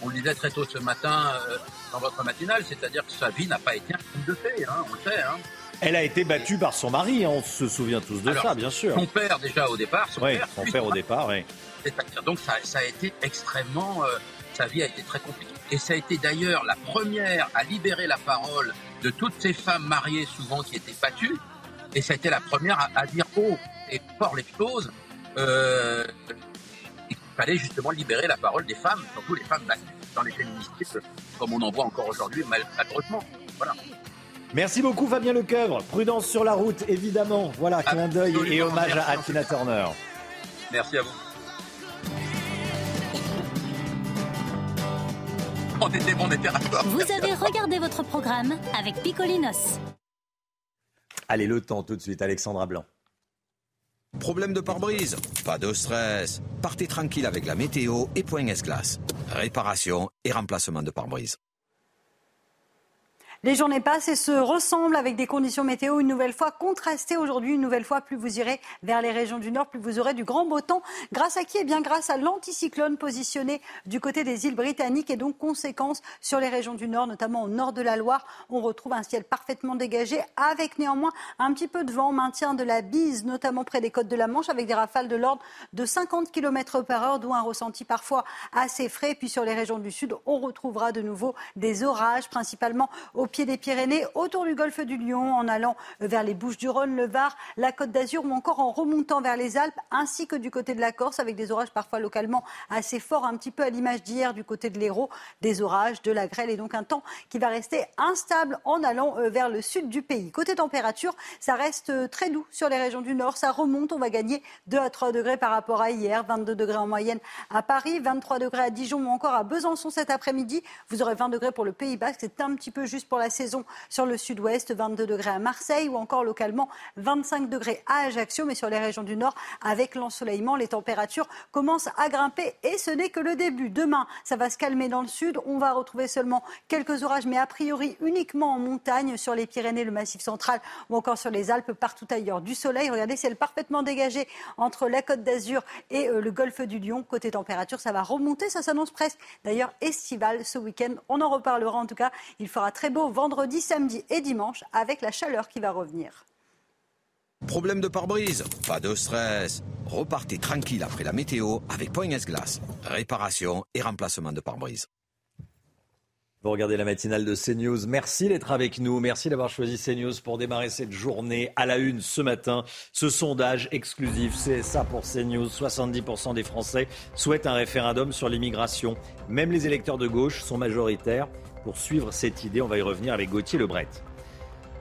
on le disait très tôt ce matin euh, dans votre matinale, c'est-à-dire que sa vie n'a pas été un film de paix, hein, on le sait. Hein. Elle a été battue par son mari, hein, on se souvient tous de ça, bien sûr. Son père déjà au départ, son oui, père. Son père au départ, oui. Donc ça, a été extrêmement, euh, sa vie a été très compliquée. Et ça a été d'ailleurs la première à libérer la parole de toutes ces femmes mariées souvent qui étaient battues. Et ça a été la première à, dire haut et fort les choses. Euh, fallait justement libérer la parole des femmes, surtout les femmes battues dans les féministes, comme on en voit encore aujourd'hui, malheureusement. Voilà. Merci beaucoup Fabien Lecoeuvre. Prudence sur la route, évidemment. Voilà, clin d'œil et hommage à Tina Turner. Merci à vous. On était, on était Vous avez regardé votre programme avec Picolinos. Allez, le temps tout de suite, Alexandra Blanc. Problème de pare-brise Pas de stress. Partez tranquille avec la météo et point S-Glace. Réparation et remplacement de pare-brise. Les journées passent et se ressemblent avec des conditions météo une nouvelle fois contrastées aujourd'hui. Une nouvelle fois, plus vous irez vers les régions du nord, plus vous aurez du grand beau temps. Grâce à qui? Eh bien, grâce à l'anticyclone positionné du côté des îles britanniques et donc conséquence sur les régions du nord, notamment au nord de la Loire. On retrouve un ciel parfaitement dégagé avec néanmoins un petit peu de vent, maintien de la bise, notamment près des côtes de la Manche avec des rafales de l'ordre de 50 km par heure, d'où un ressenti parfois assez frais. Puis sur les régions du sud, on retrouvera de nouveau des orages, principalement au pied des Pyrénées, autour du golfe du Lion, en allant vers les Bouches-du-Rhône, le Var, la Côte d'Azur ou encore en remontant vers les Alpes, ainsi que du côté de la Corse, avec des orages parfois localement assez forts, un petit peu à l'image d'hier du côté de l'Hérault, des orages, de la grêle et donc un temps qui va rester instable en allant euh, vers le sud du pays. Côté température, ça reste euh, très doux sur les régions du nord, ça remonte, on va gagner 2 à 3 degrés par rapport à hier, 22 degrés en moyenne à Paris, 23 degrés à Dijon ou encore à Besançon cet après-midi. Vous aurez 20 degrés pour le Pays Basque, c'est un petit peu juste pour la saison sur le sud-ouest, 22 degrés à Marseille ou encore localement 25 degrés à Ajaccio. Mais sur les régions du nord, avec l'ensoleillement, les températures commencent à grimper et ce n'est que le début. Demain, ça va se calmer dans le sud. On va retrouver seulement quelques orages, mais a priori uniquement en montagne, sur les Pyrénées, le Massif central ou encore sur les Alpes, partout ailleurs. Du soleil, regardez, ciel parfaitement dégagé entre la Côte d'Azur et euh, le golfe du Lion. Côté température, ça va remonter, ça s'annonce presque d'ailleurs estival ce week-end. On en reparlera en tout cas. Il fera très beau vendredi, samedi et dimanche avec la chaleur qui va revenir. Problème de pare-brise Pas de stress. Repartez tranquille après la météo avec Point S-Glace. Réparation et remplacement de pare-brise. Vous regardez la matinale de CNews. Merci d'être avec nous. Merci d'avoir choisi CNews pour démarrer cette journée à la une ce matin. Ce sondage exclusif, c'est ça pour CNews. 70% des Français souhaitent un référendum sur l'immigration. Même les électeurs de gauche sont majoritaires pour suivre cette idée. On va y revenir avec Gauthier Lebret.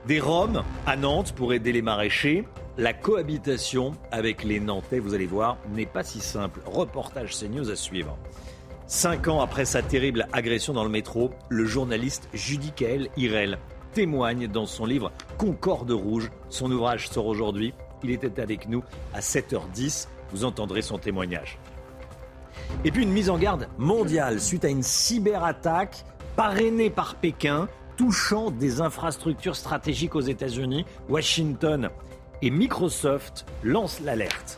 Des Roms à Nantes pour aider les maraîchers. La cohabitation avec les Nantais, vous allez voir, n'est pas si simple. Reportage CNews à suivre. Cinq ans après sa terrible agression dans le métro, le journaliste Judicaël Irel témoigne dans son livre Concorde Rouge. Son ouvrage sort aujourd'hui. Il était avec nous à 7h10. Vous entendrez son témoignage. Et puis une mise en garde mondiale suite à une cyberattaque parrainée par Pékin touchant des infrastructures stratégiques aux États-Unis. Washington et Microsoft lancent l'alerte.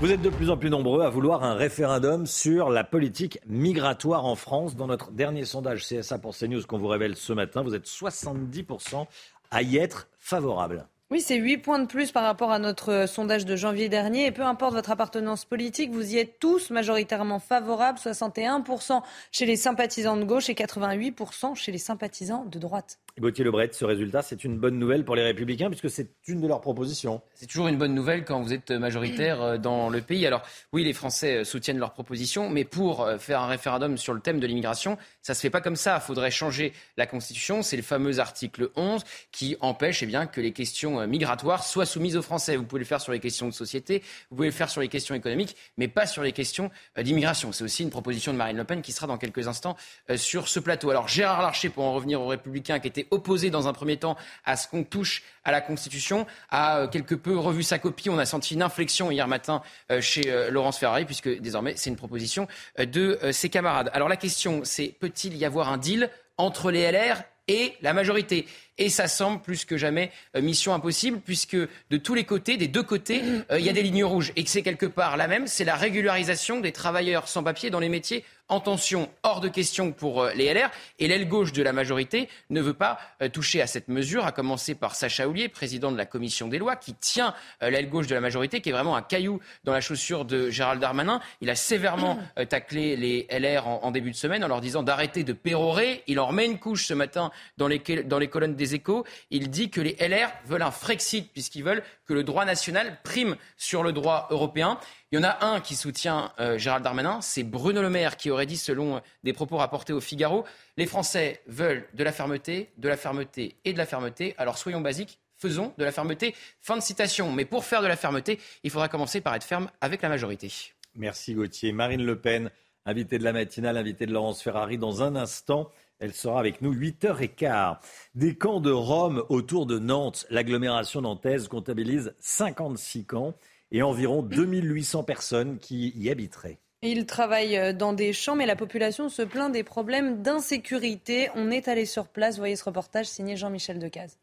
Vous êtes de plus en plus nombreux à vouloir un référendum sur la politique migratoire en France. Dans notre dernier sondage CSA pour CNews qu'on vous révèle ce matin, vous êtes 70% à y être favorable. Oui, c'est 8 points de plus par rapport à notre euh, sondage de janvier dernier. Et peu importe votre appartenance politique, vous y êtes tous majoritairement favorables. 61% chez les sympathisants de gauche et 88% chez les sympathisants de droite. Gauthier Lebret, ce résultat, c'est une bonne nouvelle pour les Républicains puisque c'est une de leurs propositions. C'est toujours une bonne nouvelle quand vous êtes majoritaire euh, dans le pays. Alors oui, les Français euh, soutiennent leurs propositions, mais pour faire un référendum sur le thème de l'immigration, ça se fait pas comme ça. Il faudrait changer la Constitution. C'est le fameux article 11 qui empêche eh bien, que les questions migratoires soient soumises aux Français. Vous pouvez le faire sur les questions de société, vous pouvez le faire sur les questions économiques, mais pas sur les questions d'immigration. C'est aussi une proposition de Marine Le Pen qui sera dans quelques instants sur ce plateau. Alors Gérard Larcher, pour en revenir aux Républicains, qui était opposé dans un premier temps à ce qu'on touche à la Constitution, a quelque peu revu sa copie. On a senti une inflexion hier matin chez Laurence Ferrari, puisque désormais c'est une proposition de ses camarades. Alors la question, c'est peut-il y avoir un deal entre les LR et la majorité? Et ça semble plus que jamais mission impossible, puisque de tous les côtés, des deux côtés, il y a des lignes rouges. Et que c'est quelque part la même, c'est la régularisation des travailleurs sans papier dans les métiers en tension. Hors de question pour les LR. Et l'aile gauche de la majorité ne veut pas toucher à cette mesure, à commencer par Sacha Houlier, président de la commission des lois, qui tient l'aile gauche de la majorité, qui est vraiment un caillou dans la chaussure de Gérald Darmanin. Il a sévèrement taclé les LR en, en, début de semaine en leur disant d'arrêter de pérorer. Il en remet une couche ce matin dans les, dans les colonnes échos. Il dit que les LR veulent un Frexit, puisqu'ils veulent que le droit national prime sur le droit européen. Il y en a un qui soutient euh, Gérald Darmanin, c'est Bruno Le Maire qui aurait dit, selon des propos rapportés au Figaro, les Français veulent de la fermeté, de la fermeté et de la fermeté. Alors soyons basiques, faisons de la fermeté. Fin de citation. Mais pour faire de la fermeté, il faudra commencer par être ferme avec la majorité. Merci Gauthier. Marine Le Pen, invitée de la matinale, invitée de Laurence Ferrari dans un instant. Elle sera avec nous 8h15. Des camps de Rome autour de Nantes. L'agglomération nantaise comptabilise 56 camps et environ 2800 personnes qui y habiteraient. Ils travaillent dans des champs, mais la population se plaint des problèmes d'insécurité. On est allé sur place. Voyez ce reportage signé Jean-Michel Decaze.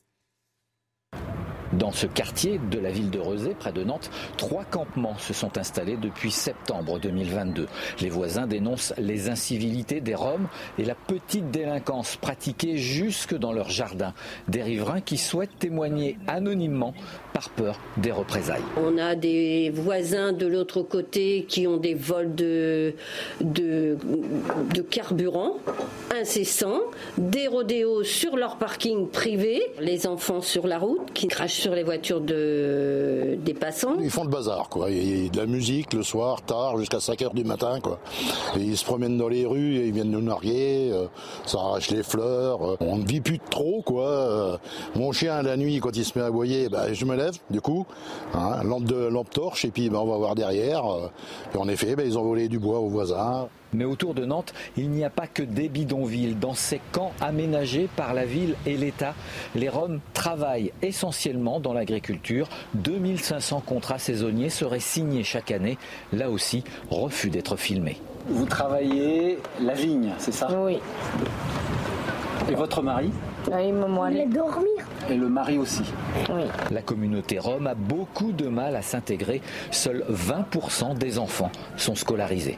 Dans ce quartier de la ville de Rezé, près de Nantes, trois campements se sont installés depuis septembre 2022. Les voisins dénoncent les incivilités des Roms et la petite délinquance pratiquée jusque dans leur jardin. Des riverains qui souhaitent témoigner anonymement par peur des représailles. On a des voisins de l'autre côté qui ont des vols de, de, de carburant incessants, des rodéos sur leur parking privé, les enfants sur la route qui crachent sur les voitures de, des passants. Ils font le bazar, quoi. Il y a de la musique le soir, tard, jusqu'à 5 heures du matin, quoi. Et ils se promènent dans les rues, et ils viennent nous narguer, euh, ça arrache les fleurs. Euh, on ne vit plus trop, quoi. Euh, mon chien, la nuit, quand il se met à aboyer, bah, je me du coup, hein, lampe, de, lampe torche, et puis bah, on va voir derrière. et en effet, bah, ils ont volé du bois aux voisins. Mais autour de Nantes, il n'y a pas que des bidonvilles. Dans ces camps aménagés par la ville et l'État, les Roms travaillent essentiellement dans l'agriculture. 2500 contrats saisonniers seraient signés chaque année. Là aussi, refus d'être filmés. Vous travaillez la vigne, c'est ça? Oui. Et votre mari? Oui, maman, elle dormir. Et le mari aussi. Oui. La communauté rome a beaucoup de mal à s'intégrer. Seuls 20% des enfants sont scolarisés.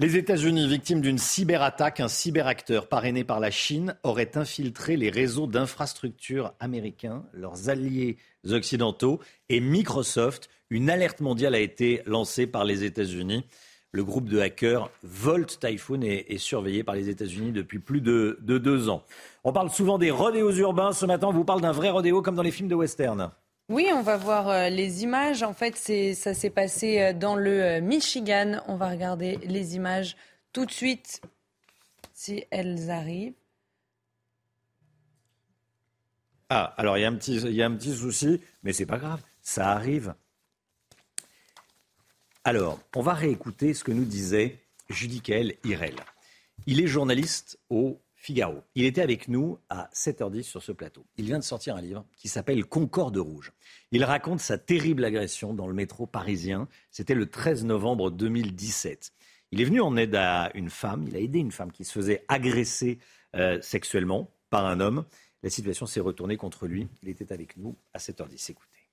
Les États-Unis, victimes d'une cyberattaque, un cyberacteur parrainé par la Chine aurait infiltré les réseaux d'infrastructures américains, leurs alliés occidentaux et Microsoft. Une alerte mondiale a été lancée par les États-Unis. Le groupe de hackers Volt Typhoon est, surveillé par les États-Unis depuis plus de, de, deux ans. On parle souvent des rodéos urbains. Ce matin, on vous parle d'un vrai rodéo comme dans les films de western. Oui, on va voir euh, les images. En fait, ça s'est passé euh, dans le euh, Michigan. On va regarder les images tout de suite si elles arrivent. Ah, alors il y, a un petit, il y a un petit souci, mais c'est pas grave, ça arrive. Alors, on va réécouter ce que nous disait Judicaël Irel. Il est journaliste au Figaro. Il était avec nous à 7h10 sur ce plateau. Il vient de sortir un livre qui s'appelle Concorde rouge. Il raconte sa terrible agression dans le métro parisien. C'était le 13 novembre 2017. Il est venu en aide à une femme. Il a aidé une femme qui se faisait agresser euh, sexuellement par un homme. La situation s'est retournée contre lui. Il était avec nous à 7h10. Écoutez.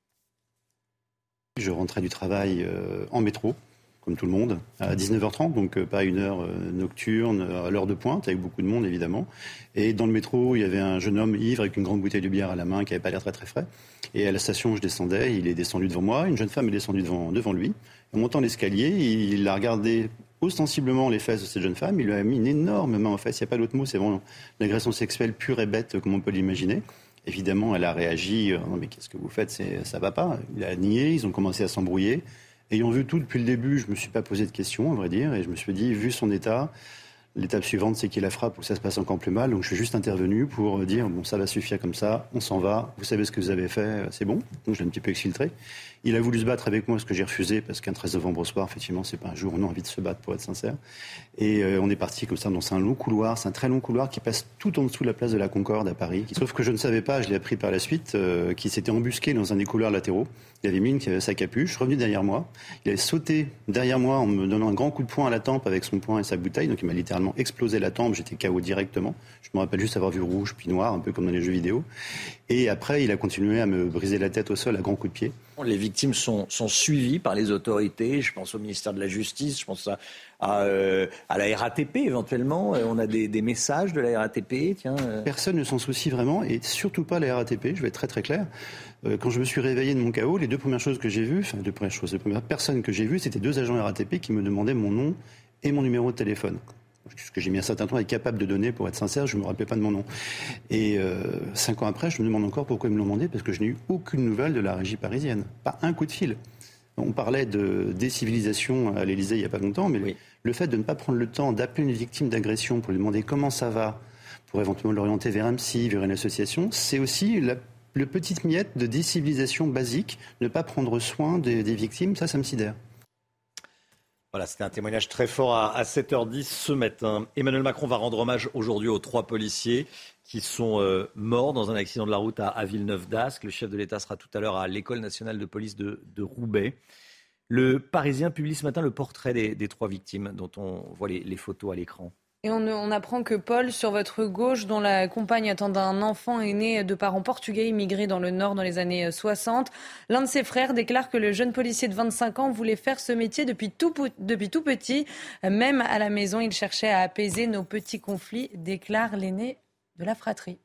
Je rentrais du travail euh, en métro comme tout le monde, à 19h30, donc euh, pas une heure euh, nocturne, à l'heure de pointe, avec beaucoup de monde évidemment. Et dans le métro, il y avait un jeune homme ivre avec une grande bouteille de bière à la main qui n'avait pas l'air très très frais. Et à la station, je descendais, il est descendu devant moi, une jeune femme est descendue devant, devant lui. En montant l'escalier, il a regardé ostensiblement les fesses de cette jeune femme, il lui a mis une énorme main en fesses, il n'y a pas d'autre mot, c'est vraiment l'agression sexuelle pure et bête comme on peut l'imaginer. Évidemment, elle a réagi, euh, non mais qu'est-ce que vous faites, ça va pas. Il a nié, ils ont commencé à s'embrouiller. Ayant vu tout depuis le début, je ne me suis pas posé de questions, à vrai dire, et je me suis dit, vu son état, l'étape suivante, c'est qu'il la frappe ou ça se passe encore plus mal. Donc je suis juste intervenu pour dire, bon, ça va suffire comme ça, on s'en va, vous savez ce que vous avez fait, c'est bon. Donc je l'ai un petit peu exfiltré. Il a voulu se battre avec moi, ce que j'ai refusé, parce qu'un 13 novembre au soir, effectivement, c'est pas un jour où on a envie de se battre, pour être sincère. Et euh, on est parti comme ça dans un long couloir, c'est un très long couloir qui passe tout en dessous de la place de la Concorde à Paris. Sauf que je ne savais pas, je l'ai appris par la suite, euh, qu'il s'était embusqué dans un des couloirs latéraux. Il avait mis une, sa capuche, revenu derrière moi. Il avait sauté derrière moi en me donnant un grand coup de poing à la tempe avec son poing et sa bouteille. Donc il m'a littéralement explosé la tempe, j'étais KO directement. Je me rappelle juste avoir vu rouge puis noir, un peu comme dans les jeux vidéo. Et après, il a continué à me briser la tête au sol à grands coups de pied. Les victimes sont, suivies par les autorités. Je pense au ministère de la Justice, je pense à, euh, la RATP éventuellement. Euh, on a des, messages de la RATP. Tiens, euh. Personne ne s'en soucie vraiment, et surtout pas la RATP. Je vais être très très clair. quand je me suis réveillé de mon chaos, les deux premières choses que j'ai vues, enfin deux premières choses, les premières personnes que j'ai vues, c'était deux agents RATP qui me demandaient mon nom et mon numéro de téléphone ce que j'ai mis un certain temps à être capable de donner, pour être sincère, je ne me rappelais pas de mon nom. Et euh, cinq ans après, je me demande encore pourquoi ils me l'ont demandé, parce que je n'ai eu aucune nouvelle de la régie parisienne. Pas un coup de fil. On parlait de décivilisation à l'Élysée il n'y a pas longtemps, mais le fait de ne pas prendre le temps d'appeler une victime d'agression pour lui demander comment ça va, pour éventuellement l'orienter vers un psy, vers une association, c'est aussi la le petite miette de décivilisation basique, ne pas prendre soin des, des victimes, ça, ça me sidère. Voilà, c'était un témoignage très fort à, 7h10 ce matin. Emmanuel Macron va rendre hommage aujourd'hui aux trois policiers qui sont euh, morts dans un accident de la route à, Villeneuve d'Ascq. Le chef de l'État sera tout à l'heure à l'École nationale de police de, Roubaix. Le Parisien publie ce matin le portrait des, trois victimes dont on voit les photos à l'écran. Et on, apprend que Paul, sur votre gauche, dont la compagne attend un enfant, est né de parents portugais immigrés dans le Nord dans les années 60. L'un de ses frères déclare que le jeune policier de 25 ans voulait faire ce métier depuis tout, depuis tout petit. Même à la maison, il cherchait à apaiser nos petits conflits, déclare l'aîné de la fratrie.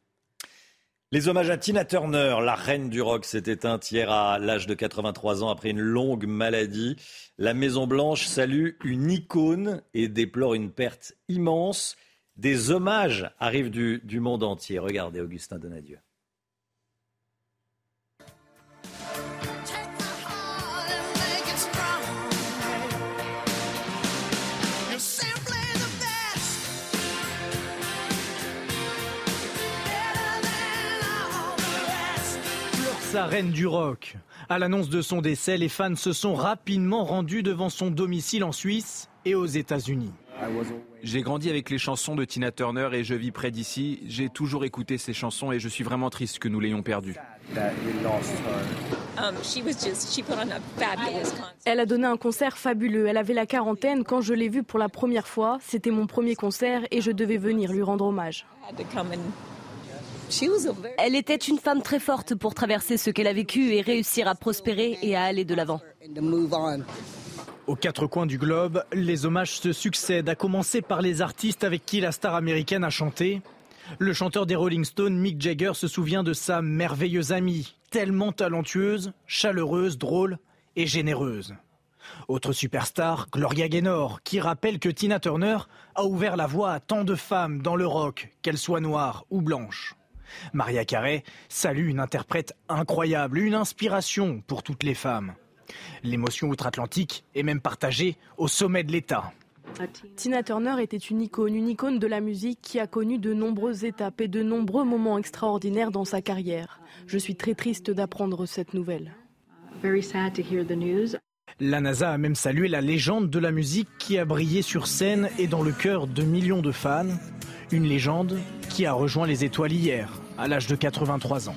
Les hommages à Tina Turner, la reine du rock, s'est éteinte hier à l'âge de 83 ans après une longue maladie. La Maison-Blanche salue une icône et déplore une perte immense. Des hommages arrivent du, du monde entier. Regardez Augustin Donadieu. Sa reine du rock. À l'annonce de son décès, les fans se sont rapidement rendus devant son domicile en Suisse et aux États-Unis. J'ai grandi avec les chansons de Tina Turner et je vis près d'ici. J'ai toujours écouté ces chansons et je suis vraiment triste que nous l'ayons perdue. Um, Elle a donné un concert fabuleux. Elle avait la quarantaine quand je l'ai vue pour la première fois. C'était mon premier concert et je devais venir lui rendre hommage. Elle était une femme très forte pour traverser ce qu'elle a vécu et réussir à prospérer et à aller de l'avant. Aux quatre coins du globe, les hommages se succèdent, à commencer par les artistes avec qui la star américaine a chanté. Le chanteur des Rolling Stones, Mick Jagger, se souvient de sa merveilleuse amie, tellement talentueuse, chaleureuse, drôle et généreuse. Autre superstar, Gloria Gaynor, qui rappelle que Tina Turner a ouvert la voie à tant de femmes dans le rock, qu'elles soient noires ou blanches. Maria Carey salue une interprète incroyable, une inspiration pour toutes les femmes. L'émotion outre-Atlantique est même partagée au sommet de l'État. Tina Turner était une icône, une icône de la musique qui a connu de nombreuses étapes et de nombreux moments extraordinaires dans sa carrière. Je suis très triste d'apprendre cette nouvelle. La NASA a même salué la légende de la musique qui a brillé sur scène et dans le cœur de millions de fans. Une légende qui a rejoint les étoiles hier, à l'âge de 83 ans.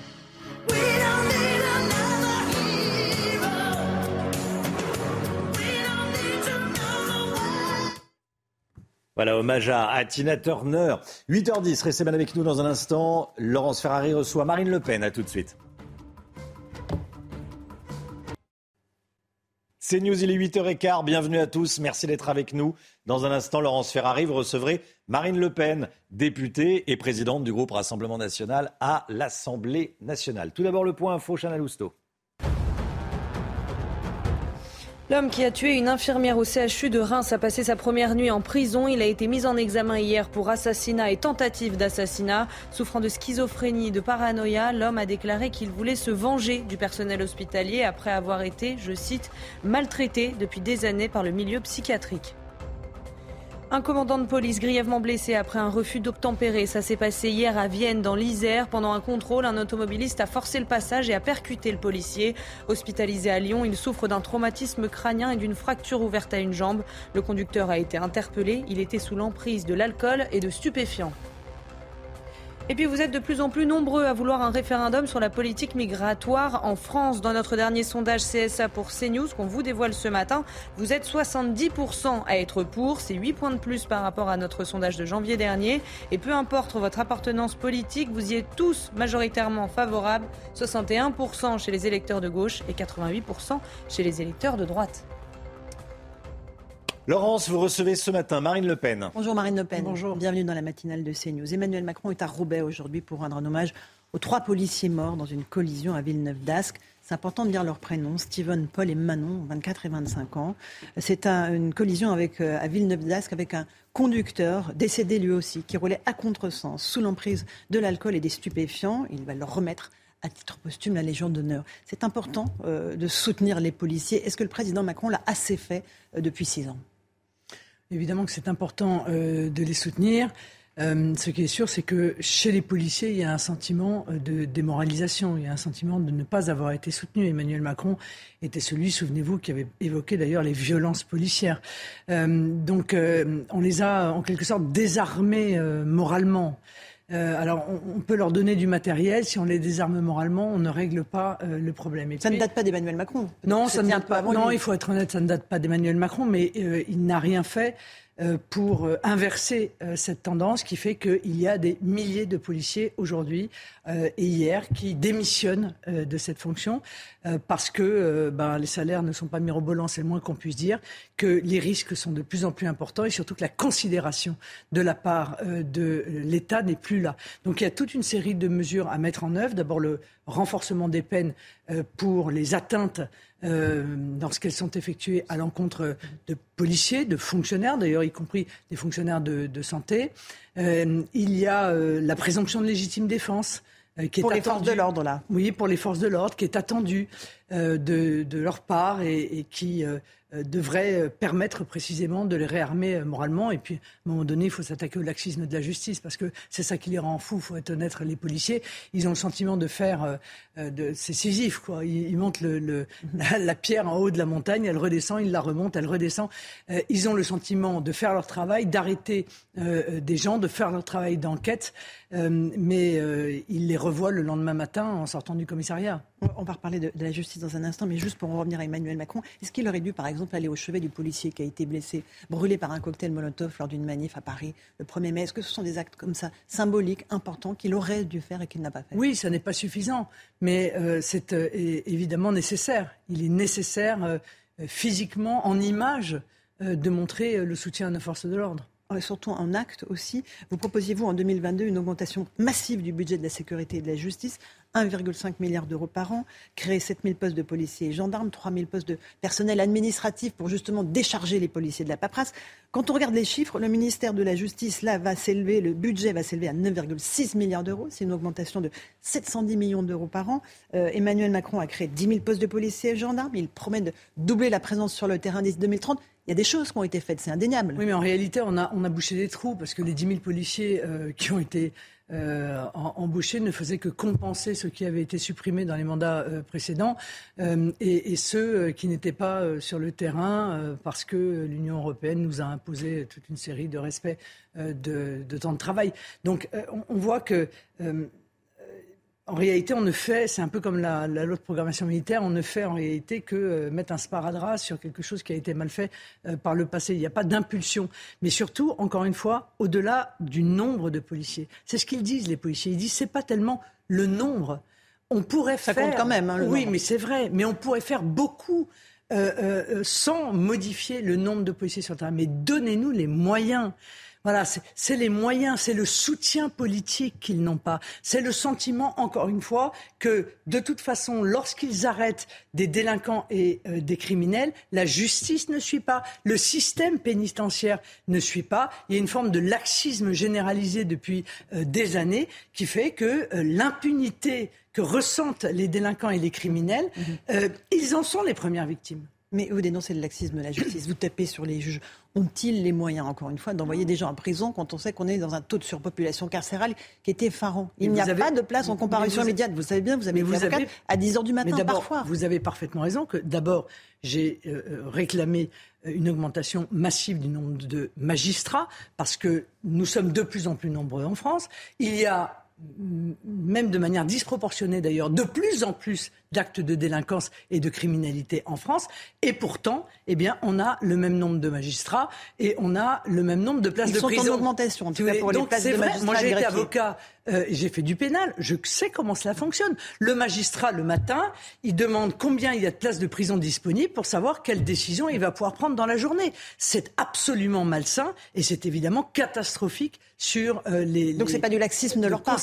Voilà, hommage à, Tina Turner. 8h10, restez bien avec nous dans un instant. Laurence Ferrari reçoit Marine Le Pen. À tout de suite. C'est News, il est 8h15. Bienvenue à tous. Merci d'être avec nous. Dans un instant, Laurence Ferrari, vous recevrez Marine Le Pen, députée et présidente du groupe Rassemblement national à l'Assemblée nationale. Tout d'abord, le point info, Chana Lousteau. L'homme qui a tué une infirmière au CHU de Reims a passé sa première nuit en prison. Il a été mis en examen hier pour assassinat et tentative d'assassinat. Souffrant de schizophrénie et de paranoïa, l'homme a déclaré qu'il voulait se venger du personnel hospitalier après avoir été, je cite, maltraité depuis des années par le milieu psychiatrique. Un commandant de police grièvement blessé après un refus d'obtempérer. Ça s'est passé hier à Vienne, dans l'Isère. Pendant un contrôle, un automobiliste a forcé le passage et a percuté le policier. Hospitalisé à Lyon, il souffre d'un traumatisme crânien et d'une fracture ouverte à une jambe. Le conducteur a été interpellé. Il était sous l'emprise de l'alcool et de stupéfiants. Et puis vous êtes de plus en plus nombreux à vouloir un référendum sur la politique migratoire en France. Dans notre dernier sondage CSA pour CNews qu'on vous dévoile ce matin, vous êtes 70% à être pour. C'est 8 points de plus par rapport à notre sondage de janvier dernier. Et peu importe votre appartenance politique, vous y êtes tous majoritairement favorables. 61% chez les électeurs de gauche et 88% chez les électeurs de droite. Laurence, vous recevez ce matin Marine Le Pen. Bonjour Marine Le Pen. Bonjour. Bienvenue dans la matinale de CNews. Emmanuel Macron est à Roubaix aujourd'hui pour rendre un hommage aux trois policiers morts dans une collision à Villeneuve-d'Ascq. C'est important de dire leurs prénoms, Steven, Paul et Manon, 24 et 25 ans. C'est une collision avec, euh, à Villeneuve-d'Ascq avec un conducteur décédé lui aussi, qui roulait à contresens, sous l'emprise de l'alcool et des stupéfiants. Il va leur remettre à titre posthume la Légion d'honneur. C'est important euh, de soutenir les policiers. Est-ce que le président Macron l'a assez fait euh, depuis six ans? Évidemment que c'est important euh, de les soutenir. Euh, ce qui est sûr, c'est que chez les policiers, il y a un sentiment euh, de démoralisation, il y a un sentiment de ne pas avoir été soutenu. Emmanuel Macron était celui, souvenez-vous, qui avait évoqué d'ailleurs les violences policières. donc on les a en quelque sorte désarmés moralement. Euh, alors, on, peut leur donner du matériel. Si on les désarme moralement, on ne règle pas euh, le problème. ça ne date pas d'Emmanuel Macron. Non, ça ne date pas. Non, il faut être honnête, ça ne date pas d'Emmanuel Macron, mais euh, il n'a rien fait pour euh, inverser euh, cette tendance qui fait qu'il y a des milliers de policiers aujourd'hui et hier qui démissionnent de cette fonction parce que ben, les salaires ne sont pas mirobolants, c'est le moins qu'on puisse dire, que les risques sont de plus en plus importants et surtout que la considération de la part de l'État n'est plus là. Donc il y a toute une série de mesures à mettre en œuvre. D'abord le renforcement des peines pour les atteintes euh, lorsqu'elles sont effectuées à l'encontre de policiers, de fonctionnaires, d'ailleurs y compris des fonctionnaires de, santé. Euh, il y a euh, la présomption de légitime défense. Qui est pour les forces de l'ordre, là. Oui, pour les forces de l'ordre, qui est attendue de, leur part et, et qui euh, devrait euh, permettre précisément de les réarmer euh, moralement. Et puis, à un moment donné, il faut s'attaquer au laxisme de la justice, parce que c'est ça qui les rend fous, il faut être honnête, les policiers. Ils ont le sentiment de faire... de, c'est Sisyphe, quoi. Ils, montent le, la, pierre en haut de la montagne, elle redescend, ils la remontent, elle redescend. ils ont le sentiment de faire leur travail, d'arrêter des gens, de faire leur travail d'enquête, mais ils les revoient le lendemain matin en sortant du commissariat. On va reparler de, de la justice dans un instant, mais juste pour revenir à Emmanuel Macron, est-ce qu'il aurait dû, par exemple, aller au chevet du policier qui a été blessé, brûlé par un cocktail Molotov lors d'une manif à Paris le 1er mai? Est-ce que ce sont des actes comme ça, symboliques, importants, qu'il aurait dû faire et qu'il n'a pas fait? Oui, ça n'est pas suffisant, mais euh, c'est euh, évidemment nécessaire. Il est nécessaire. Euh, physiquement, en image, de montrer le soutien à nos forces de l'ordre surtout en acte aussi. Vous proposiez, vous, en 2022, une augmentation massive du budget de la sécurité et de la justice, 1,5 milliard d'euros par an, créer 7000 postes de policiers et gendarmes, 3000 postes de personnel administratif pour justement décharger les policiers de la paperasse. Quand on regarde les chiffres, le ministère de la Justice, là, va s'élever, le budget va s'élever à 9,6 milliards d'euros. C'est une augmentation de 710 millions d'euros par an. Euh, Emmanuel Macron a créé 10 000 postes de policiers et gendarmes. Il promet de doubler la présence sur le terrain d'ici 2030. Il y a des choses qui ont été faites, c'est indéniable. Oui, mais en réalité, on a, on a bouché des trous parce que les 10 000 policiers euh, qui ont été euh, embauchés ne faisaient que compenser ce qui avait été supprimé dans les mandats euh, précédents euh, et, ceux qui n'étaient pas sur le terrain parce que l'Union européenne nous a imposé toute une série de respects de, temps de travail. Donc on, on voit que en réalité, on ne fait, c'est un peu comme la, loi de programmation militaire, on ne fait en réalité que euh, mettre un sparadrap sur quelque chose qui a été mal fait euh, par le passé. Il n'y a pas d'impulsion. Mais surtout, encore une fois, au-delà du nombre de policiers. C'est ce qu'ils disent, les policiers. Ils disent, c'est pas tellement le nombre. On pourrait Ça faire. compte quand même. Hein, oui, mais c'est vrai. Mais on pourrait faire beaucoup. Euh, sans modifier le nombre de policiers sur le terrain. Mais donnez-nous les moyens. Voilà, c'est les moyens, c'est le soutien politique qu'ils n'ont pas. C'est le sentiment, encore une fois, que de toute façon, lorsqu'ils arrêtent des délinquants et euh, des criminels, la justice ne suit pas, le système pénitentiaire ne suit pas. Il y a une forme de laxisme généralisé depuis euh, des années qui fait que euh, l'impunité que ressentent les délinquants et les criminels, mmh. ils en sont les premières victimes. Mais vous dénoncez le laxisme de la justice, vous tapez sur les juges. Ont-ils les moyens, encore une fois, d'envoyer des gens en prison quand on sait qu'on est dans un taux de surpopulation carcérale qui est effarant? Il n'y a pas de place en comparution immédiate. Vous savez bien, vous avez vous avez... à 10 heures du matin mais parfois. Vous avez parfaitement raison que d'abord, j'ai euh, euh, réclamé euh, une augmentation massive du nombre de magistrats parce que nous sommes de plus en plus nombreux en France. Il y a même de manière disproportionnée d'ailleurs, de plus en plus d'actes de délinquance et de criminalité en France. Et pourtant, eh bien, on a le même nombre de magistrats et on a le même nombre de places Ils de sont prison. en augmentation, en tout cas pour les places de vrai. magistrats. Moi, j'ai été avocat, euh, j'ai fait du pénal, je sais comment cela fonctionne. Le magistrat, le matin, il demande combien il y a de places de prison disponibles pour savoir quelle décision il va pouvoir prendre dans la journée. C'est absolument malsain et c'est évidemment catastrophique sur euh, les, Donc, c'est pas du laxisme de leur part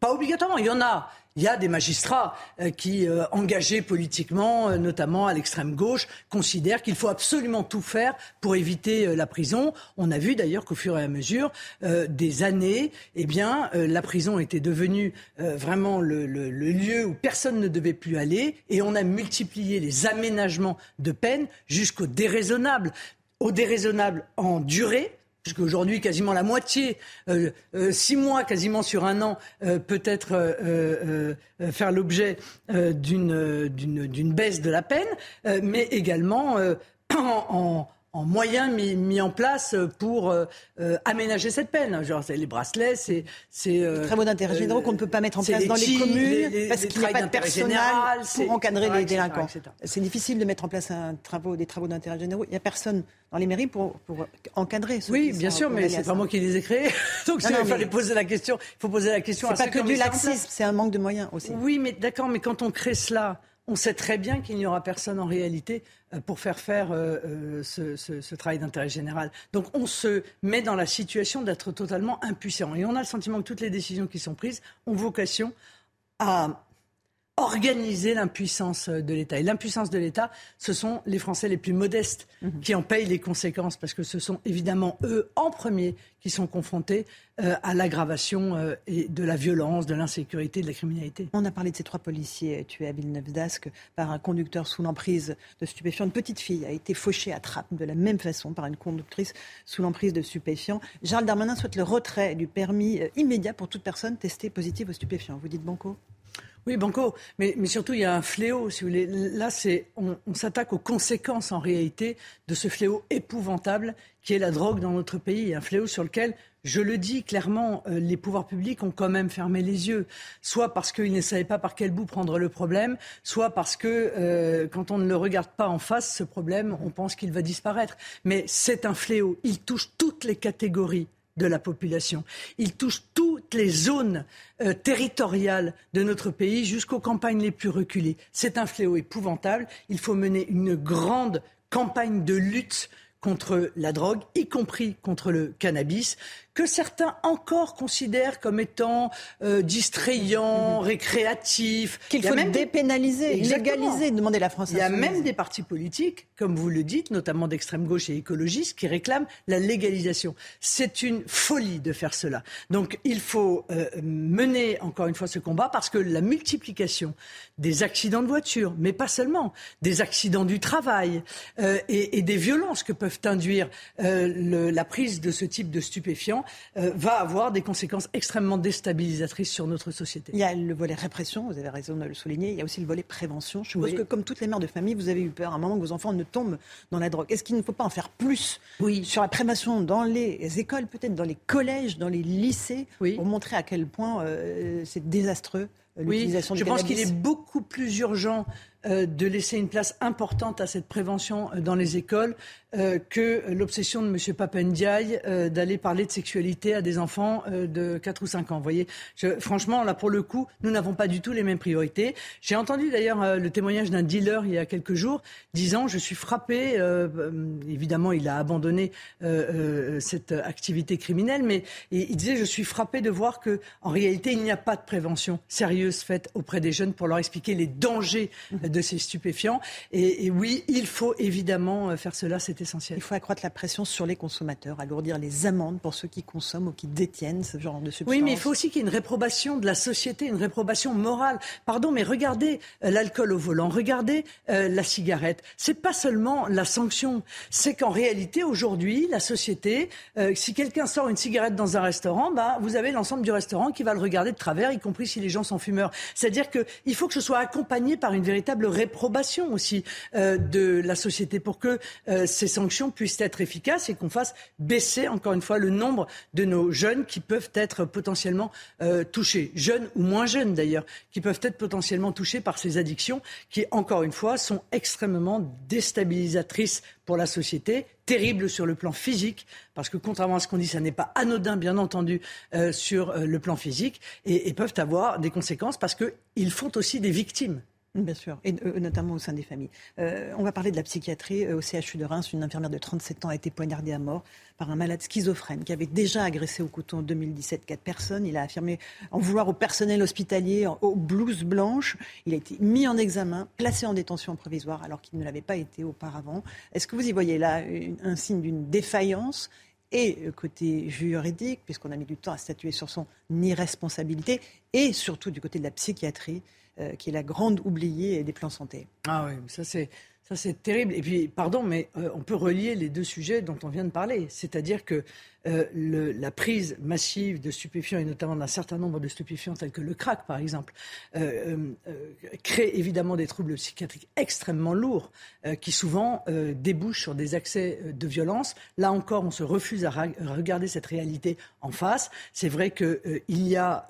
Pas obligatoirement, il y en a il y a des magistrats euh, qui, euh, engagés politiquement, euh, notamment à l'extrême gauche, considèrent qu'il faut absolument tout faire pour éviter la prison. On a vu d'ailleurs qu'au fur et à mesure des années, eh la prison était devenue vraiment le lieu où personne ne devait plus aller, et on a multiplié les aménagements de peine jusqu'au déraisonnable au déraisonnable en durée, puisqu'aujourd'hui quasiment la moitié, euh, euh, six mois quasiment sur un an, euh, peut être euh, euh, faire l'objet d'une d'une baisse de la peine, mais également en, en en moyens mis, mis, en place pour euh, aménager cette peine. Genre, les bracelets, c'est... c'est euh, les travaux d'intérêt généraux qu'on ne peut pas mettre en place dans les communes les, les, parce qu'il n'y a pas de personnel général, pour encadrer les délinquants. C'est difficile de mettre en place un travaux, des travaux d'intérêt généraux. Il n'y a personne dans les mairies pour, pour encadrer. Ceux oui, bien sûr, mais c'est pas moi qui les ai créés. Donc il fallait poser la question. Il faut poser la question. C'est pas que du laxisme, c'est un manque de moyens aussi. Oui, mais d'accord, mais quand on crée cela, on sait très bien qu'il n'y aura personne en réalité euh, pour faire faire euh, euh, ce, travail d'intérêt général. Donc on se met dans la situation d'être totalement impuissant. Et on a le sentiment que toutes les décisions qui sont prises ont vocation à organiser l'impuissance de l'État. Et l'impuissance de l'État, ce sont les Français les plus modestes mmh. qui en payent les conséquences, parce que ce sont évidemment eux en premier qui sont confrontés euh, à l'aggravation euh, de la violence, de l'insécurité, de la criminalité. On a parlé de ces trois policiers tués à Villeneuve-d'Ascq par un conducteur sous l'emprise de stupéfiants. Une petite fille a été fauchée à trappe de la même façon par une conductrice sous l'emprise de stupéfiants. Charles Darmanin souhaite le retrait du permis euh, immédiat pour toute personne testée positive aux stupéfiants. Vous dites Banco oui, Banco, mais, surtout il y a un fléau, si vous voulez. Là, c'est on, on s'attaque aux conséquences en réalité de ce fléau épouvantable qui est la drogue dans notre pays, un fléau sur lequel, je le dis clairement, euh, les pouvoirs publics ont quand même fermé les yeux, soit parce qu'ils ne savaient pas par quel bout prendre le problème, soit parce que euh, quand on ne le regarde pas en face, ce problème, on pense qu'il va disparaître. Mais c'est un fléau, il touche toutes les catégories de la population. Il touche tout toutes les zones euh, territoriales de notre pays jusqu'aux campagnes les plus reculées. C'est un fléau épouvantable. Il faut mener une grande campagne de lutte contre la drogue, y compris contre le cannabis que certains encore considèrent comme étant euh, distrayant, récréatif. Qu'il faut dépénaliser, légaliser, demander la France. Il y a même des partis politiques, comme vous le dites, notamment d'extrême gauche et écologistes, qui réclament la légalisation. C'est une folie de faire cela. Donc il faut euh, mener encore une fois ce combat parce que la multiplication des accidents de voiture, mais pas seulement, des accidents du travail euh, et, et, des violences que peuvent induire euh, le, la prise de ce type de stupéfiants euh, va avoir des conséquences extrêmement déstabilisatrices sur notre société. Il y a le volet répression, vous avez raison de le souligner. Il y a aussi le volet prévention. Je suppose que, comme toutes les mères de famille, vous avez eu peur à un moment que vos enfants ne tombent dans la drogue. Est-ce qu'il ne faut pas en faire plus oui. sur la prévention dans les écoles, peut-être dans les collèges, dans les lycées, oui. pour montrer à quel point euh, c'est désastreux l'utilisation oui, je pense qu'il est beaucoup plus urgent de laisser une place importante à cette prévention euh, dans les écoles euh, que l'obsession de M. Papendiaï euh, d'aller parler de sexualité à des enfants euh, de 4 ou 5 ans. Vous voyez, franchement, là, pour le coup, nous n'avons pas du tout les mêmes priorités. J'ai entendu d'ailleurs euh, le témoignage d'un dealer il y a quelques jours disant Je suis frappé, euh, évidemment, il a abandonné cette activité criminelle, mais il disait Je suis frappé de voir que en réalité, il n'y a pas de prévention sérieuse faite auprès des jeunes pour leur expliquer les dangers de ces stupéfiants. Et, et oui, il faut évidemment faire cela. C'est essentiel. Il faut accroître la pression sur les consommateurs, alourdir les amendes pour ceux qui consomment ou qui détiennent ce genre de substances. Oui, mais il faut aussi qu'il y ait une réprobation de la société, une réprobation morale. Pardon, mais regardez euh, l'alcool au volant, regardez euh, la cigarette. C'est pas seulement la sanction, c'est qu'en réalité aujourd'hui, la société, euh, si quelqu'un sort une cigarette dans un restaurant, bah, vous avez l'ensemble du restaurant qui va le regarder de travers, y compris si les gens sont fumeurs. C'est-à-dire qu'il faut que ce soit accompagné par une véritable réprobation aussi euh, de la société pour que euh, ces sanctions puissent être efficaces et qu'on fasse baisser encore une fois le nombre de nos jeunes qui peuvent être potentiellement euh, touchés, jeunes ou moins jeunes d'ailleurs, qui peuvent être potentiellement touchés par ces addictions qui, encore une fois, sont extrêmement déstabilisatrices pour la société, terribles sur le plan physique, parce que contrairement à ce qu'on dit, ça n'est pas anodin, bien entendu, sur le plan physique, et peuvent avoir des conséquences parce qu'ils font aussi des victimes. Bien sûr, et euh, notamment au sein des familles. Euh, on va parler de la psychiatrie. Euh, au CHU de Reims, une infirmière de 37 ans a été poignardée à mort par un malade schizophrène qui avait déjà agressé au couteau en 2017 quatre personnes. Il a affirmé en vouloir au personnel hospitalier aux blouses blanches. Il a été mis en examen, placé en détention provisoire alors qu'il ne l'avait pas été auparavant. Est-ce que vous y voyez là un signe d'une défaillance? Et côté juridique, puisqu'on a mis du temps à statuer sur son irresponsabilité, et surtout du côté de la psychiatrie, euh, qui est la grande oubliée des plans santé. Ah oui, ça c'est ça c'est terrible. Et puis, pardon, mais euh, on peut relier les deux sujets dont on vient de parler. C'est-à-dire que euh, la prise massive de stupéfiants, et notamment d'un certain nombre de stupéfiants tels que le crack, par exemple, crée évidemment des troubles psychiatriques extrêmement lourds, qui souvent débouchent sur des accès de violence. Là encore, on se refuse à regarder cette réalité en face. C'est vrai qu'il y a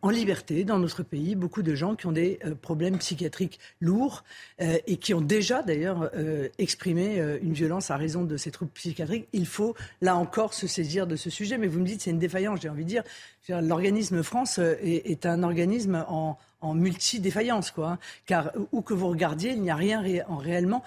en liberté dans notre pays beaucoup de gens qui ont des euh, problèmes psychiatriques lourds euh, et qui ont déjà d'ailleurs euh, exprimé une violence à raison de ces troubles psychiatriques. Il faut là encore se saisir de ce sujet. Mais vous me dites c'est une défaillance. J'ai envie de dire, l'organisme France est, un organisme en, multi-défaillance, quoi. Hein, car où que vous regardiez, il n'y a rien en réellement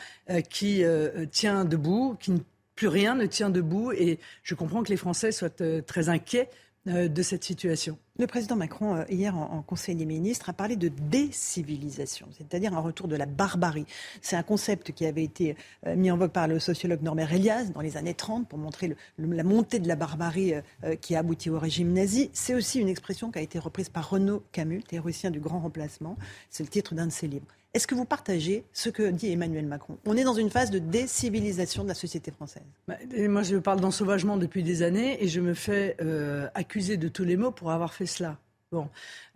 qui tient debout, qui plus rien ne tient debout et je comprends que les Français soient très inquiets de cette situation. Le président Macron, hier en Conseil des ministres, a parlé de décivilisation, c'est-à-dire un retour de la barbarie. C'est un concept qui avait été mis en vogue par le sociologue Norbert Elias dans les années 30 pour montrer la montée de la barbarie qui a abouti au régime nazi. C'est aussi une expression qui a été reprise par Renaud Camus, théoricien du grand remplacement. C'est le titre d'un de ses livres. Est-ce que vous partagez ce que dit Emmanuel Macron? On est dans une phase de décivilisation de la société française. Bah, moi, je parle d'ensauvagement depuis des années et je me fais euh, accuser de tous les mots pour avoir fait cela. Bon,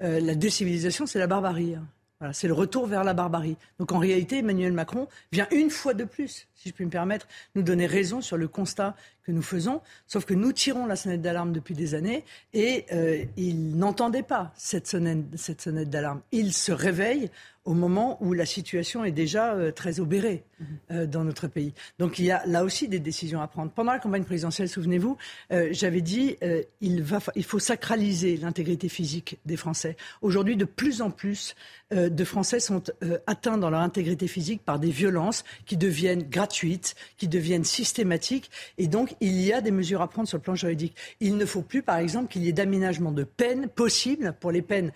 euh, la décivilisation, c'est la barbarie. Hein. C'est le retour vers la barbarie. Donc en réalité, Emmanuel Macron vient une fois de plus, si je puis me permettre, nous donner raison sur le constat que nous faisons, sauf que nous tirons la sonnette d'alarme depuis des années et euh, il n'entendait pas cette sonnette, cette sonnette d'alarme. Il se réveille au moment où la situation est déjà euh, très obérée euh, dans notre pays. Donc il y a là aussi des décisions à prendre. Pendant la campagne présidentielle, souvenez-vous, euh, j'avais dit il, il faut sacraliser l'intégrité physique des Français. Aujourd'hui, de plus en plus de Français sont atteints dans leur intégrité physique par des violences qui deviennent gratuites, qui deviennent systématiques. Et donc, il y a des mesures à prendre sur le plan juridique. Il ne faut plus, par exemple, qu'il y ait d'aménagement de peine possible pour les peines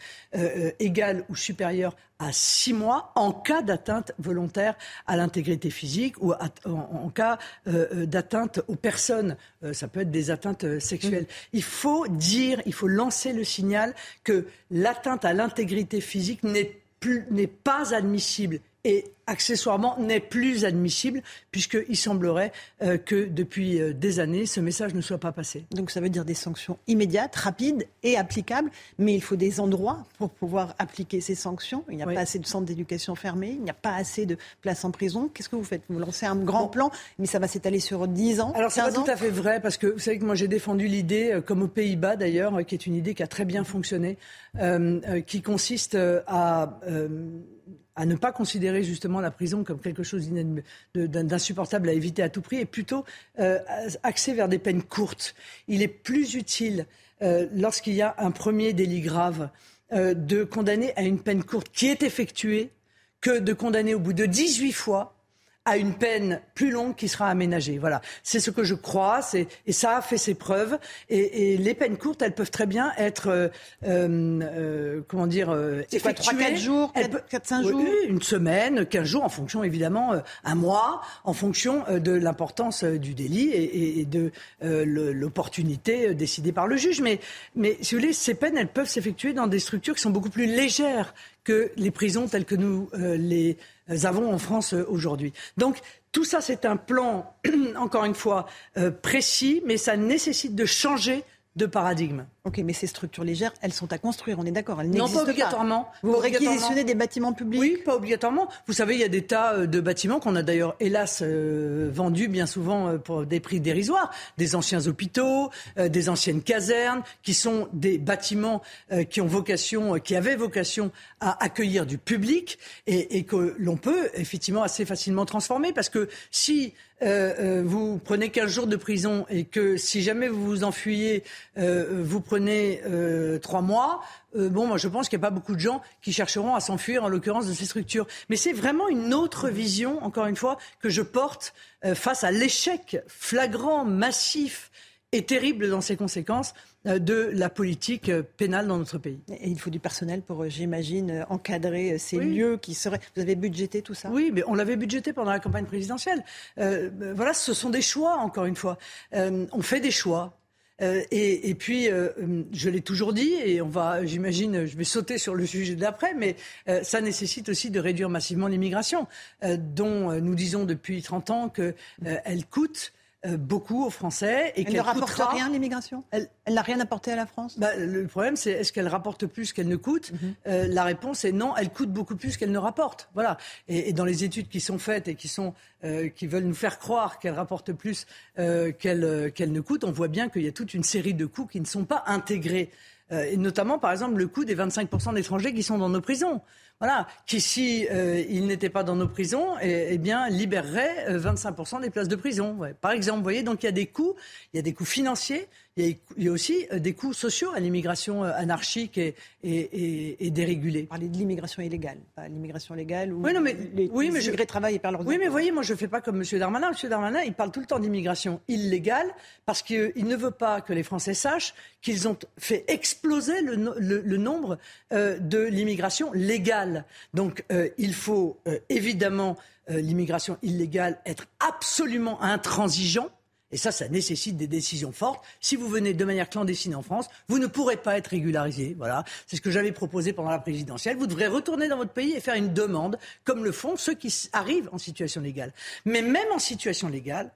égales ou supérieures à six mois en cas d'atteinte volontaire à l'intégrité physique ou en, cas euh, euh, d'atteinte aux personnes. Euh, ça peut être des atteintes sexuelles. Mmh. Il faut dire, il faut lancer le signal que l'atteinte à l'intégrité physique n'est pas admissible et accessoirement n'est plus admissible puisqu'il semblerait euh, que depuis euh, des années, ce message ne soit pas passé. Donc ça veut dire des sanctions immédiates, rapides et applicables, mais il faut des endroits pour pouvoir appliquer ces sanctions. Il n'y a pas assez de centres d'éducation fermés, il n'y a pas assez de places en prison. Qu'est-ce que vous faites? Vous lancez un grand plan, mais ça va s'étaler sur 10 ans Alors c'est pas tout à fait vrai parce que vous savez que moi j'ai défendu l'idée, euh, comme aux Pays-Bas d'ailleurs, qui est une idée qui a très bien fonctionné, qui consiste à à ne pas considérer justement la prison comme quelque chose d'insupportable à éviter à tout prix et plutôt euh, axé vers des peines courtes. Il est plus utile, euh, lorsqu'il y a un premier délit grave, euh, de condamner à une peine courte qui est effectuée que de condamner au bout de 18 fois à une peine plus longue qui sera aménagée. Voilà, c'est ce que je crois, et ça a fait ses preuves. Et, les peines courtes, elles peuvent très bien être, euh, euh, comment dire, euh, effectuées. 3-4 jours, 4-5 jours? Une semaine, 15 jours, en fonction évidemment, un mois, en fonction de l'importance du délit et, de l'opportunité décidée par le juge. Mais, mais si vous voulez, ces peines, elles peuvent s'effectuer dans des structures qui sont beaucoup plus légères que les prisons telles que nous les avons en France euh, aujourd'hui. Donc tout ça, c'est un plan, encore une fois, euh, précis, mais ça nécessite de changer de paradigme. Ok, mais ces structures légères, elles sont à construire, on est d'accord, elles n'existent pas. obligatoirement. Vous réquisitionnez des bâtiments publics Oui, pas obligatoirement. Vous savez, il y a des tas euh, de bâtiments qu'on a d'ailleurs, hélas, euh, vendus bien souvent euh, pour des prix dérisoires. Des anciens hôpitaux, des anciennes casernes, qui sont des bâtiments qui ont vocation, qui avaient vocation à accueillir du public et, et que l'on peut effectivement assez facilement transformer. Parce que si vous prenez 15 jours de prison et que si jamais vous vous enfuyez, vous prenez euh, trois mois, euh, bon, moi je pense qu'il n'y a pas beaucoup de gens qui chercheront à s'enfuir, en l'occurrence, de ces structures. Mais c'est vraiment une autre vision, encore une fois, que je porte euh, face à l'échec flagrant, massif et terrible dans ses conséquences de la politique pénale dans notre pays. Et il faut du personnel pour, j'imagine, encadrer ces lieux qui seraient. Vous avez budgété tout ça? Oui, mais on l'avait budgété pendant la campagne présidentielle. voilà, ce sont des choix, encore une fois. on fait des choix. Euh, et, puis, euh, je l'ai toujours dit, et on va, j'imagine, je vais sauter sur le sujet d'après, mais euh, ça nécessite aussi de réduire massivement l'immigration, dont nous disons depuis 30 ans qu'elle coûte euh, beaucoup aux Français. Et elle ne rapporte rien, l'immigration? Elle n'a rien apporté à la France? Bah, Le problème, c'est est-ce qu'elle rapporte plus qu'elle ne coûte? Mhm. euh, La réponse est non, elle coûte beaucoup plus qu'elle ne rapporte. Voilà. Et, dans les études qui sont faites et qui, sont, euh, qui veulent nous faire croire qu'elle rapporte plus qu'elle qu'elle ne coûte, on voit bien qu'il y a toute une série de coûts qui ne sont pas intégrés. et notamment, par exemple, le coût des 25% d'étrangers qui sont dans nos prisons voilà, qui si euh, il n'était pas dans nos prisons, eh, eh bien libérerait 25% euh, des places de prison. Par exemple, vous voyez, donc il y a des coûts, il y a des coûts financiers, il y a, aussi euh, des coûts sociaux à l'immigration anarchique et, et, et, dérégulée. Parler de l'immigration illégale, pas l'immigration légale où oui, non, mais, les, oui, mais je, travaillent et perdent Oui, mais voyez, moi je ne fais pas comme M. Darmanin. M. Darmanin, il parle tout le temps d'immigration illégale parce qu'il ne veut pas que les Français sachent qu'ils ont fait exploser le, le, nombre de l'immigration légale. Donc euh, il faut euh, évidemment euh, l'immigration illégale être absolument intransigeant. Et ça, ça nécessite des décisions fortes. Si vous venez de manière clandestine en France, vous ne pourrez pas être régularisé. Voilà. C'est ce que j'avais proposé pendant la présidentielle. Vous devrez retourner dans votre pays et faire une demande, comme le font ceux qui arrivent en situation légale. Mais même en situation légale,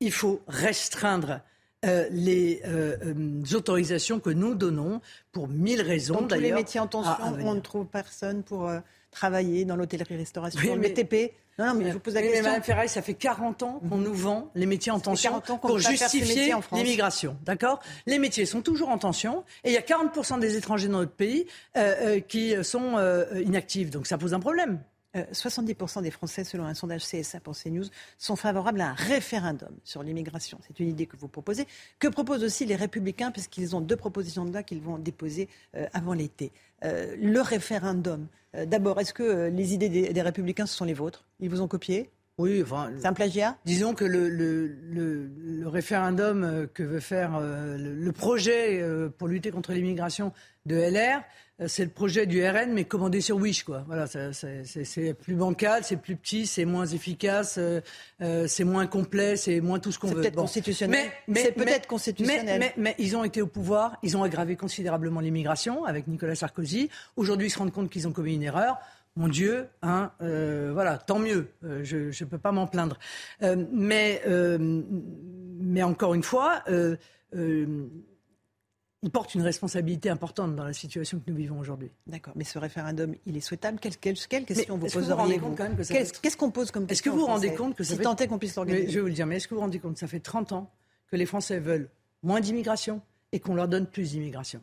il faut restreindre euh, les euh, euh, autorisations que nous donnons pour mille raisons. Dans tous les métiers en tension, on ne trouve personne pour travailler dans l'hôtellerie-restauration, le BTP Non, non, mais je vous pose la question. Madame Ferraille, ça fait 40 ans qu'on nous vend les métiers en tension 40 ans qu'on pour justifier l'immigration. D'accord? Les métiers sont toujours en tension et il y a 40% des étrangers dans notre pays euh, euh, qui sont euh, inactifs. Donc ça pose un problème. Euh, 70% des Français, selon un sondage CSA pour CNews, sont favorables à un référendum sur l'immigration. C'est une idée que vous proposez. Que proposent aussi les Républicains, puisqu'ils ont deux propositions de loi qu'ils vont déposer euh, avant l'été. Euh, le référendum. Euh, D'abord, est-ce que euh, les idées des, des Républicains, ce sont les vôtres? Ils vous ont copié? Oui, enfin. C'est un plagiat Disons que le, le, le, le référendum euh, que veut faire euh, le, projet euh, pour lutter contre l'immigration de LR, c'est le projet du RN, mais commandé sur Wish, quoi. Voilà, c'est plus bancal, c'est plus petit, c'est moins efficace, euh, c'est moins complet, c'est moins tout ce qu'on C'est veut. constitutionnel. C'est peut-être constitutionnel. Mais, mais- mais ils ont été au pouvoir, ils ont aggravé considérablement l'immigration avec Nicolas Sarkozy. Aujourd'hui, ils se rendent compte qu'ils ont commis une erreur. Mon Dieu, hein, euh, voilà, tant mieux. Euh, je ne peux pas m'en plaindre. Euh, mais, mais encore une fois, ils portent une responsabilité importante dans la situation que nous vivons aujourd'hui. D'accord, mais ce référendum, il est souhaitable? Quelle, quelle, quelle question vous poseriez-vous? Qu'est-ce qu'on pose comme Est-ce que question vous vous rendez compte que ça si fait... tant est qu'on puisse l'organiser Je vais vous le dire, mais est-ce que vous vous rendez compte que ça fait 30 ans que les Français veulent moins d'immigration et qu'on leur donne plus d'immigration?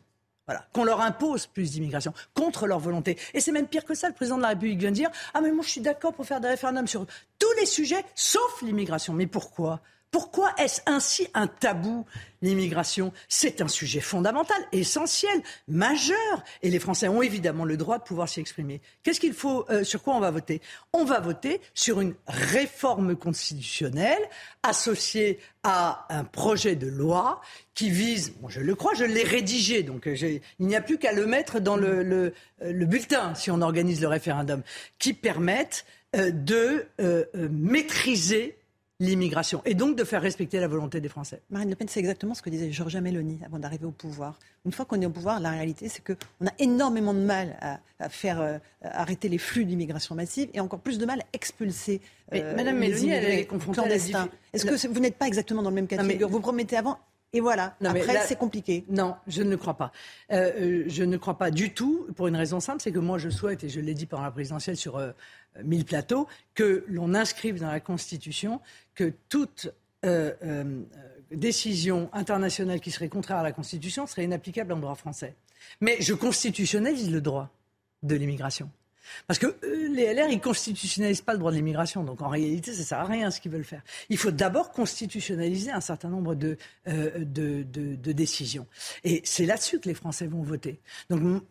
Qu'on leur impose plus d'immigration contre leur volonté. Et c'est même pire que ça. Le président de la République vient de dire Ah, mais moi, je suis d'accord pour faire des référendums sur tous les sujets, sauf l'immigration. Mais pourquoi? Pourquoi est-ce ainsi un tabou, l'immigration? C'est un sujet fondamental, essentiel, majeur. Et les Français ont évidemment le droit de pouvoir s'y exprimer. Qu'est-ce qu'il faut, euh, sur quoi on va voter? On va voter sur une réforme constitutionnelle associée à un projet de loi qui vise, je le crois, je l'ai rédigé, donc euh, il n'y a plus qu'à le mettre dans le, euh, le bulletin si on organise le référendum, qui permette de maîtriser l'immigration et donc de faire respecter la volonté des Français. Marine Le Pen, c'est exactement ce que disait Georgia Meloni avant d'arriver au pouvoir. Une fois qu'on est au pouvoir, la réalité, c'est qu'on a énormément de mal à, à faire euh, arrêter les flux d'immigration massive et encore plus de mal à expulser Mais euh, Madame les Mélanie, elle est confrontée clandestins. Est-ce que vous n'êtes pas exactement dans le même cas de figure Vous promettez avant et voilà. Non, Après, c'est compliqué. Non, je ne le crois pas. Euh, euh, je ne crois pas du tout, pour une raison simple, c'est que moi je souhaite, et je l'ai dit pendant la présidentielle sur euh, 1000 plateaux, que l'on inscrive dans la Constitution que toute euh, décision internationale qui serait contraire à la Constitution serait inapplicable en droit français. Mais je constitutionnalise le droit de l'immigration. Parce que euh, les LR, ils constitutionnalisent pas le droit de l'immigration. Donc en réalité, ça sert à rien ce qu'ils veulent faire. Il faut d'abord constitutionnaliser un certain nombre de, euh, décisions. Et c'est là-dessus que les Français vont voter. Donc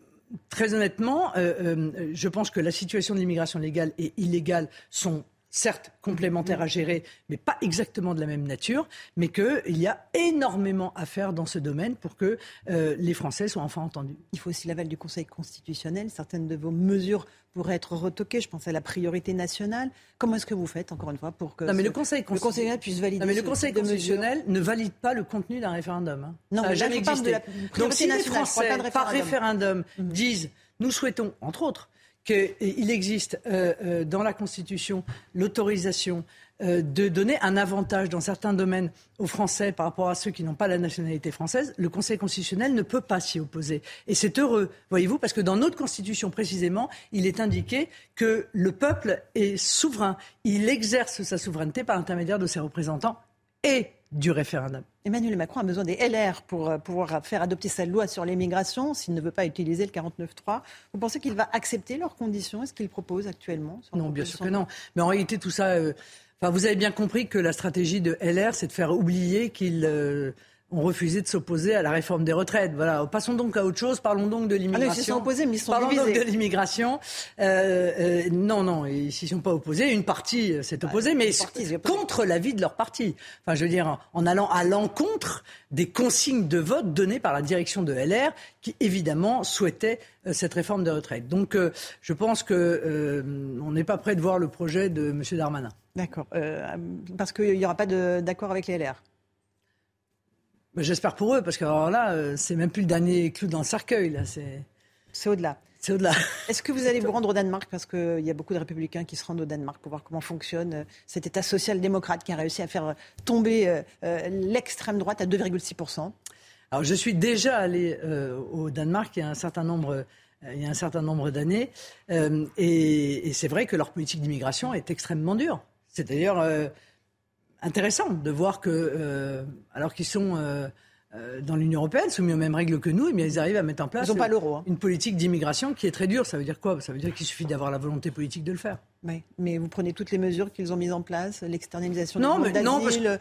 très honnêtement, euh, je pense que la situation de l'immigration légale et illégale sont certes complémentaires à gérer, mais pas exactement de la même nature, mais qu'il y a énormément à faire dans ce domaine pour que euh, les Français soient enfin entendus. Il faut aussi l'aval du Conseil constitutionnel. Certaines de vos mesures pourraient être retoquées. Je pense à la priorité nationale. Comment est-ce que vous faites, encore une fois, pour que Non, mais ce- le Conseil, le Conseil constitutionnel puisse valider Non, mais le Conseil mesures constitutionnel ne valide pas le contenu d'un référendum. hein. Non, Ça mais jamais parle de existé. la Donc si les nationale, Français, par référendum. référendum, disent nous souhaitons, entre autres, qu'il existe euh, euh, dans la Constitution l'autorisation euh, de donner un avantage dans certains domaines aux Français par rapport à ceux qui n'ont pas la nationalité française, le Conseil constitutionnel ne peut pas s'y opposer. Et c'est heureux, voyez-vous, parce que dans notre Constitution précisément, il est indiqué que le peuple est souverain. Il exerce sa souveraineté par l'intermédiaire de ses représentants et du référendum. Emmanuel Macron a besoin des LR pour euh, pouvoir faire adopter sa loi sur l'immigration s'il ne veut pas utiliser le 49.3. Vous pensez qu'il va accepter leurs conditions? Est-ce qu'il propose actuellement Non, bien sûr que non. Mais en réalité, tout ça. euh, Enfin, vous avez bien compris que la stratégie de LR, c'est de faire oublier qu'ils euh, ont refusé de s'opposer à la réforme des retraites. Voilà. Passons donc à autre chose. Parlons donc de l'immigration. Ah, ils sont opposés, mais ils sont Parlons divisés. donc de l'immigration. Euh, euh, non, non, ils s'y sont pas opposés. Une partie euh, s'est opposée, mais contre l'avis de leur parti. Enfin, je veux dire, en allant à l'encontre des consignes de vote données par la direction de LR, qui évidemment souhaitait euh, cette réforme de retraite. Donc, je pense que euh, on n'est pas prêt de voir le projet de M. Darmanin. D'accord. Euh, parce qu'il n'y aura pas d'accord avec les LR. Mais J'espère pour eux, parce que alors là, euh, c'est même plus le dernier clou dans le cercueil. Là, c'est. C'est au-delà. C'est au-delà. Est-ce que vous allez vous rendre au Danemark? Parce qu'il y a beaucoup de républicains qui se rendent au Danemark pour voir comment fonctionne euh, cet État social-démocrate qui a réussi à faire euh, tomber euh, euh, l'extrême droite à 2,6%. Alors, je suis déjà allé euh, au Danemark. Il y a un certain nombre il y a un certain nombre d'années. et, et c'est vrai que leur politique d'immigration est extrêmement dure. C'est d'ailleurs intéressant de voir que, alors qu'ils sont euh, dans l'Union européenne, soumis aux mêmes règles que nous, mais eh ils arrivent à mettre en place pas hein. une politique d'immigration qui est très dure. Ça veut dire quoi? Ça veut dire qu'il suffit d'avoir la volonté politique de le faire. Oui, mais vous prenez toutes les mesures qu'ils ont mises en place, l'externalisation des non, d'asile,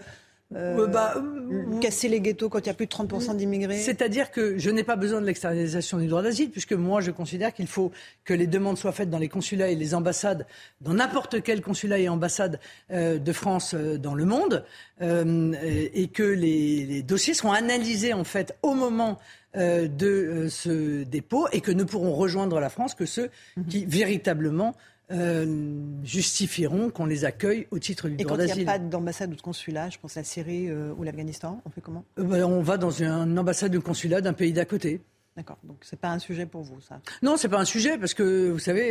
euh, bah, euh, casser les ghettos quand il y a plus de 30% d'immigrés C'est-à-dire que je n'ai pas besoin de l'externalisation du droit d'asile, puisque moi je considère qu'il faut que les demandes soient faites dans les consulats et les ambassades, dans n'importe quel consulat et ambassade euh, de France dans le monde, et que les, les, dossiers seront analysés en fait au moment de ce dépôt et que ne pourront rejoindre la France que ceux mhm. qui véritablement euh, justifieront qu'on les accueille au titre du droit d'asile. Et quand il n'y a pas d'ambassade ou de consulat, je pense à la Syrie euh, ou l'Afghanistan, on fait comment? Euh, ben, On va dans une ambassade ou consulat d'un pays d'à côté. D'accord. Donc c'est pas un sujet pour vous, ça? Non, c'est pas un sujet parce que vous savez,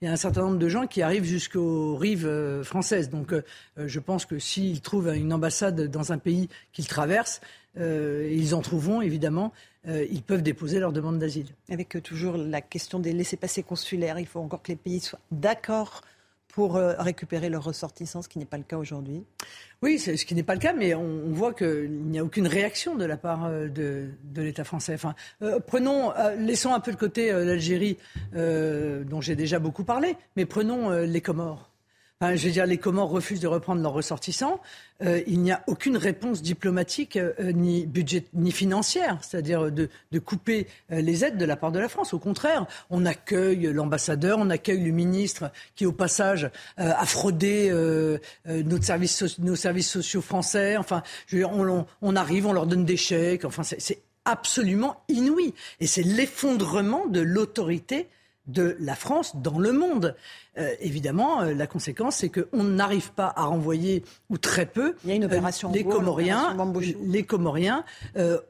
il y a un certain nombre de gens qui arrivent jusqu'aux rives françaises. Donc je pense que s'ils trouvent une ambassade dans un pays qu'ils traversent, ils en trouveront évidemment. Euh, ils peuvent déposer leur demande d'asile. Avec euh, toujours la question des laissés-passer consulaires, il faut encore que les pays soient d'accord pour euh, récupérer leurs ressortissants, ce qui n'est pas le cas aujourd'hui. Oui, c'est ce qui n'est pas le cas, mais on, voit qu'il n'y a aucune réaction de la part de, l'État français. Enfin, prenons, laissons un peu de côté l'Algérie, dont j'ai déjà beaucoup parlé, mais prenons les Comores je veux dire, les Comores refusent de reprendre leurs ressortissants. Euh, il n'y a aucune réponse diplomatique euh, ni budget ni financière, c'est-à-dire de, couper euh, les aides de la part de la France. Au contraire, on accueille l'ambassadeur, on accueille le ministre qui, au passage, a fraudé nos services, nos services sociaux français. Enfin, je veux dire, on, on, arrive, on leur donne des chèques. Enfin, c'est absolument inouï. Et c'est l'effondrement de l'autorité de la France dans le monde. Euh, évidemment, euh, la conséquence, c'est qu'on n'arrive pas à renvoyer, ou très peu, Il y a une opération les, Comoriens, les Comoriens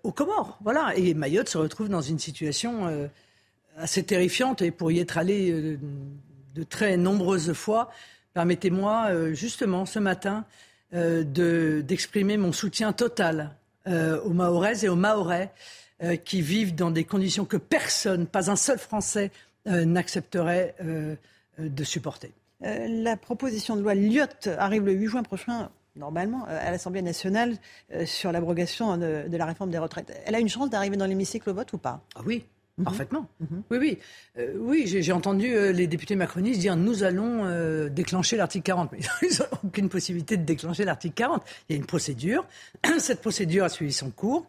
aux Comores. Voilà. Et Mayotte se retrouve dans une situation euh, assez terrifiante, et pour y être allé de très nombreuses fois, permettez-moi justement ce matin d'exprimer mon soutien total aux Mahoraises et aux Mahorais qui vivent dans des conditions que personne, pas un seul Français, euh, n'accepterait euh, euh, de supporter. la proposition de loi Lyotte arrive le 8 juin prochain normalement, à l'Assemblée nationale sur l'abrogation de, la réforme des retraites. Elle a une chance d'arriver dans l'hémicycle au vote ou pas? Ah oui, mhm. parfaitement. Mhm. Oui, oui. oui, j'ai entendu les députés macronistes dire nous allons déclencher l'article 40. Mais ils n'ont aucune possibilité de déclencher l'article 40. Il y a une procédure. Cette procédure a suivi son cours.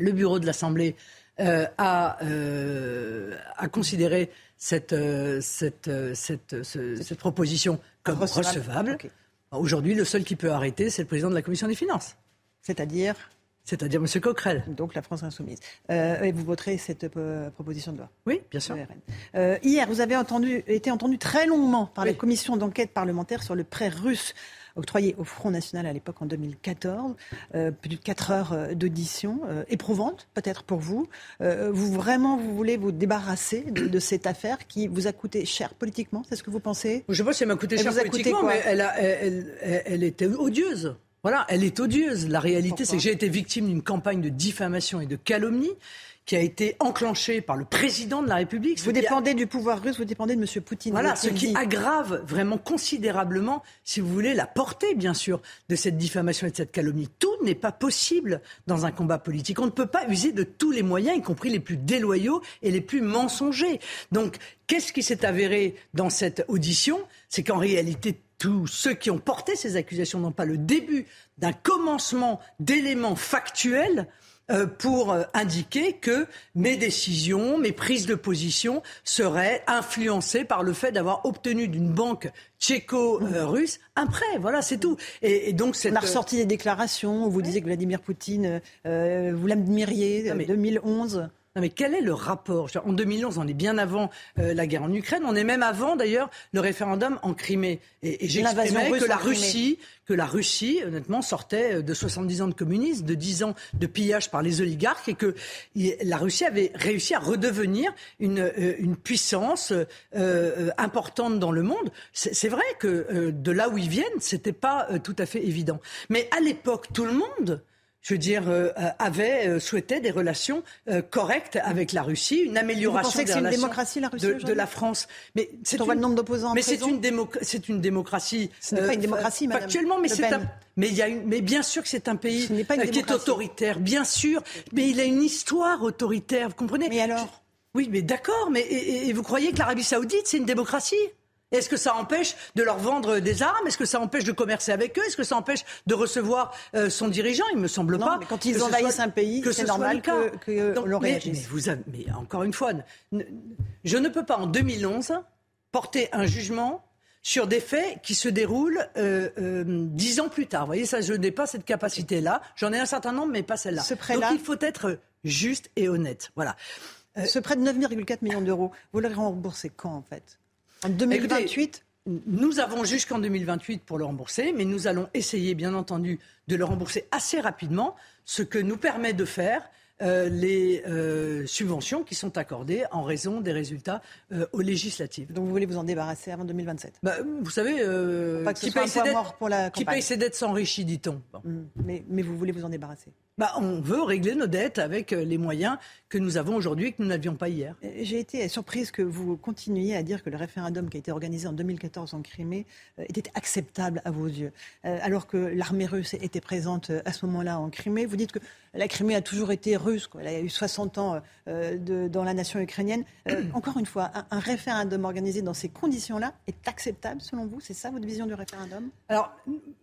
Le bureau de l'Assemblée euh, à, euh, considérer cette, euh, cette, cette, cette, proposition comme recevable. Aujourd'hui, le seul qui peut arrêter, c'est le président de la Commission des finances. C'est-à-dire c'est-à-dire M. Coquerel. Donc la France insoumise. et vous voterez cette proposition de loi Oui, bien sûr. hier, vous avez entendu, été entendu très longuement par la commission d'enquête parlementaire sur le prêt russe octroyé au Front National à l'époque en 2014. Euh, plus de 4 heures euh, d'audition, euh, éprouvante peut-être pour vous. vous vraiment, vous voulez vous débarrasser de, cette affaire qui vous a coûté cher politiquement C'est ce que vous pensez? Je pas si elle m'a coûté cher politiquement, mais elle, a, elle, elle, était odieuse. Voilà, elle est odieuse. La réalité, c'est que j'ai été victime d'une campagne de diffamation et de calomnie qui a été enclenché par le président de la République. Vous dépendez du pouvoir russe, vous dépendez de M. Poutine. Voilà, ce qui aggrave vraiment considérablement, si vous voulez, la portée, bien sûr, de cette diffamation et de cette calomnie. Tout n'est pas possible dans un combat politique. On ne peut pas user de tous les moyens, y compris les plus déloyaux et les plus mensongers. Donc, qu'est-ce qui s'est avéré dans cette audition? C'est qu'en réalité, tous ceux qui ont porté ces accusations n'ont pas le début d'un commencement d'éléments factuels pour euh, indiquer que mes décisions, mes prises de position seraient influencées par le fait d'avoir obtenu d'une banque tchéco-russe un prêt. Voilà, c'est tout. Et, donc, c'est On a ressorti des déclarations où vous disiez que Vladimir Poutine, euh, vous l'admiriez, en 2011. Non mais quel est le rapport? En 2011, on est bien avant euh, la guerre en Ukraine, on est même avant d'ailleurs le référendum en Crimée. Et, et j'exprimais que la Russie, que la Russie, honnêtement, sortait euh, de 70 ans de communisme, de 10 ans de pillage par les oligarques, et que la Russie avait réussi à redevenir une, euh, une puissance importante dans le monde. C'est vrai que de là où ils viennent, c'était pas tout à fait évident. Mais à l'époque, tout le monde je veux dire, euh, avait euh, souhaitait des relations euh, correctes avec la Russie, une amélioration Vous que des c'est une démocratie, la Russie, de, la France. Mais c'est une- le nombre d'opposants Mais c'est une, démoc- c'est une démocratie. Ce n'est pas une démocratie, madame Factuellement, mais c'est un. Mais, y a une, mais bien sûr que c'est un pays euh, qui est autoritaire, bien sûr. Mais il a une histoire autoritaire, vous comprenez? Mais alors? Oui, mais d'accord. Mais et, et- et vous croyez que l'Arabie Saoudite, c'est une démocratie? Est-ce que ça empêche de leur vendre des armes? Est-ce que ça empêche de commercer avec eux? Est-ce que ça empêche de recevoir euh, son dirigeant? Il me semble Non, pas. mais quand ils envahissent un pays, que c'est ce normal que- que Donc, l'on mais- réagisse. mais vous avez- mais encore une fois, ne- je ne peux pas en 2011 porter un jugement sur des faits qui se déroulent euh, euh, dix ans plus tard. Vous voyez, ça, je n'ai pas cette capacité-là. J'en ai un certain nombre, mais pas celle-là. Ce Donc il faut être juste et honnête. Voilà. Ce prêt de 9,4 millions d'euros, vous le remboursez quand en fait? En 2028 Écoutez, nous avons jusqu'en 2028 pour le rembourser, mais nous allons essayer, bien entendu, de le rembourser assez rapidement, ce que nous permet de faire euh, les euh, subventions qui sont accordées en raison des résultats euh, aux législatives. Donc vous voulez vous en débarrasser avant 2027 Bah, vous savez, qui, paye ses dettes, s'enrichit, dit-on. Bon. Mais, mais vous voulez vous en débarrasser? Bah, on veut régler nos dettes avec euh, les moyens que nous avons aujourd'hui et que nous n'avions pas hier. Euh, J'ai été surprise que vous continuiez à dire que le référendum qui a été organisé en 2014 en Crimée euh, était acceptable à vos yeux. Alors que l'armée russe était présente à ce moment-là en Crimée. Vous dites que la Crimée a toujours été russe. Quoi. Elle a eu 60 ans de- dans la nation ukrainienne. Encore une fois, un, un référendum organisé dans ces conditions-là est acceptable selon vous? C'est ça votre vision du référendum? Alors,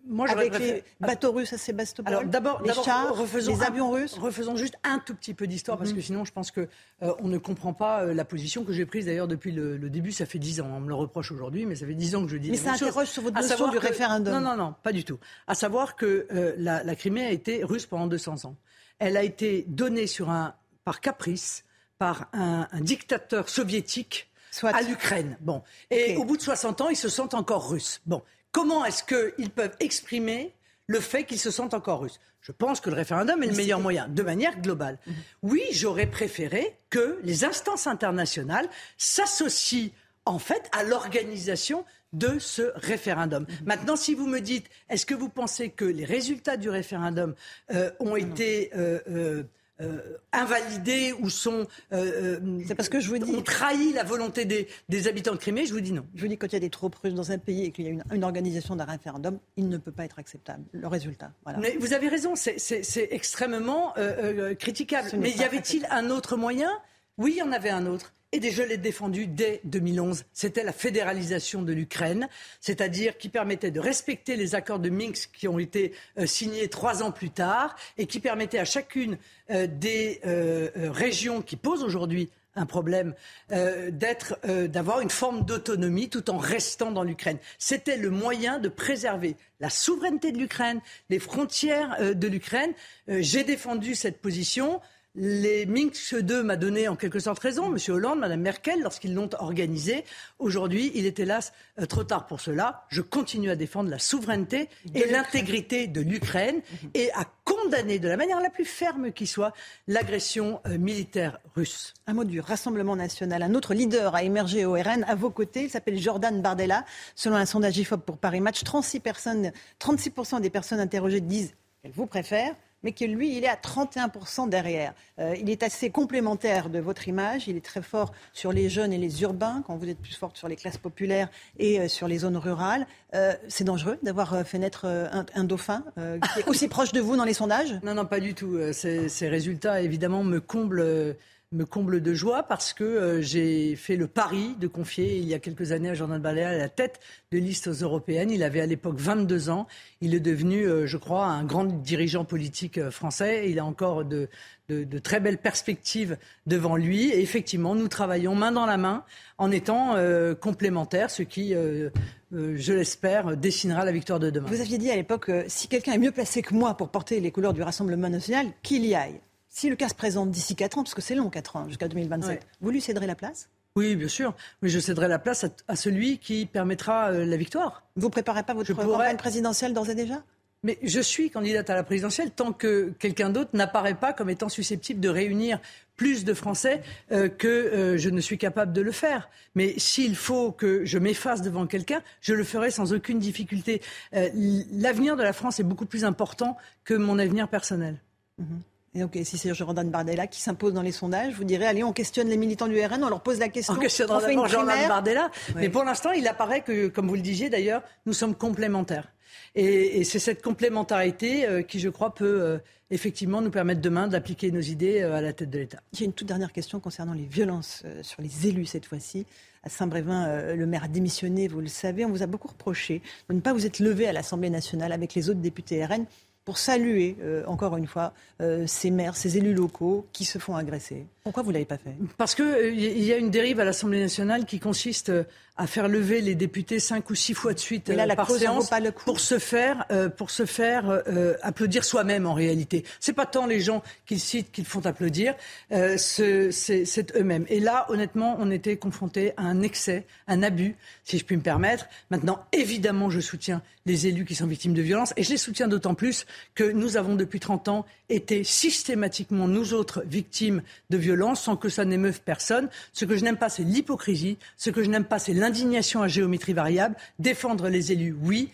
moi, j'aurais Avec préféré- les bateaux russes à Sébastopol Alors d'abord, les chars, refaisons les un- avions russes Refaisons juste un tout petit peu d'histoire parce Mhm. que sinon, je pense que euh, on ne comprend pas euh, la position que j'ai prise d'ailleurs depuis le, le début. Ça fait dix ans, on me le reproche aujourd'hui, mais ça fait dix ans que je dis. Mais ça interroge sur votre notion du que- référendum. Non, non, non, pas du tout. À savoir que euh, la, la Crimée a été russe pendant 200 ans. Elle a été donnée sur un par caprice par un, un dictateur soviétique à l'Ukraine. Bon, et au bout de 60 ans, ils se sentent encore russes. Bon, comment est-ce qu'ils peuvent exprimer le fait qu'ils se sentent encore russes Je pense que le référendum est le Mais meilleur moyen, de manière globale. Oui, j'aurais préféré que les instances internationales s'associent en fait à l'organisation de ce référendum. Maintenant, si vous me dites, est-ce que vous pensez que les résultats du référendum euh, ont été euh, euh, euh, invalidés ou sont euh, C'est parce que je vous dis. ont trahi la volonté des, des habitants de Crimée Je vous dis non. Je vous dis, quand il y a des troupes russes dans un pays et qu'il y a une, une organisation d'un référendum, il ne peut pas être acceptable. Le résultat. Voilà. Mais vous avez raison, c'est- extrêmement euh, euh, critiquable. Mais y avait-il un autre moyen Oui, il y en avait un autre. Et des- je l'ai défendu dès 2011. C'était la fédéralisation de l'Ukraine, c'est-à-dire qui permettait de respecter les accords de Minsk qui ont été euh, signés trois ans plus tard et qui permettait à chacune euh, des euh, régions qui posent aujourd'hui un problème d'être, d'avoir une forme d'autonomie tout en restant dans l'Ukraine. C'était le moyen de préserver la souveraineté de l'Ukraine, les frontières de l'Ukraine. J'ai défendu cette position. Les Minsk 2 m'a donné en quelque sorte raison, M. Hollande, Mme Merkel, lorsqu'ils l'ont organisé. Aujourd'hui, il est hélas euh, trop tard pour cela. Je continue à défendre la souveraineté et l'intégrité de l'Ukraine et à condamner de la manière la plus ferme qui soit l'agression euh, militaire russe. Un mot du Rassemblement national. Un autre leader a émergé au RN à vos côtés. Il s'appelle Jordan Bardella. Selon un sondage IFOP pour Paris Match, 36%, personnes, 36 des personnes interrogées disent qu'elles vous préfèrent mais que lui, il est à 31% derrière. Euh, il est assez complémentaire de votre image. Il est très fort sur les jeunes et les urbains, quand vous êtes plus forte sur les classes populaires et euh, sur les zones rurales. Euh, c'est dangereux d'avoir fait naître un, un dauphin qui est aussi proche de vous dans les sondages? Non, non, pas du tout. Ces, ces résultats, évidemment, me comblent, me comblent de joie parce que euh, j'ai fait le pari de confier il y a quelques années à Jordan Bardella la tête de liste aux européennes. Il avait à l'époque 22 ans. Il est devenu, euh, je crois, un grand dirigeant politique euh, français. Il a encore de, de, très belles perspectives devant lui. Et effectivement, nous travaillons main dans la main en étant complémentaires, ce qui, je l'espère, dessinera la victoire de demain. Vous aviez dit à l'époque, si quelqu'un est mieux placé que moi pour porter les couleurs du Rassemblement national, qu'il y aille. Si le cas se présente d'ici 4 ans, parce que c'est long 4 ans, jusqu'à 2027, Ouais. vous lui céderez la place? Oui, bien sûr. Mais je céderai la place à, à celui qui permettra euh, la victoire. Vous préparez pas votre Je campagne pourrais- présidentielle d'ores et déjà? Mais je suis candidate à la présidentielle tant que quelqu'un d'autre n'apparaît pas comme étant susceptible de réunir plus de Français euh, que euh, je ne suis capable de le faire. Mais s'il faut que je m'efface devant quelqu'un, je le ferai sans aucune difficulté. L'avenir de la France est beaucoup plus important que mon avenir personnel. Mhm. Et donc, si c'est Jordan Bardella qui s'impose dans les sondages, vous direz, allez, on questionne les militants du RN, on leur pose la question. On questionnera d'abord Jordan. Bardella. Oui. Mais pour l'instant, il apparaît que, comme vous le disiez d'ailleurs, nous sommes complémentaires. Et, et c'est cette complémentarité euh, qui, je crois, peut euh, effectivement nous permettre demain d'appliquer nos idées euh, à la tête de l'État. J'ai une toute dernière question concernant les violences sur les élus cette fois-ci. À Saint-Brévin, le maire a démissionné, vous le savez. On vous a beaucoup reproché de ne pas vous être levé à l'Assemblée nationale avec les autres députés RN pour saluer, euh, encore une fois, euh, ces maires, ces élus locaux qui se font agresser. Pourquoi vous ne l'avez pas fait? Parce qu'il y a une dérive à l'Assemblée nationale qui consiste euh, à faire lever les députés cinq ou six fois de suite là, euh, la par séance pas le coup. pour se faire, euh, pour se faire euh, applaudir soi-même en réalité. C'est pas tant les gens qu'ils citent qu'ils font applaudir, euh, ce- c'est c'est eux-mêmes. Et là, honnêtement, on était confronté à un excès, un abus, si je puis me permettre. Maintenant, évidemment, je soutiens les élus qui sont victimes de violences et je les soutiens d'autant plus que nous avons depuis 30 ans été systématiquement, nous autres, victimes de violences sans que ça n'émeuve personne. Ce que je n'aime pas, c'est l'hypocrisie. Ce que je n'aime pas, c'est l'indignation à géométrie variable. Défendre les élus, oui.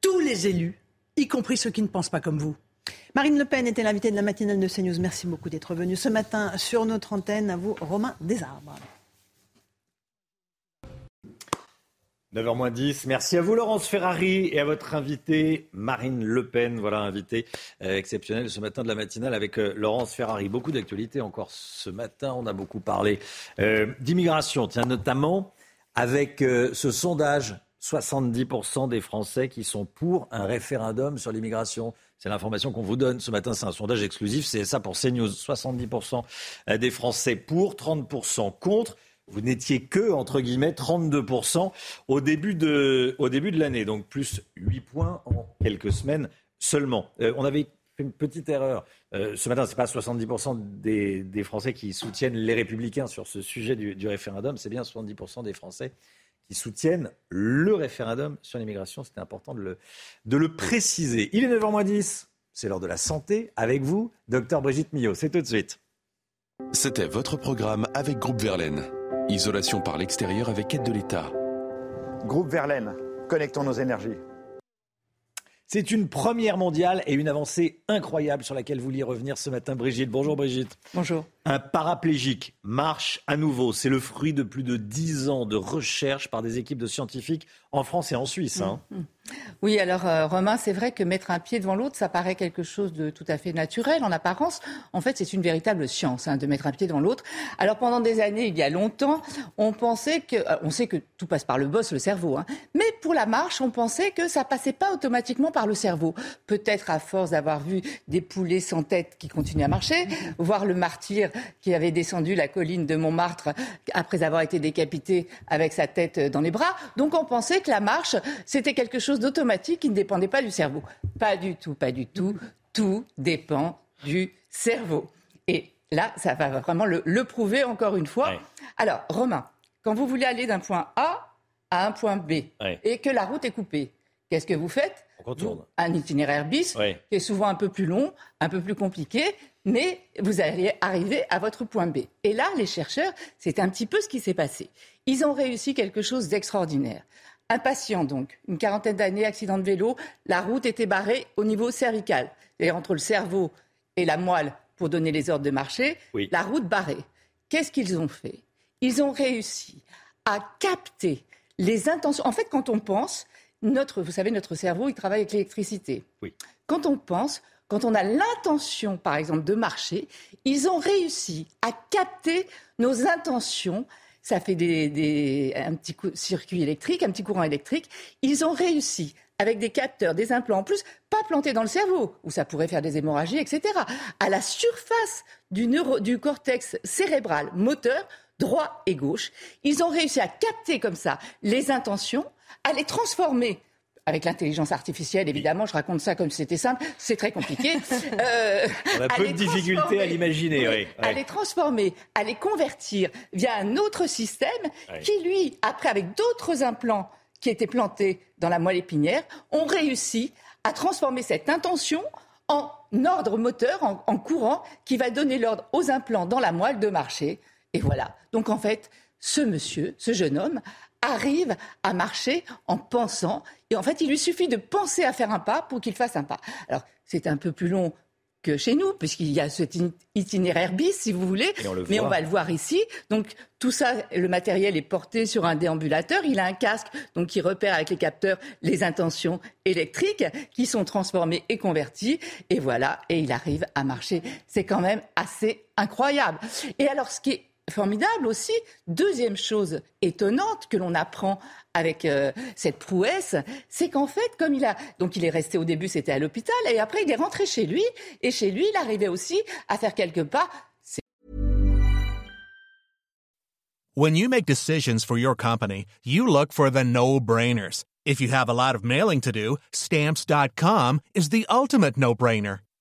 Tous les élus, y compris ceux qui ne pensent pas comme vous. Marine Le Pen était l'invitée de la matinale de CNews. Merci beaucoup d'être venue ce matin sur notre antenne. À vous, Romain Desarbres. 9h 10. Merci à vous, Laurence Ferrari, et à votre invitée, Marine Le Pen. Voilà, invitée euh, exceptionnelle ce matin de la matinale avec euh, Laurence Ferrari. Beaucoup d'actualités encore ce matin. On a beaucoup parlé euh, d'immigration. Tiens, notamment avec euh, ce sondage 70% des Français qui sont pour un référendum sur l'immigration. C'est l'information qu'on vous donne ce matin. C'est un sondage exclusif. C'est ça pour CNews. 70% des Français pour, 30% contre. Vous n'étiez que, entre guillemets, 32% au début de, au début de l'année. Donc plus 8 points en quelques semaines seulement. Euh, on avait fait une petite erreur. Euh, ce matin, ce n'est pas 70% des, Français qui soutiennent les Républicains sur ce sujet du, du référendum. C'est bien 70% des Français qui soutiennent le référendum sur l'immigration. C'était important de le, de le préciser. Il est 9h10. C'est l'heure de la santé. Avec vous, docteur Brigitte Millot. C'est tout de suite. C'était votre programme avec Groupe Verlaine. Isolation par l'extérieur avec aide de l'État. Groupe Verlaine, connectons nos énergies. C'est une première mondiale et une avancée incroyable sur laquelle vous vouliez revenir ce matin, Brigitte. Bonjour Brigitte. Bonjour. Un paraplégique marche à nouveau. C'est le fruit de plus de 10 ans de recherche par des équipes de scientifiques en France et en Suisse. hein. Oui, alors euh, Romain, c'est vrai que mettre un pied devant l'autre, ça paraît quelque chose de tout à fait naturel en apparence. En fait, c'est une véritable science hein, de mettre un pied devant l'autre. Alors pendant des années, il y a longtemps, on pensait que, euh, on sait que tout passe par le boss, le cerveau, hein. mais pour la marche, on pensait que ça passait pas automatiquement par le cerveau. Peut-être à force d'avoir vu des poulets sans tête qui continuent à marcher, voir le martyr qui avait descendu la colline de Montmartre après avoir été décapité avec sa tête dans les bras. Donc on pensait que la marche, c'était quelque chose d'automatique qui ne dépendait pas du cerveau. Pas du tout, pas du tout. Tout dépend du cerveau. Et là, ça va vraiment le, le prouver encore une fois. Alors, Romain, quand vous voulez aller d'un point A à un point B Ouais. et que la route est coupée, qu'est-ce que vous faites? On contourne. Vous- Un itinéraire bis Ouais. qui est souvent un peu plus long, un peu plus compliqué, mais vous allez arriver à votre point B. Et là, les chercheurs, c'est un petit peu ce qui s'est passé. Ils ont réussi quelque chose d'extraordinaire. Un patient, donc, une quarantaine d'années, accident de vélo, la route était barrée au niveau cervical, c'est-à-dire entre le cerveau et la moelle pour donner les ordres de marcher, Oui. la route barrée. Qu'est-ce qu'ils ont fait? Ils ont réussi à capter les intentions. En fait, quand on pense, notre, vous savez, notre cerveau, il travaille avec l'électricité. Oui. Quand on pense, quand on a l'intention, par exemple, de marcher, ils ont réussi à capter nos intentions. Ça fait un petit circuit électrique, un petit courant électrique. Ils ont réussi, avec des capteurs, des implants en plus, pas plantés dans le cerveau, où ça pourrait faire des hémorragies, etc., à la surface du, du cortex cérébral moteur, droit et gauche. Ils ont réussi à capter comme ça les intentions, à les transformer avec l'intelligence artificielle, évidemment, je raconte ça comme si c'était simple, c'est très compliqué. Euh, On a peu de difficultés à l'imaginer. oui. À les transformer, à les convertir via un autre système qui, lui, après, avec d'autres implants qui étaient plantés dans la moelle épinière, ont réussi à transformer cette intention en ordre moteur, en, en courant, qui va donner l'ordre aux implants dans la moelle de marcher. Et voilà. Donc, en fait, ce monsieur, ce jeune homme, arrive à marcher en pensant. Et en fait, il lui suffit de penser à faire un pas pour qu'il fasse un pas. Alors, c'est un peu plus long que chez nous, puisqu'il y a cet itinéraire bis, si vous voulez. mais on va le voir ici. Donc tout ça, le matériel est porté sur un déambulateur. Il a un casque, donc qui repère avec les capteurs les intentions électriques qui sont transformées et converties. Et voilà, et il arrive à marcher. C'est quand même assez incroyable. Et alors, ce qui est formidable aussi. Deuxième chose étonnante que l'on apprend avec euh, cette prouesse, c'est qu'en fait, comme il a, donc il est resté au début, c'était à l'hôpital, et après il est rentré chez lui, et chez lui, il arrivait aussi à faire quelques pas. When you make decisions for your company, you look for the no-brainers. If you have a lot of mailing to do, stamps.com is the ultimate no-brainer.